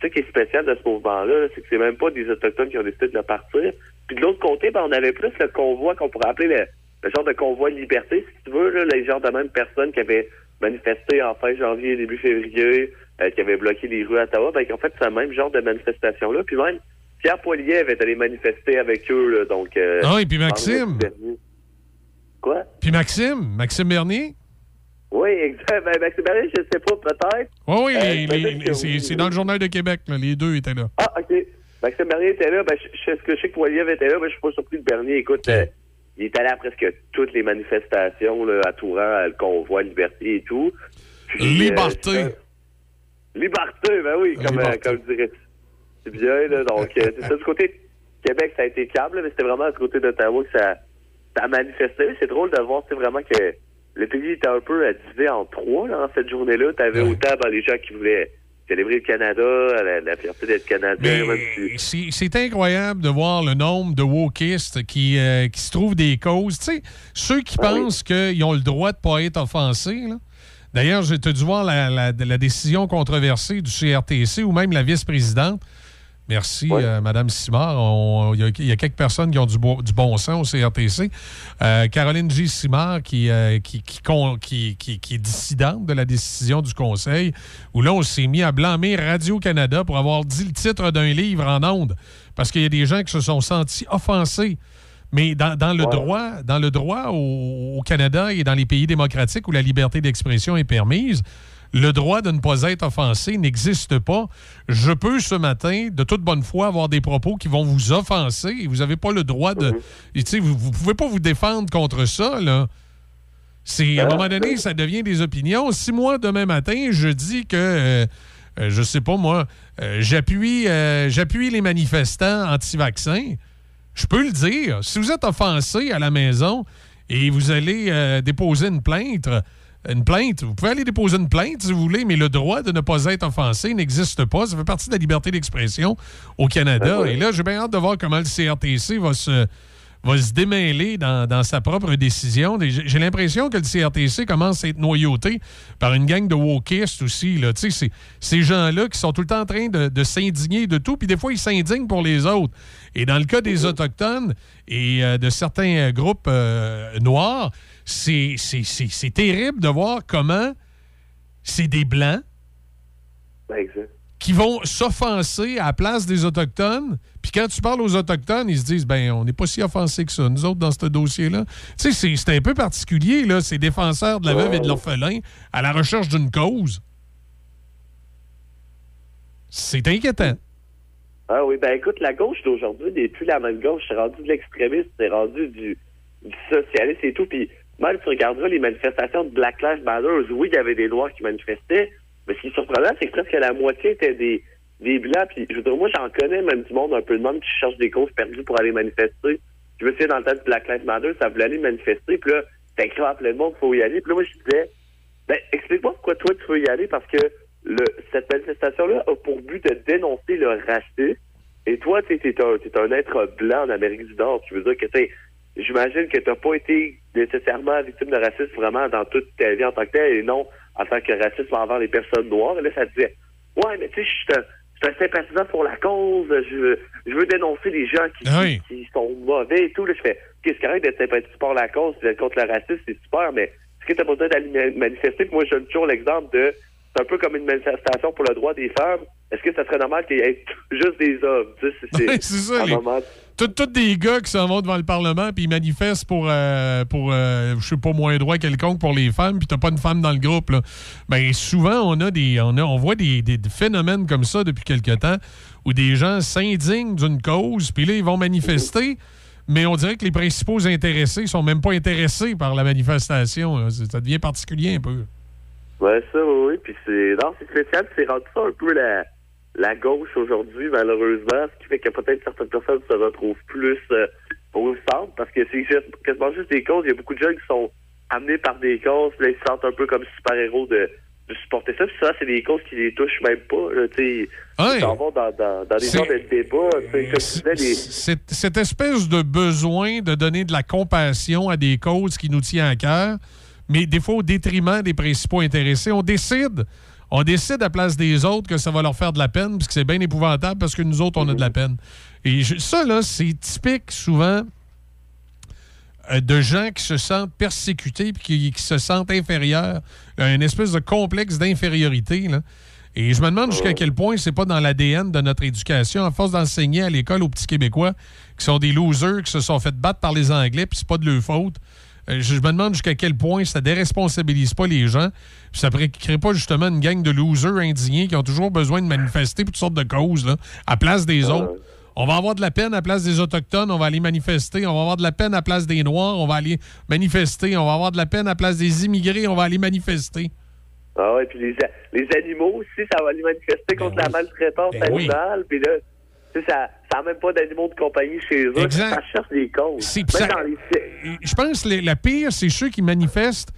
[SPEAKER 18] Ça qui est spécial de ce mouvement-là, là, c'est que c'est même pas des Autochtones qui ont décidé de le partir. Puis de l'autre côté, ben, on avait plus le convoi qu'on pourrait appeler le, le genre de convoi liberté, si tu veux, là, les genres de même personnes qui avaient manifesté en fin janvier, début février, euh, qui avaient bloqué les rues à Ottawa, ben, en fait, c'est le même genre de manifestation-là. Puis même, Pierre Poilier avait allé manifester avec eux, là, donc... euh,
[SPEAKER 7] Ah, et puis Maxime.
[SPEAKER 18] Quoi?
[SPEAKER 7] Puis Maxime, Maxime Bernier?
[SPEAKER 18] Oui, exact. Ben, Maxime Bernier, je sais pas, peut-être.
[SPEAKER 7] Oui, oui,
[SPEAKER 18] Euh,
[SPEAKER 7] c'est
[SPEAKER 18] oui.
[SPEAKER 7] c'est dans le Journal de Québec. là. Les deux étaient là.
[SPEAKER 18] Ah, OK. Maxime Bernier était là. Ben, je, je sais que je sais que Poiliev était là, mais je suis pas surpris que Bernier, écoute, euh, il est allé à presque toutes les manifestations, là, à Touran, à le convoi, Liberté et tout. Puis,
[SPEAKER 7] Liberté.
[SPEAKER 18] euh, liberté, ben oui, comme, euh, comme dirait c'est bien, là. Donc, euh, c'est ça. Du côté de Québec, ça a été là, mais c'était vraiment du côté d'Ottawa que ça, ça a manifesté. C'est drôle de voir, c'est vraiment que le pays était un peu divisé en trois, là, en cette journée-là. T'avais autant ben, les gens qui voulaient célébrer le Canada, la, la fierté d'être Canadien. si-
[SPEAKER 7] C'est incroyable de voir le nombre de wokistes qui, euh, qui se trouvent des causes. Tu sais, ceux qui
[SPEAKER 18] Ah
[SPEAKER 7] pensent qu'ils ont le droit de pas être offensés. là. D'ailleurs, j'ai dû voir la, la- la décision controversée du CRTC ou même la vice-présidente Merci, euh, Madame Simard. Il y, a- il y a quelques personnes qui ont du, bo- du bon sens au CRTC. Euh, Caroline G. Simard, qui, euh, qui, est dissidente de la décision du Conseil, où là, on s'est mis à blâmer Radio-Canada pour avoir dit le titre d'un livre en ondes, parce qu'il y a des gens qui se sont sentis offensés. Mais dans, dans le droit, dans le droit au, au Canada et dans les pays démocratiques où la liberté d'expression est permise, le droit de ne pas être offensé n'existe pas. Je peux ce matin, de toute bonne foi, avoir des propos qui vont vous offenser et vous n'avez pas le droit de. sais, vous ne pouvez pas vous défendre contre ça, là. C'est, à un moment donné, ça devient des opinions. Si moi, demain matin, je dis que, euh, euh, je sais pas moi, euh, j'appuie, j'appuie les manifestants anti-vaccins, je peux le dire. Si vous êtes offensé à la maison et vous allez déposer une plainte, une plainte, vous pouvez aller déposer une plainte si vous voulez, mais le droit de ne pas être offensé n'existe pas. Ça fait partie de la liberté d'expression au Canada. Et là, j'ai bien hâte de voir comment le CRTC va se, va se démêler dans, dans sa propre décision. J'ai l'impression que le CRTC commence à être noyauté par une gang de wokistes aussi. Là. Ces gens-là qui sont tout le temps en train de, de s'indigner de tout, puis des fois, ils s'indignent pour les autres. Et dans le cas des Autochtones et euh, de certains euh, groupes euh, noirs, c'est c'est- c'est- c'est terrible de voir comment c'est des Blancs
[SPEAKER 18] Ben, exact.
[SPEAKER 7] qui vont s'offenser à la place des Autochtones. Puis quand tu parles aux Autochtones, ils se disent, ben, on n'est pas si offensés que ça, nous autres, dans ce dossier-là. Tu sais, c'est- c'est un peu particulier, là, ces défenseurs de la veuve et de l'orphelin à la recherche d'une cause. C'est inquiétant.
[SPEAKER 18] Ah oui, ben écoute, la gauche d'aujourd'hui n'est plus la même gauche. C'est rendu de l'extrémisme, c'est rendu du, du socialiste et tout. Puis même tu regarderas les manifestations de Black Lives Matter, oui, il y avait des Noirs qui manifestaient, mais ce qui est surprenant, c'est que presque la moitié étaient des, des Blancs. Puis je veux dire, moi, j'en connais même du monde un peu de monde qui cherche des causes perdues pour aller manifester. Je me souviens, dans le temps de Black Lives Matter, ça voulait aller manifester, puis là, t'as écrit à plein de monde, faut y aller. Puis là, moi, je disais, ben, explique-moi pourquoi toi, tu veux y aller, parce que le, cette manifestation-là a pour but de dénoncer le racisme. Et toi, tu es t'es un être blanc en Amérique du Nord. Tu veux dire que, tu j'imagine que tu pas été nécessairement victime de racisme vraiment dans toute ta vie en tant que tel, et non en tant que racisme envers les personnes noires. Et là, ça te disait, ouais, mais tu sais, je suis un, sympathisant pour la cause, je veux, je veux dénoncer les gens qui,
[SPEAKER 7] Ah oui.
[SPEAKER 18] qui sont mauvais et tout. Là, je fais, qu'est-ce c'est correct d'être sympathisant pour la cause, d'être contre le racisme, c'est super, mais est-ce que tu as besoin d'aller ma- manifester? Puis moi, je donne toujours l'exemple de, c'est un peu comme une manifestation pour le droit des femmes. Est-ce que ça serait normal qu'il y ait juste des hommes? Tu sais, c'est,
[SPEAKER 7] ça,
[SPEAKER 18] un
[SPEAKER 7] les-
[SPEAKER 18] moment-
[SPEAKER 7] Tous des gars qui s'en vont devant le Parlement puis ils manifestent pour, euh, pour euh, je sais pas, moins droit quelconque pour les femmes, puis t'as pas une femme dans le groupe. Là. Ben, souvent, on a des on, a, on voit des, des- phénomènes comme ça depuis quelque temps où des gens s'indignent d'une cause, puis là, ils vont manifester, mais on dirait que les principaux intéressés sont même pas intéressés par la manifestation. Ça devient particulier un peu.
[SPEAKER 18] Ouais, ça, oui, oui. Puis c'est, non, c'est spécial. C'est rendu ça un peu la, la gauche aujourd'hui, malheureusement, ce qui fait que peut-être certaines personnes se retrouvent plus euh, au centre, parce que c'est quasiment juste des causes. Il y a beaucoup de gens qui sont amenés par des causes, puis là, ils se sentent un peu comme super-héros de, de supporter ça. Puis ça, c'est des causes qui les touchent même pas. Là, tu sais. Ils s'en vont dans, dans, dans genres de les,
[SPEAKER 7] Cette, espèce de besoin de donner de la compassion à des causes qui nous tiennent à cœur, mais des fois au détriment des principaux intéressés, on décide. On décide à place des autres que ça va leur faire de la peine, puisque c'est bien épouvantable parce que nous autres, on a de la peine. Et je- ça, là, c'est typique souvent euh, de gens qui se sentent persécutés puis qui, qui se sentent inférieurs. Un espèce de complexe d'infériorité. là. Et je me demande jusqu'à quel point c'est pas dans l'ADN de notre éducation, à force d'enseigner à l'école aux petits Québécois qui sont des losers, qui se sont fait battre par les Anglais, puis c'est pas de leur faute. Euh, Je, me demande jusqu'à quel point ça déresponsabilise pas les gens, puis ça ne crée pas justement une gang de losers indignés qui ont toujours besoin de manifester pour toutes sortes de causes, là, à place des autres. On va avoir de la peine à place des Autochtones, on va aller manifester. On va avoir de la peine à place des Noirs, on va aller manifester. On va avoir de la peine à place des immigrés, on va aller manifester.
[SPEAKER 18] Ah ouais, puis les, les animaux aussi, ça va aller manifester contre la maltraitance
[SPEAKER 7] Ben oui.
[SPEAKER 18] animale. Puis là, tu sais, ça ça n'a même pas d'animaux de compagnie chez eux.
[SPEAKER 7] Exact.
[SPEAKER 18] Ça cherche des causes.
[SPEAKER 7] Ça-
[SPEAKER 18] les-
[SPEAKER 7] Je pense que la pire, c'est ceux qui manifestent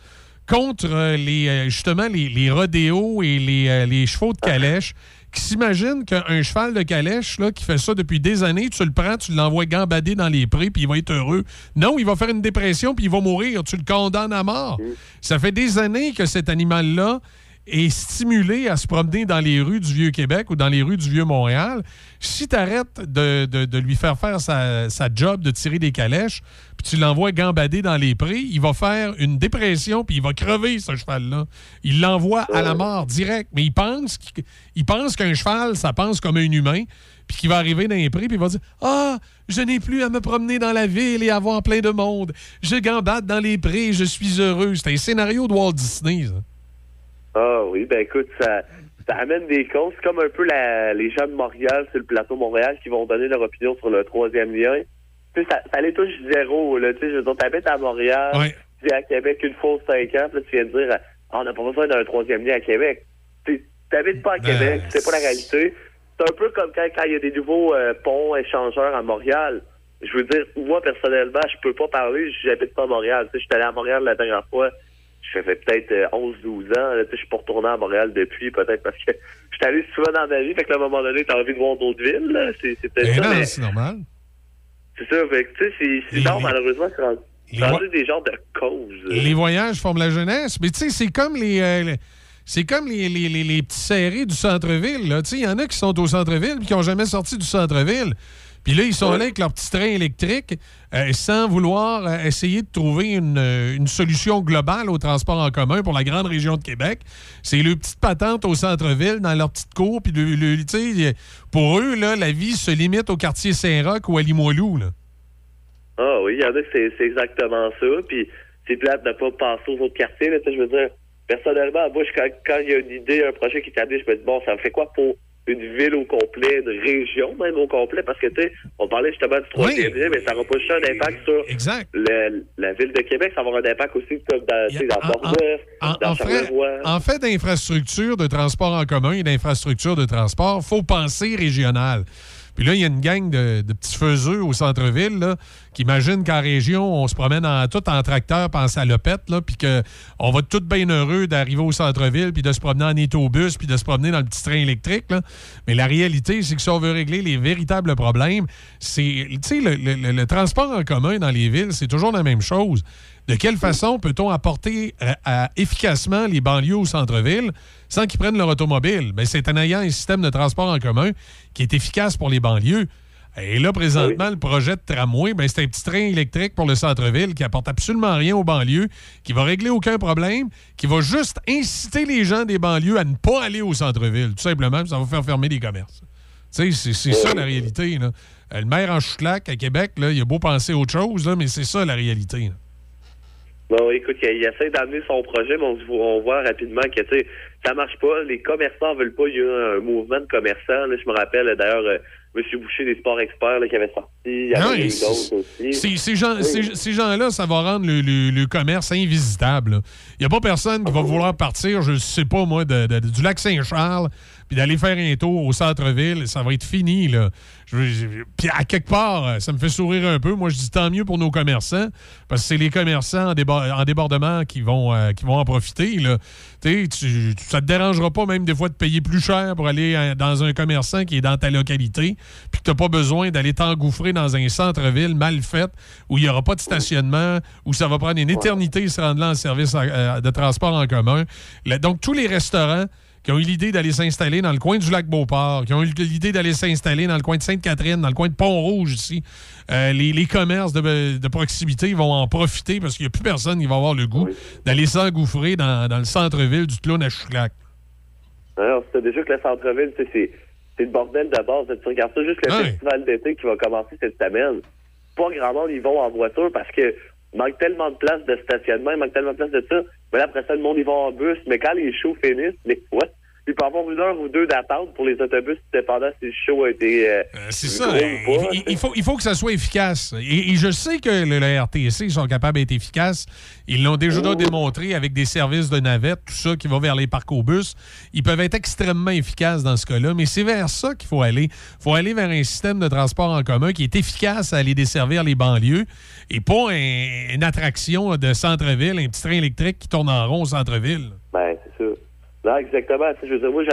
[SPEAKER 7] contre euh, les, euh, justement les, les rodéos et les, euh, les chevaux de calèche, qui s'imaginent qu'un cheval de calèche là, qui fait ça depuis des années, tu le prends, tu l'envoies gambader dans les prés, puis il va être heureux. Non, il va faire une dépression, puis il va mourir. Tu le condamnes à mort. Ça fait des années que cet animal-là est stimulé à se promener dans les rues du Vieux-Québec ou dans les rues du Vieux-Montréal, si tu arrêtes de, lui faire faire sa, job de tirer des calèches, puis tu l'envoies gambader dans les prés, il va faire une dépression, puis il va crever, ce cheval-là. Il l'envoie à la mort direct. Mais il pense pense qu'un cheval, ça pense comme un humain, puis qu'il va arriver dans les prés, puis il va dire Ah, je n'ai plus à me promener dans la ville et à voir plein de monde. Je gambade dans les prés, je suis heureux. C'est un scénario de Walt Disney, ça.
[SPEAKER 18] Ah oui, ben écoute, ça, ça amène des causes comme un peu la, les gens de Montréal sur le plateau Montréal qui vont donner leur opinion sur le troisième lien. Tu sais, ça, ça les touche zéro, là. Tu sais, je veux dire, t'habites à Montréal, tu es à Québec une fois cinq ans, puis là, tu viens de dire, ah, on n'a pas besoin d'un troisième lien à Québec. Tu t'habites pas à Québec, tu sais pas la réalité. C'est un peu comme quand quand il y a des nouveaux euh, ponts échangeurs à Montréal. Je veux dire, moi, personnellement, je peux pas parler, j'habite pas à Montréal. Tu sais, je suis allé à Montréal la dernière fois, je fais peut-être euh, 11-12 ans. Là, tu sais, je suis pas retourné à Montréal depuis, peut-être parce que *laughs* je suis allé souvent dans ma vie, fait qu'à un moment donné, t'as envie de voir d'autres villes. là. C'est c'est peut-être ça, mais
[SPEAKER 7] c'est normal.
[SPEAKER 18] c'est ça. Fait que, tu sais, c'est- tard, malheureusement, c'est rendu, des genres de causes.
[SPEAKER 7] Les voyages forment la jeunesse. Mais tu sais, c'est comme les. euh, les- c'est comme les, les- les- les petits serrés du centre-ville. Il y en a qui sont au centre-ville et qui n'ont jamais sorti du centre-ville. Puis là, ils sont là avec leur petit train électrique euh, sans vouloir euh, essayer de trouver une, euh, une solution globale au transport en commun pour la grande région de Québec. C'est le petite patente au centre-ville, dans leur petite cour. Puis le- le- tu sais, pour eux, là, la vie se limite au quartier Saint-Roch ou à Limoilou. Là.
[SPEAKER 18] Ah oui, il y en a que c'est exactement ça. Puis c'est plate de pas passer aux autres quartiers. Là, je veux dire, personnellement, moi, quand, quand il y a une idée, un projet qui est établi, je me dis, bon, ça me fait quoi pour une ville au complet, une région même au complet? Parce que, tu sais, on parlait justement du troisième lien, mais ça n'aura pas juste un impact sur le- la ville de Québec. Ça va avoir un impact aussi comme dans, dans Port-Neuf,
[SPEAKER 7] En,
[SPEAKER 18] dans
[SPEAKER 7] en fait, en fait d'infrastructure de transport en commun et d'infrastructure de transport, faut penser régional. Puis là, il y a une gang de, de petits faiseux au centre-ville là, qui imaginent qu'en région, on se promène en, tout en tracteur, en salopette, puis qu'on va tout bien heureux d'arriver au centre-ville, puis de se promener en étobus, puis de se promener dans le petit train électrique. là. Mais la réalité, c'est que si on veut régler les véritables problèmes, c'est, tu sais, le, le- le- le transport en commun dans les villes, c'est toujours la même chose. De quelle façon peut-on apporter euh, à- efficacement les banlieues au centre-ville sans qu'ils prennent leur automobile? Ben, c'est en ayant un système de transport en commun qui est efficace pour les banlieues. Et là, présentement, le projet de tramway, ben, c'est un petit train électrique pour le centre-ville qui apporte absolument rien aux banlieues, qui va régler aucun problème, qui va juste inciter les gens des banlieues à ne pas aller au centre-ville, tout simplement, puis ça va faire fermer les commerces. Tu sais, c'est ça la réalité. Là. Euh, Le maire en chouclac à Québec, là, il a beau penser autre chose, là, mais c'est ça la réalité. là.
[SPEAKER 18] Bon, écoute, il, il essaie d'amener son projet, mais on, voit- on voit rapidement que, ça marche pas. Les commerçants veulent pas. Il y a eu un mouvement de commerçants. Là, je me rappelle, d'ailleurs, euh, M. Boucher des Sports Experts là, qui avait sorti.
[SPEAKER 7] Ah
[SPEAKER 18] avait aussi.
[SPEAKER 7] Ces, ces gens,
[SPEAKER 18] Oui.
[SPEAKER 7] ces, ces gens-là, ça va rendre le, le- le commerce invisitable. Il n'y a pas personne qui va vouloir partir, je sais pas moi, de- de- du lac Saint-Charles, puis d'aller faire un tour au centre-ville. Ça va être fini. Là. Je- je- Puis à quelque part, ça me fait sourire un peu. Moi, je dis tant mieux pour nos commerçants, parce que c'est les commerçants en, déba- en débordement qui vont, euh, qui vont en profiter. Là. Tu tu- ça te dérangera pas même des fois de payer plus cher pour aller euh, dans un commerçant qui est dans ta localité, puis que tu n'as pas besoin d'aller t'engouffrer dans un centre-ville mal fait où il n'y aura pas de stationnement, où ça va prendre une éternité se rendre là en service en- euh, de transport en commun. Là, donc, tous les restaurants qui ont eu l'idée d'aller s'installer dans le coin du lac Beauport, qui ont eu l'idée d'aller s'installer dans le coin de Sainte-Catherine, dans le coin de Pont-Rouge ici, euh, les, les commerces de, de proximité vont en profiter parce qu'il n'y a plus personne qui va avoir le goût d'aller s'engouffrer dans, dans le centre-ville du clown à Chouclac.
[SPEAKER 18] Alors, c'est déjà que le centre-ville, c'est c'est le bordel de base. Tu regardes ça, juste le festival d'été qui va commencer cette semaine. Pas grand monde, ils vont en voiture parce que il manque tellement de place de stationnement, il manque tellement de place de ça. Mais là, après ça, le monde, ils vont en bus. Mais quand les shows finissent, les fois, il peut avoir une heure ou deux d'attente pour les autobus, dépendant si le show a été. euh,
[SPEAKER 7] C'est ça.
[SPEAKER 18] gros ou pas.
[SPEAKER 7] il, il faut, il faut que ça soit efficace. Et, et je sais que le, le RTC sont capables d'être efficaces. Ils l'ont déjà démontré avec des services de navette, tout ça qui va vers les parcs au bus. Ils peuvent être extrêmement efficaces dans ce cas-là, mais c'est vers ça qu'il faut aller. Il faut aller vers un système de transport en commun qui est efficace à aller desservir les banlieues et pas un- une attraction de centre-ville, un petit train électrique qui tourne en rond au centre-ville.
[SPEAKER 18] Ben. Non, exactement. Tu sais, je veux dire, moi,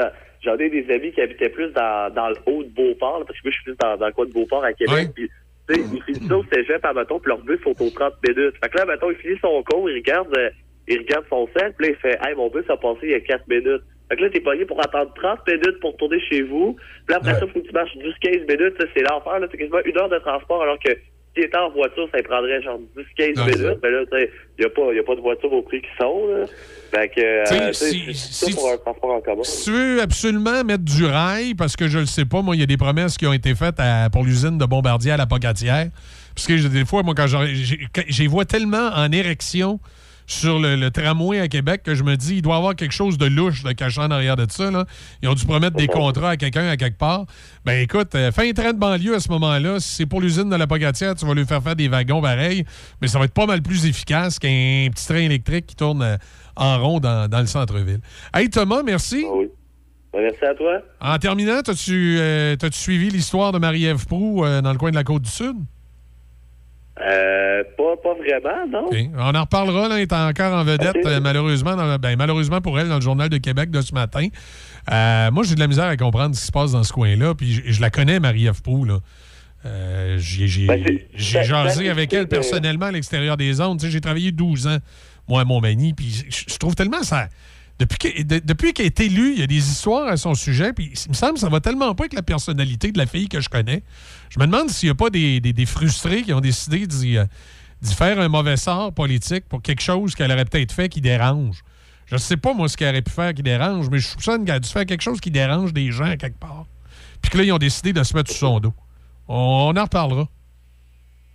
[SPEAKER 18] j'en- ai des amis qui habitaient plus dans, dans le haut de Beauport, là, parce que moi, je suis plus dans, dans le coin de Beauport à Québec. Puis, tu sais, ils finissent au cégep à mettons, puis leur bus sont aux 30 minutes. Fait que là, mettons, il finit son cours, il regarde, euh, il regarde son sel, puis là, il fait Hey, mon bus a passé il y a 4 minutes. Fait que là, t'es pogné pour attendre 30 minutes pour tourner chez vous. Puis là, après ça, faut que tu marches 12-15 minutes. C'est l'enfer. là. C'est quasiment une heure de transport, alors que si t'étais en voiture, ça prendrait genre 10-15 minutes. Mais là, il n'y a, pas- y a pas de voiture au prix qui sont. Là. Fait que, euh,
[SPEAKER 7] si- si
[SPEAKER 18] pour un transport en commun.
[SPEAKER 7] Si tu veux absolument mettre du rail, parce que je le sais pas, moi, il y a des promesses qui ont été faites à- pour l'usine de Bombardier à la Pocatière. Parce que des fois, moi, quand j'ai- vois tellement en érection sur le, le tramway à Québec que je me dis, il doit y avoir quelque chose de louche de caché en arrière de ça. Là. Ils ont dû promettre des contrats à quelqu'un à quelque part. Ben écoute, euh, fais un train de banlieue à ce moment-là. Si c'est pour l'usine de la Pocatière, tu vas lui faire faire des wagons pareils, mais ça va être pas mal plus efficace qu'un petit train électrique qui tourne euh, en rond dans, dans le centre-ville. Hey Thomas, merci.
[SPEAKER 18] Ben, merci à toi.
[SPEAKER 7] En terminant, as-tu euh, suivi l'histoire de Marie-Ève Proux euh, dans le coin de la Côte-du-Sud?
[SPEAKER 18] Euh, pas, pas vraiment, non?
[SPEAKER 7] On en reparlera. Là, elle est encore en vedette, euh, malheureusement, dans le- ben, malheureusement pour elle, dans le Journal de Québec de ce matin. Euh, moi, j'ai de la misère à comprendre ce qui se passe dans ce coin-là. Puis je, je la connais, Marie-Ève. Euh, j'ai j'ai-
[SPEAKER 18] Ben,
[SPEAKER 7] j'ai
[SPEAKER 18] ben,
[SPEAKER 7] jasé
[SPEAKER 18] ben,
[SPEAKER 7] avec elle personnellement à l'extérieur des sais, J'ai travaillé 12 ans, moi, à Montmagny. Puis je trouve tellement ça. Depuis que- de- depuis qu'elle est élue, il y a des histoires à son sujet. Puis il me semble que ça va tellement pas avec la personnalité de la fille que je connais. Je me demande s'il n'y a pas des, frustrés qui ont décidé d'y euh, d'y faire un mauvais sort politique pour quelque chose qu'elle aurait peut-être fait qui dérange. Je ne sais pas, moi, ce qu'elle aurait pu faire qui dérange, mais je soupçonne qu'elle a dû faire quelque chose qui dérange des gens quelque part. Puis que là, ils ont décidé de se mettre sous son dos. On en reparlera.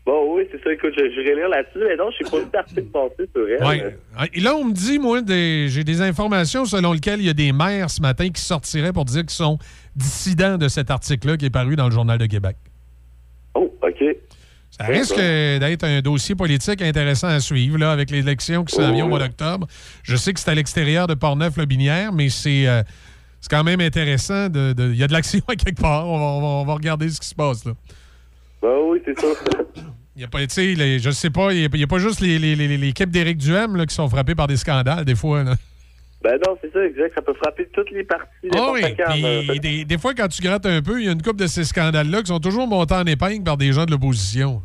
[SPEAKER 18] Bon, oui, c'est ça. Écoute, je, je vais lire là-dessus. Mais non, je sais pas eu d'article passé sur elle.
[SPEAKER 7] Ouais. Ah, Et là, on me dit, moi, des- j'ai des informations selon lesquelles il y a des maires ce matin qui sortiraient pour dire qu'ils sont dissidents de cet article-là qui est paru dans le Journal de Québec.
[SPEAKER 18] Oh, OK.
[SPEAKER 7] Ça risque d'être un dossier politique intéressant à suivre là, avec l'élection qui s'en vient au mois d'octobre. Je sais que c'est à l'extérieur de Portneuf-le-Binière, mais c'est euh, c'est quand même intéressant. de- de- Il y a de l'action à quelque part. On va, on va- on va regarder ce qui se passe. là.
[SPEAKER 18] Ben oui, c'est ça.
[SPEAKER 7] Il *laughs* y a pas, tu sais, les- je sais pas, il n'y a, pas juste les- les- les- l'équipe d'Éric Duhem là, qui sont frappés par des scandales, des fois. là.
[SPEAKER 18] ben non, c'est ça, exact. Ça peut frapper toutes les parties.
[SPEAKER 7] Ah oui, puis des, des fois, quand tu grattes un peu, il y a une couple de ces scandales-là qui sont toujours montés en épingle par des gens de l'opposition.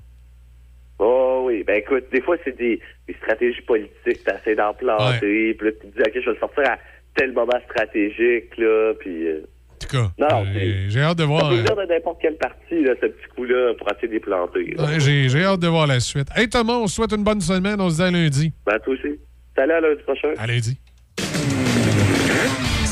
[SPEAKER 18] Oh oui, ben écoute, des fois, c'est des, des stratégies politiques. T'essaies d'en planter, puis là, tu te dis, OK, je vais le sortir à tel moment stratégique, là, puis... euh,
[SPEAKER 7] tout cas,
[SPEAKER 18] Non,
[SPEAKER 7] euh, j'ai hâte de
[SPEAKER 18] Ça
[SPEAKER 7] voir.
[SPEAKER 18] peut
[SPEAKER 7] euh,
[SPEAKER 18] de n'importe quelle partie, là, ce petit coup-là, pour essayer de les planter.
[SPEAKER 7] ouais, j'ai j'ai hâte de voir la suite. Hey Thomas, on se souhaite une bonne semaine. On se dit à lundi.
[SPEAKER 18] Ben toi aussi. Salut à lundi prochain.
[SPEAKER 7] À lundi.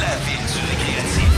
[SPEAKER 3] la ville du récréatif.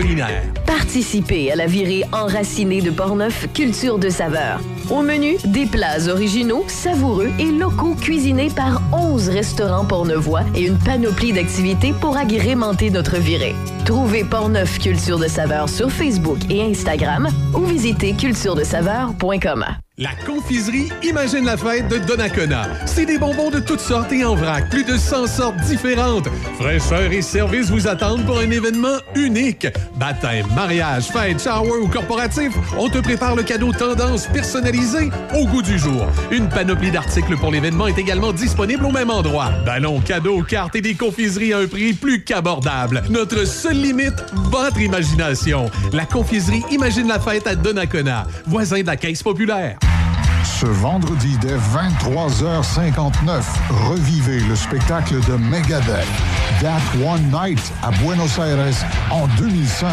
[SPEAKER 10] Participez à la virée enracinée de Portneuf Culture de saveur. Au menu, des plats originaux, savoureux et locaux cuisinés par 11 restaurants portneuvois et une panoplie d'activités pour agrémenter notre virée. Trouvez Portneuf Culture de saveur sur Facebook et Instagram ou visitez culturedesaveur.com.
[SPEAKER 8] La confiserie Imagine la fête de Donnacona. C'est des bonbons de toutes sortes et en vrac, plus de 100 sortes différentes. Fraîcheur et service vous attendent pour un événement unique. Baptême, mariage, fête, shower ou corporatif, on te prépare le cadeau tendance personnalisé au goût du jour. Une panoplie d'articles pour l'événement est également disponible au même endroit. Ballons, cadeaux, cartes et des confiseries à un prix plus qu'abordable. Notre seule limite, votre imagination. La confiserie Imagine la fête à Donnacona, voisin de la Caisse populaire.
[SPEAKER 9] Ce vendredi dès 23h59, revivez le spectacle de Megadeth, That One Night à Buenos Aires en 2005.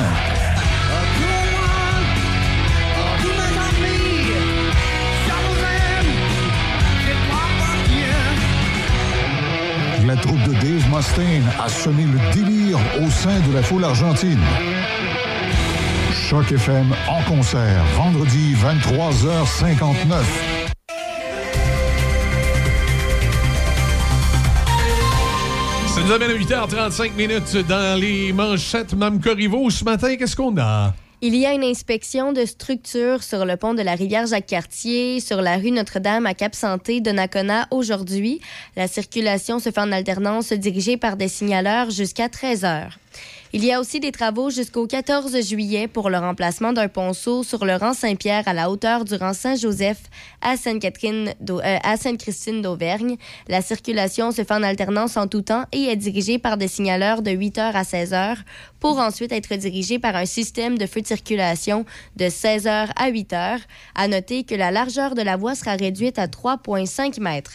[SPEAKER 9] La troupe de Dave Mustaine a semé le délire au sein de la foule argentine. Choc FM en concert, vendredi 23h59.
[SPEAKER 7] Ça nous amène à 8h35 minutes dans les manchettes Mme Corriveau. Ce matin, qu'est-ce qu'on a?
[SPEAKER 2] Il y a une inspection de structure sur le pont de la rivière Jacques-Cartier, sur la rue Notre-Dame à Cap-Santé de Nakona aujourd'hui. La circulation se fait en alternance dirigée par des signaleurs jusqu'à 13 heures. Il y a aussi des travaux jusqu'au 14 juillet pour le remplacement d'un ponceau sur le rang Saint-Pierre à la hauteur du rang Saint-Joseph euh, à Sainte-Christine d'Auvergne. La circulation se fait en alternance en tout temps et est dirigée par des signaleurs de 8h à 16h pour ensuite être dirigée par un système de feu de circulation de 16h à 8h. À noter que la largeur de la voie sera réduite à 3,5 mètres.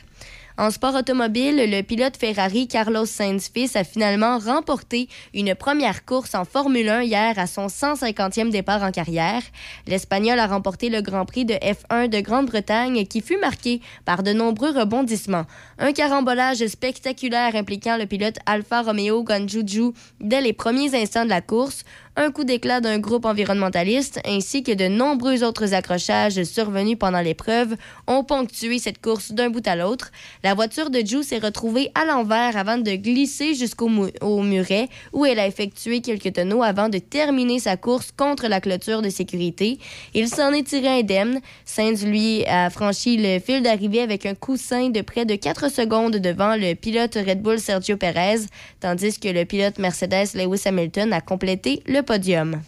[SPEAKER 2] En sport automobile, le pilote Ferrari Carlos Sainz Fils a finalement remporté une première course en Formule 1 hier à son 150e départ en carrière. L'Espagnol a remporté le Grand Prix de F1 de Grande-Bretagne qui fut marqué par de nombreux rebondissements. Un carambolage spectaculaire impliquant le pilote Alfa Romeo Ganjuju dès les premiers instants de la course, un coup d'éclat d'un groupe environnementaliste ainsi que de nombreux autres accrochages survenus pendant l'épreuve ont ponctué cette course d'un bout à l'autre. La voiture de Ju s'est retrouvée à l'envers avant de glisser jusqu'au mu- muret où elle a effectué quelques tonneaux avant de terminer sa course contre la clôture de sécurité. Il s'en est tiré indemne. Sainz, lui, a franchi le fil d'arrivée avec un coussin de près de 4 secondes devant le pilote Red Bull Sergio Perez, tandis que le pilote Mercedes Lewis Hamilton a complété le podium.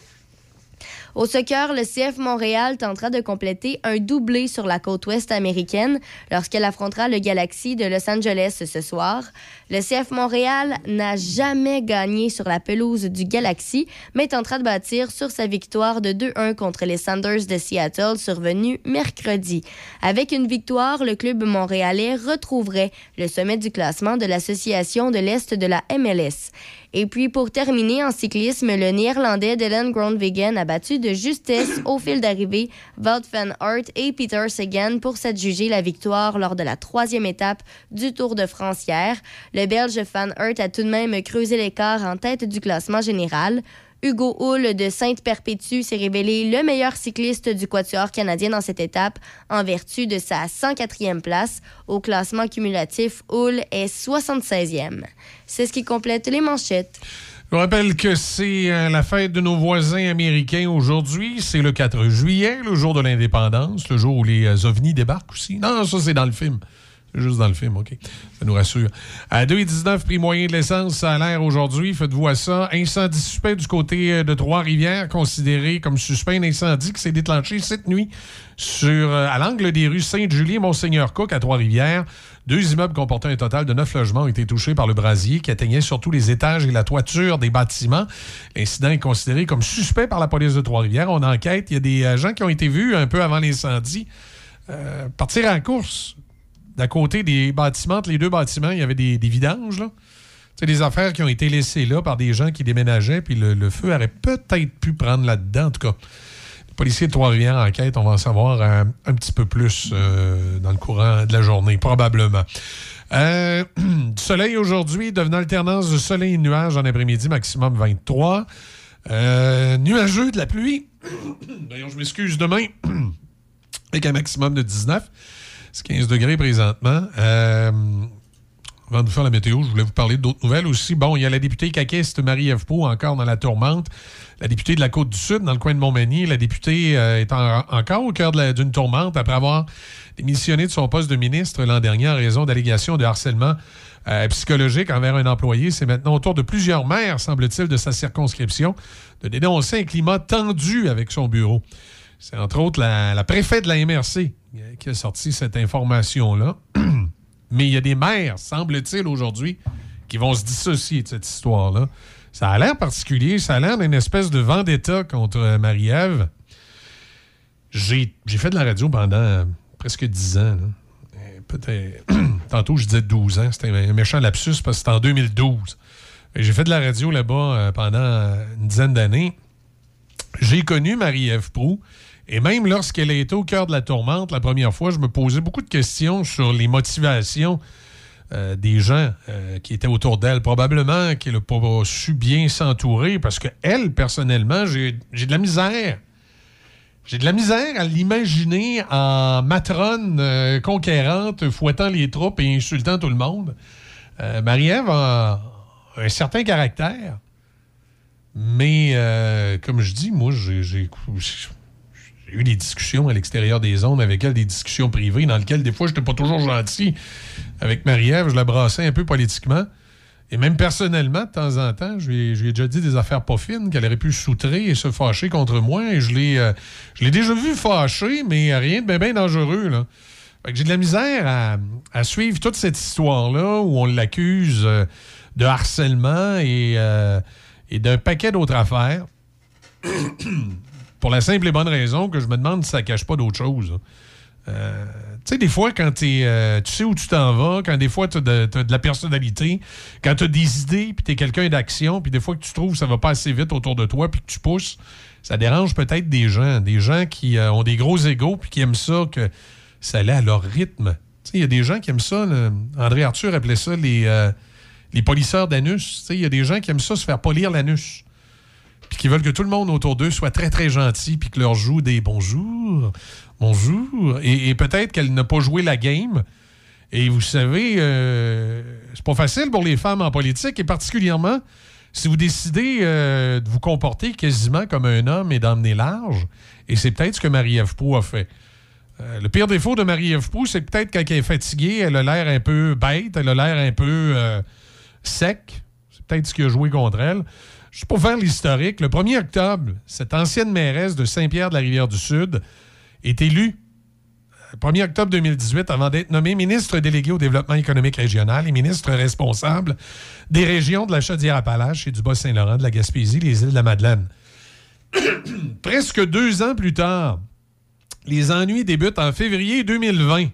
[SPEAKER 2] Au soccer, le CF Montréal tentera de compléter un doublé sur la côte ouest américaine lorsqu'elle affrontera le Galaxy de Los Angeles ce soir. Le CF Montréal n'a jamais gagné sur la pelouse du Galaxy, mais tentera de bâtir sur sa victoire de 2-1 contre les Sanders de Seattle survenue mercredi. Avec une victoire, le club montréalais retrouverait le sommet du classement de l'Association de l'Est de la MLS. Et puis, pour terminer en cyclisme, le néerlandais Dylan Groenewegen a battu de justesse au fil d'arrivée Wout van Aert et Peter Sagan pour s'adjuger la victoire lors de la troisième étape du Tour de France hier. Le Belge Van Aert a tout de même creusé l'écart en tête du classement général. Hugo Hull de Sainte-Perpétue s'est révélé le meilleur cycliste du quatuor canadien dans cette étape en vertu de sa 104e place. Au classement cumulatif, Hull est 76e. C'est ce qui complète les manchettes.
[SPEAKER 7] Je rappelle que c'est euh, la fête de nos voisins américains aujourd'hui. C'est le 4 juillet, le jour de l'indépendance, le jour où les euh, ovnis débarquent aussi. Non, ça, c'est dans le film. Juste dans le film, OK. Ça nous rassure. À 2,19 prix moyen de l'essence, ça a l'air aujourd'hui. Faites-vous à ça. Incendie suspect du côté euh, de Trois-Rivières, considéré comme suspect. Un incendie qui s'est déclenché cette nuit sur, euh, à l'angle des rues Sainte-Julie et Monseigneur-Cook à Trois-Rivières. Deux immeubles comportant un total de neuf logements ont été touchés par le brasier qui atteignait surtout les étages et la toiture des bâtiments. L'incident est considéré comme suspect par la police de Trois-Rivières. On enquête. Il y a des euh, gens qui ont été vus un peu avant l'incendie partir en course. D'à côté des bâtiments, entre les deux bâtiments, il y avait des, vidanges. Là. C'est des affaires qui ont été laissées là par des gens qui déménageaient, puis le, feu aurait peut-être pu prendre là-dedans. En tout cas, les policiers de Trois-Rivières enquête, on va en savoir euh, un petit peu plus euh, dans le courant de la journée, probablement. Euh, *clears throat* soleil aujourd'hui, devenant alternance de soleil et nuages en après-midi, maximum 23. Euh, nuageux de la pluie. *clears throat* Voyons, je m'excuse demain. *clears throat* Avec un maximum de 19. C'est 15 degrés présentement. Euh, avant de vous faire la météo, je voulais vous parler d'autres nouvelles aussi. Bon, il y a la députée caquiste Marie-Ève encore dans la tourmente. La députée de la Côte-du-Sud, dans le coin de Montmagny. La députée euh, est en- encore au cœur d'une tourmente après avoir démissionné de son poste de ministre l'an dernier en raison d'allégations de harcèlement euh, psychologique envers un employé. C'est maintenant au tour de plusieurs maires, semble-t-il, de sa circonscription de dénoncer un climat tendu avec son bureau. C'est entre autres la, la préfète de la MRC qui a sorti cette information-là. *clears throat* Mais il y a des maires, semble-t-il, aujourd'hui, qui vont se dissocier de cette histoire-là. Ça a l'air particulier, ça a l'air d'une espèce de vendetta contre euh, Marie-Ève. J'ai fait de la radio pendant euh, presque 10 ans. Euh, Peut-être. *clears throat* Tantôt, je disais 12 ans. C'était un méchant lapsus parce que c'était en 2012. Et J'ai fait de la radio là-bas euh, pendant euh, une dizaine d'années. J'ai connu Marie-Ève Proux. Et même lorsqu'elle a été au cœur de la tourmente la première fois, je me posais beaucoup de questions sur les motivations euh, des gens euh, qui étaient autour d'elle. Probablement qu'elle n'a pas su bien s'entourer parce que elle, personnellement, j'ai de la misère. J'ai de la misère à l'imaginer en matrone euh, conquérante, fouettant les troupes et insultant tout le monde. Marie-Ève a un certain caractère. Mais, comme je dis, moi, j'ai eu des discussions à l'extérieur des zones avec elle, des discussions privées, dans lesquelles, des fois, je n'étais pas toujours gentil avec Marie-Ève. Je la brassais un peu politiquement. Et même personnellement, de temps en temps, je lui ai, déjà dit des affaires pas fines qu'elle aurait pu soutrer et se fâcher contre moi. Et je l'ai euh, je l'ai déjà vu fâcher, mais rien de bien bien dangereux. Là. J'ai de la misère à, à suivre toute cette histoire-là où on l'accuse euh, de harcèlement et, euh, et d'un paquet d'autres affaires. Pour la simple et bonne raison que je me demande si ça cache pas d'autre chose. là. Euh, tu sais, des fois, quand t'es, euh, tu sais où tu t'en vas, quand des fois tu as de, de la personnalité, quand tu as des idées, puis tu es quelqu'un d'action, puis des fois que tu trouves que ça va pas assez vite autour de toi, puis que tu pousses, ça dérange peut-être des gens. Des gens qui euh, ont des gros égaux, puis qui aiment ça, que ça allait à leur rythme. Tu sais, il y a des gens qui aiment ça. André Arthur appelait ça les, les polisseurs d'anus. Tu sais, il y a des gens qui aiment ça se faire polir l'anus qui veulent que tout le monde autour d'eux soit très, très gentil, puis que leur joue des bonjours, bonjour. Et, peut-être qu'elle n'a pas joué la game. Et vous savez, euh, c'est pas facile pour les femmes en politique, et particulièrement si vous décidez euh, de vous comporter quasiment comme un homme et d'emmener large. Et c'est peut-être ce que Marie-Ève a fait. Euh, le pire défaut de Marie-Ève c'est peut-être quand elle est fatiguée, elle a l'air un peu bête, elle a l'air un peu euh, sec. C'est peut-être ce qui a joué contre elle. Juste pour faire l'historique, le 1er octobre, cette ancienne mairesse de Saint-Pierre-de-la-Rivière-du-Sud est élue le 1er octobre 2018 avant d'être nommée ministre déléguée au développement économique régional et ministre responsable des régions de la Chaudière-Appalaches et du Bas-Saint-Laurent, de la Gaspésie, les îles de la Madeleine. *coughs* Presque deux ans plus tard, les ennuis débutent en février 2020.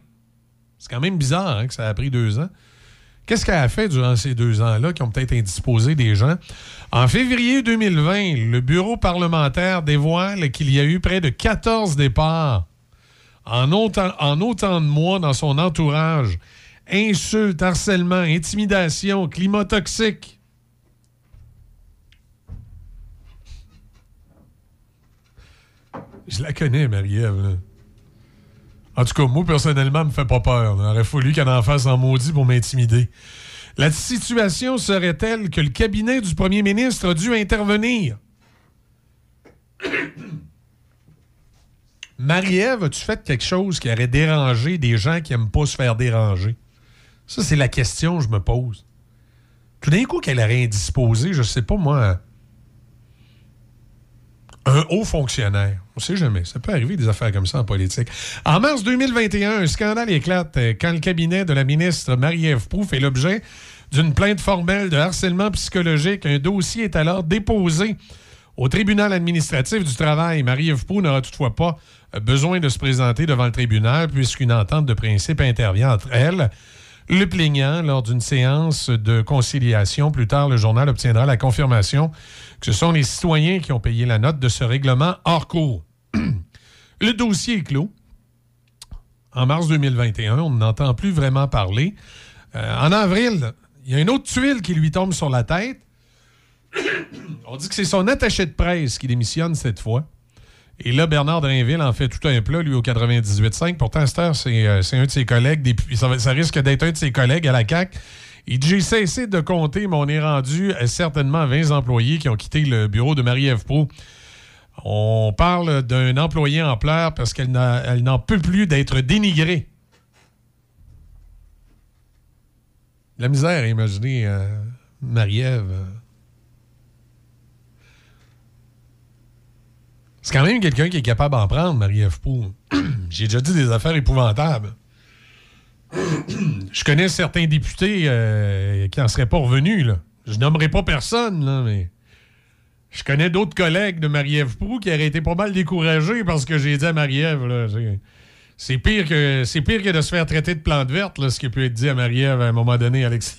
[SPEAKER 7] C'est quand même bizarre hein, que ça a pris deux ans. Qu'est-ce qu'elle a fait durant ces deux ans-là qui ont peut-être indisposé des gens? En février 2020, le bureau parlementaire dévoile qu'il y a eu près de 14 départs en autant, de mois dans son entourage. Insultes, harcèlement, intimidation, climat toxique. Je la connais, Marie-Ève. En tout cas, moi, personnellement, elle me fait pas peur. Il aurait fallu qu'elle en fasse en maudit pour m'intimider. La situation serait telle que le cabinet du premier ministre a dû intervenir? *coughs* Marie-Ève, as-tu fait quelque chose qui aurait dérangé des gens qui n'aiment pas se faire déranger? Ça, c'est la question que je me pose. Tout d'un coup, qu'elle aurait indisposé, je sais pas moi, un haut fonctionnaire. On sait jamais. Ça peut arriver des affaires comme ça en politique. En mars 2021, un scandale éclate euh, quand le cabinet de la ministre Marie-Ève Proux fait l'objet d'une plainte formelle de harcèlement psychologique. Un dossier est alors déposé au tribunal administratif du travail. Marie-Ève Proux n'aura toutefois pas euh, besoin de se présenter devant le tribunal puisqu'une entente de principe intervient entre elles. Le plaignant, lors d'une séance de conciliation, plus tard, le journal obtiendra la confirmation que ce sont les citoyens qui ont payé la note de ce règlement hors cours. *clears throat* le dossier est clos. En mars 2021, on n'entend plus vraiment parler. Euh, en avril, il y a une autre tuile qui lui tombe sur la tête. *clears throat* On dit que c'est son attaché de presse qui démissionne cette fois. Et là, Bernard Drainville en fait tout un plat, lui, au 98.5. Pourtant, c'est euh, c'est un de ses collègues. ça, risque d'être un de ses collègues à la CAQ. Il J'ai cessé de compter, mais on est rendu à certainement 20 employés qui ont quitté le bureau de Marie-Ève. On parle d'un employé en pleurs parce qu'elle n'en peut plus d'être dénigrée. La misère, imaginez euh, Marie-Ève. C'est quand même quelqu'un qui est capable d'en prendre, Marie-Ève. *clears throat* J'ai déjà dit des affaires épouvantables. *clears throat* Je connais certains députés euh, qui n'en seraient pas revenus. Là. Je nommerai pas personne, mais je connais d'autres collègues de Marie-Ève Proux qui auraient été pas mal découragés parce que j'ai dit à Marie-Ève, c'est- pire, que, pire que de se faire traiter de plante verte, ce qui peut être dit à Marie-Ève à un moment donné, Alexis.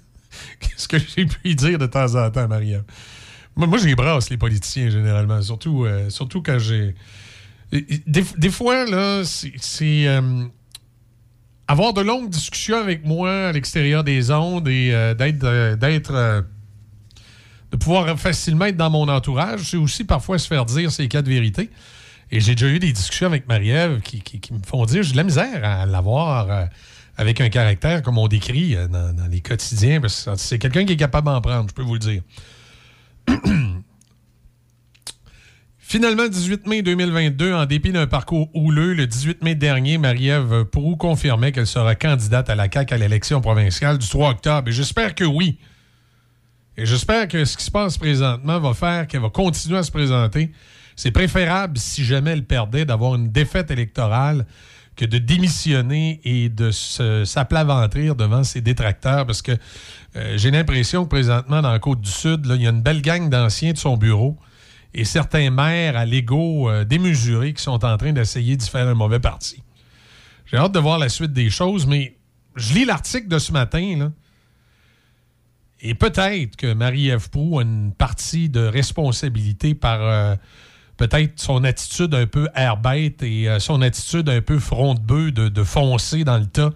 [SPEAKER 7] *laughs* Qu'est-ce que j'ai pu dire de temps en temps, Marie-Ève? Moi, moi j'ai brasse les politiciens, généralement, surtout, euh, surtout quand j'ai... Des, des fois, là, c'est... euh, avoir de longues discussions avec moi à l'extérieur des ondes et euh, d'être. d'être de pouvoir facilement être dans mon entourage, c'est aussi parfois se faire dire ces cas de vérité. Et j'ai déjà eu des discussions avec Marie-Ève qui, qui- me font dire j'ai de la misère à l'avoir avec un caractère comme on décrit dans, dans les quotidiens. Parce que c'est quelqu'un qui est capable d'en prendre, je peux vous le dire. *clears throat* Finalement, 18 mai 2022, en dépit d'un parcours houleux, le 18 mai dernier, Marie-Ève Proux confirmait qu'elle sera candidate à la CAQ à l'élection provinciale du 3 octobre. Et j'espère que oui. Et j'espère que ce qui se passe présentement va faire qu'elle va continuer à se présenter. C'est préférable, si jamais elle perdait, d'avoir une défaite électorale que de démissionner et de s'aplaventrir devant ses détracteurs parce que euh, j'ai l'impression que présentement, dans la Côte-du-Sud, il y a une belle gang d'anciens de son bureau et certains maires à l'ego euh, démesuré qui sont en train d'essayer d'y faire un mauvais parti. J'ai hâte de voir la suite des choses, mais je lis l'article de ce matin, et peut-être que Marie-Ève Proux a une partie de responsabilité par euh, peut-être son attitude un peu air-bête et euh, son attitude un peu front de bœuf de, foncer dans le tas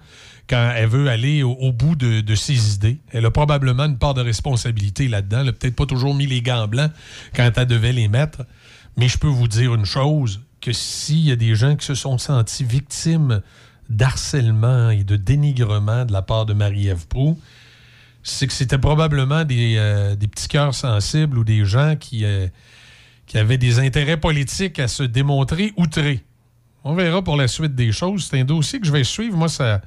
[SPEAKER 7] quand elle veut aller au, bout de, ses idées. Elle a probablement une part de responsabilité là-dedans. Elle n'a peut-être pas toujours mis les gants blancs quand elle devait les mettre. Mais je peux vous dire une chose, que s'il y a des gens qui se sont sentis victimes d'harcèlement et de dénigrement de la part de Marie-Ève Proux, c'est que c'était probablement des, euh, des petits cœurs sensibles ou des gens qui, euh, qui avaient des intérêts politiques à se démontrer outrés. On verra pour la suite des choses. C'est un dossier que je vais suivre. Moi, ça,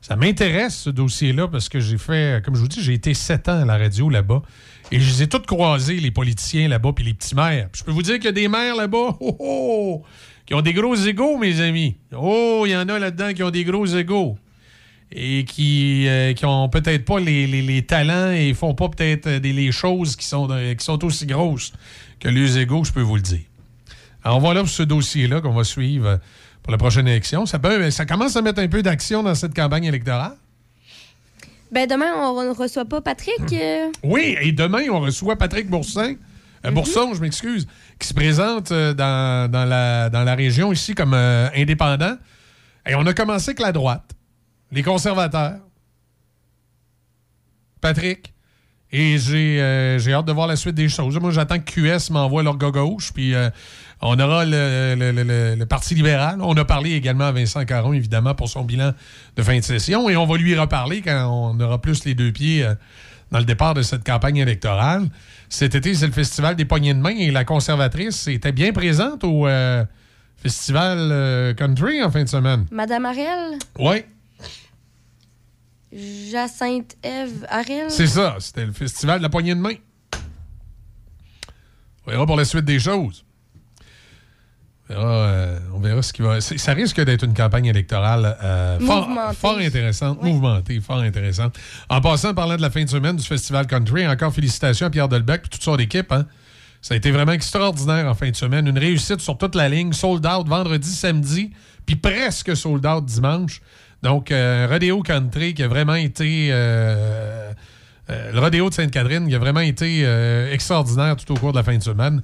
[SPEAKER 7] ça m'intéresse, ce dossier-là, parce que j'ai fait, comme je vous dis, j'ai été sept ans à la radio là-bas. Et je les ai tous croisés, les politiciens là-bas, puis les petits maires. Je peux vous dire qu'il y a des maires là-bas *laughs* oh, oh, qui ont des gros égaux, mes amis. Oh, il y en a là-dedans qui ont des gros égaux et qui, euh, qui ont peut-être pas les, les- talents et font pas peut-être les choses qui sont, euh, qui sont aussi grosses que les égaux, je peux vous le dire. Alors voilà pour ce dossier-là qu'on va suivre euh, pour la prochaine élection. Ça, peut, ça commence à mettre un peu d'action dans cette campagne électorale?
[SPEAKER 2] Ben demain, on ne reçoit pas Patrick. euh,
[SPEAKER 7] Oui, et demain, on reçoit Patrick Boursin, euh, Bourson, je m'excuse, qui se présente euh, dans, dans la, dans la région ici comme indépendant. Et on a commencé avec la droite, les conservateurs, Patrick. Et j'ai euh, j'ai hâte de voir la suite des choses. Moi, j'attends que QS m'envoie leur gars gauche, puis euh, on aura le, le- le- Parti libéral. On a parlé également à Vincent Caron, évidemment, pour son bilan de fin de session, et on va lui reparler quand on aura plus les deux pieds euh, dans le départ de cette campagne électorale. Cet été, c'est le Festival des poignées de main, et la conservatrice était bien présente au euh, Festival Country en fin de semaine.
[SPEAKER 2] Madame Ariel,
[SPEAKER 7] Oui,
[SPEAKER 2] Jacinthe Eve Ariel.
[SPEAKER 7] c'est ça. C'était le Festival de la poignée de main. On verra pour la suite des choses. On verra, euh, on verra ce qui va. Ça risque d'être une campagne électorale euh, fort intéressante, mouvementée, fort intéressante. En passant, parlant de la fin de semaine du Festival Country, encore félicitations à Pierre Delbecq et toute son équipe. hein. Ça a été vraiment extraordinaire en fin de semaine. Une réussite sur toute la ligne, sold out vendredi, samedi, puis presque sold out dimanche. Donc, euh, Rodeo Country qui a vraiment été. euh, euh, le Rodéo de Sainte-Catherine qui a vraiment été euh, extraordinaire tout au cours de la fin de semaine.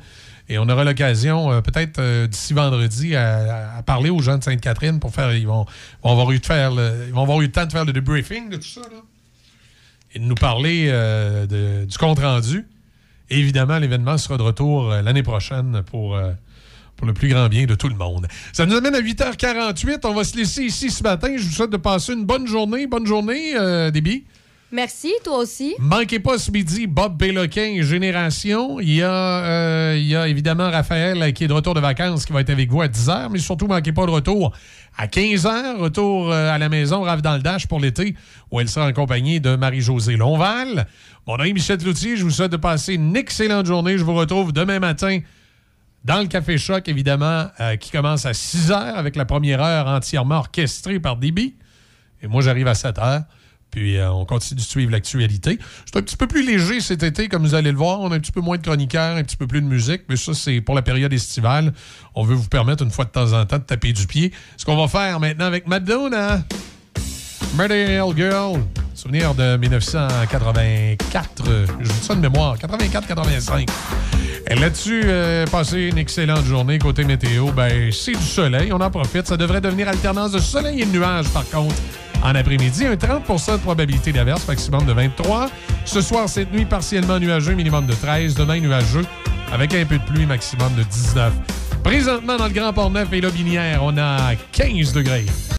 [SPEAKER 7] Et on aura l'occasion, peut-être d'ici vendredi, à, parler aux gens de Sainte-Catherine pour faire. Ils vont, vont avoir eu de faire le- ils vont avoir eu le temps de faire le debriefing de tout ça. là. Et de nous parler du compte-rendu. Évidemment, l'événement sera de retour l'année prochaine pour, pour le plus grand bien de tout le monde. Ça nous amène à 8h48. On va se laisser ici ce matin. Je vous souhaite de passer une bonne journée. Bonne journée, euh, Déby.
[SPEAKER 2] Merci, toi aussi.
[SPEAKER 7] Manquez pas ce midi Bob Péloquin et Génération. Il y, a, euh, il y a évidemment Raphaël qui est de retour de vacances qui va être avec vous à 10h, mais surtout manquez pas de retour à 15h. Retour euh, à la maison, Rave dans le Dash pour l'été, où elle sera en compagnie de Marie-Josée Lonval. Mon est Michel Cloutier. Je vous souhaite de passer une excellente journée. Je vous retrouve demain matin dans le Café Choc, évidemment, euh, qui commence à 6 h avec la première heure entièrement orchestrée par Déby. Et moi, j'arrive à 7 h. Puis euh, on continue de suivre l'actualité. C'est un petit peu plus léger cet été, comme vous allez le voir. On a un petit peu moins de chroniqueurs, un petit peu plus de musique. Mais ça, c'est pour la période estivale. On veut vous permettre une fois de temps en temps de taper du pied. Ce qu'on va faire maintenant avec Madonna. Murder Hill Girl. Souvenir de 1984. Je dis ça de mémoire. 84-85. Et Là-dessus, euh, passez une excellente journée. Côté météo, ben, c'est du soleil. On en profite. Ça devrait devenir alternance de soleil et de nuages, par contre, En après-midi, un 30% de probabilité d'averse, maximum de 23. Ce soir, cette nuit, partiellement nuageux, minimum de 13. Demain, nuageux, avec un peu de pluie, maximum de 19. Présentement, dans le Grand Port-Neuf et Lobinière, on a 15 degrés.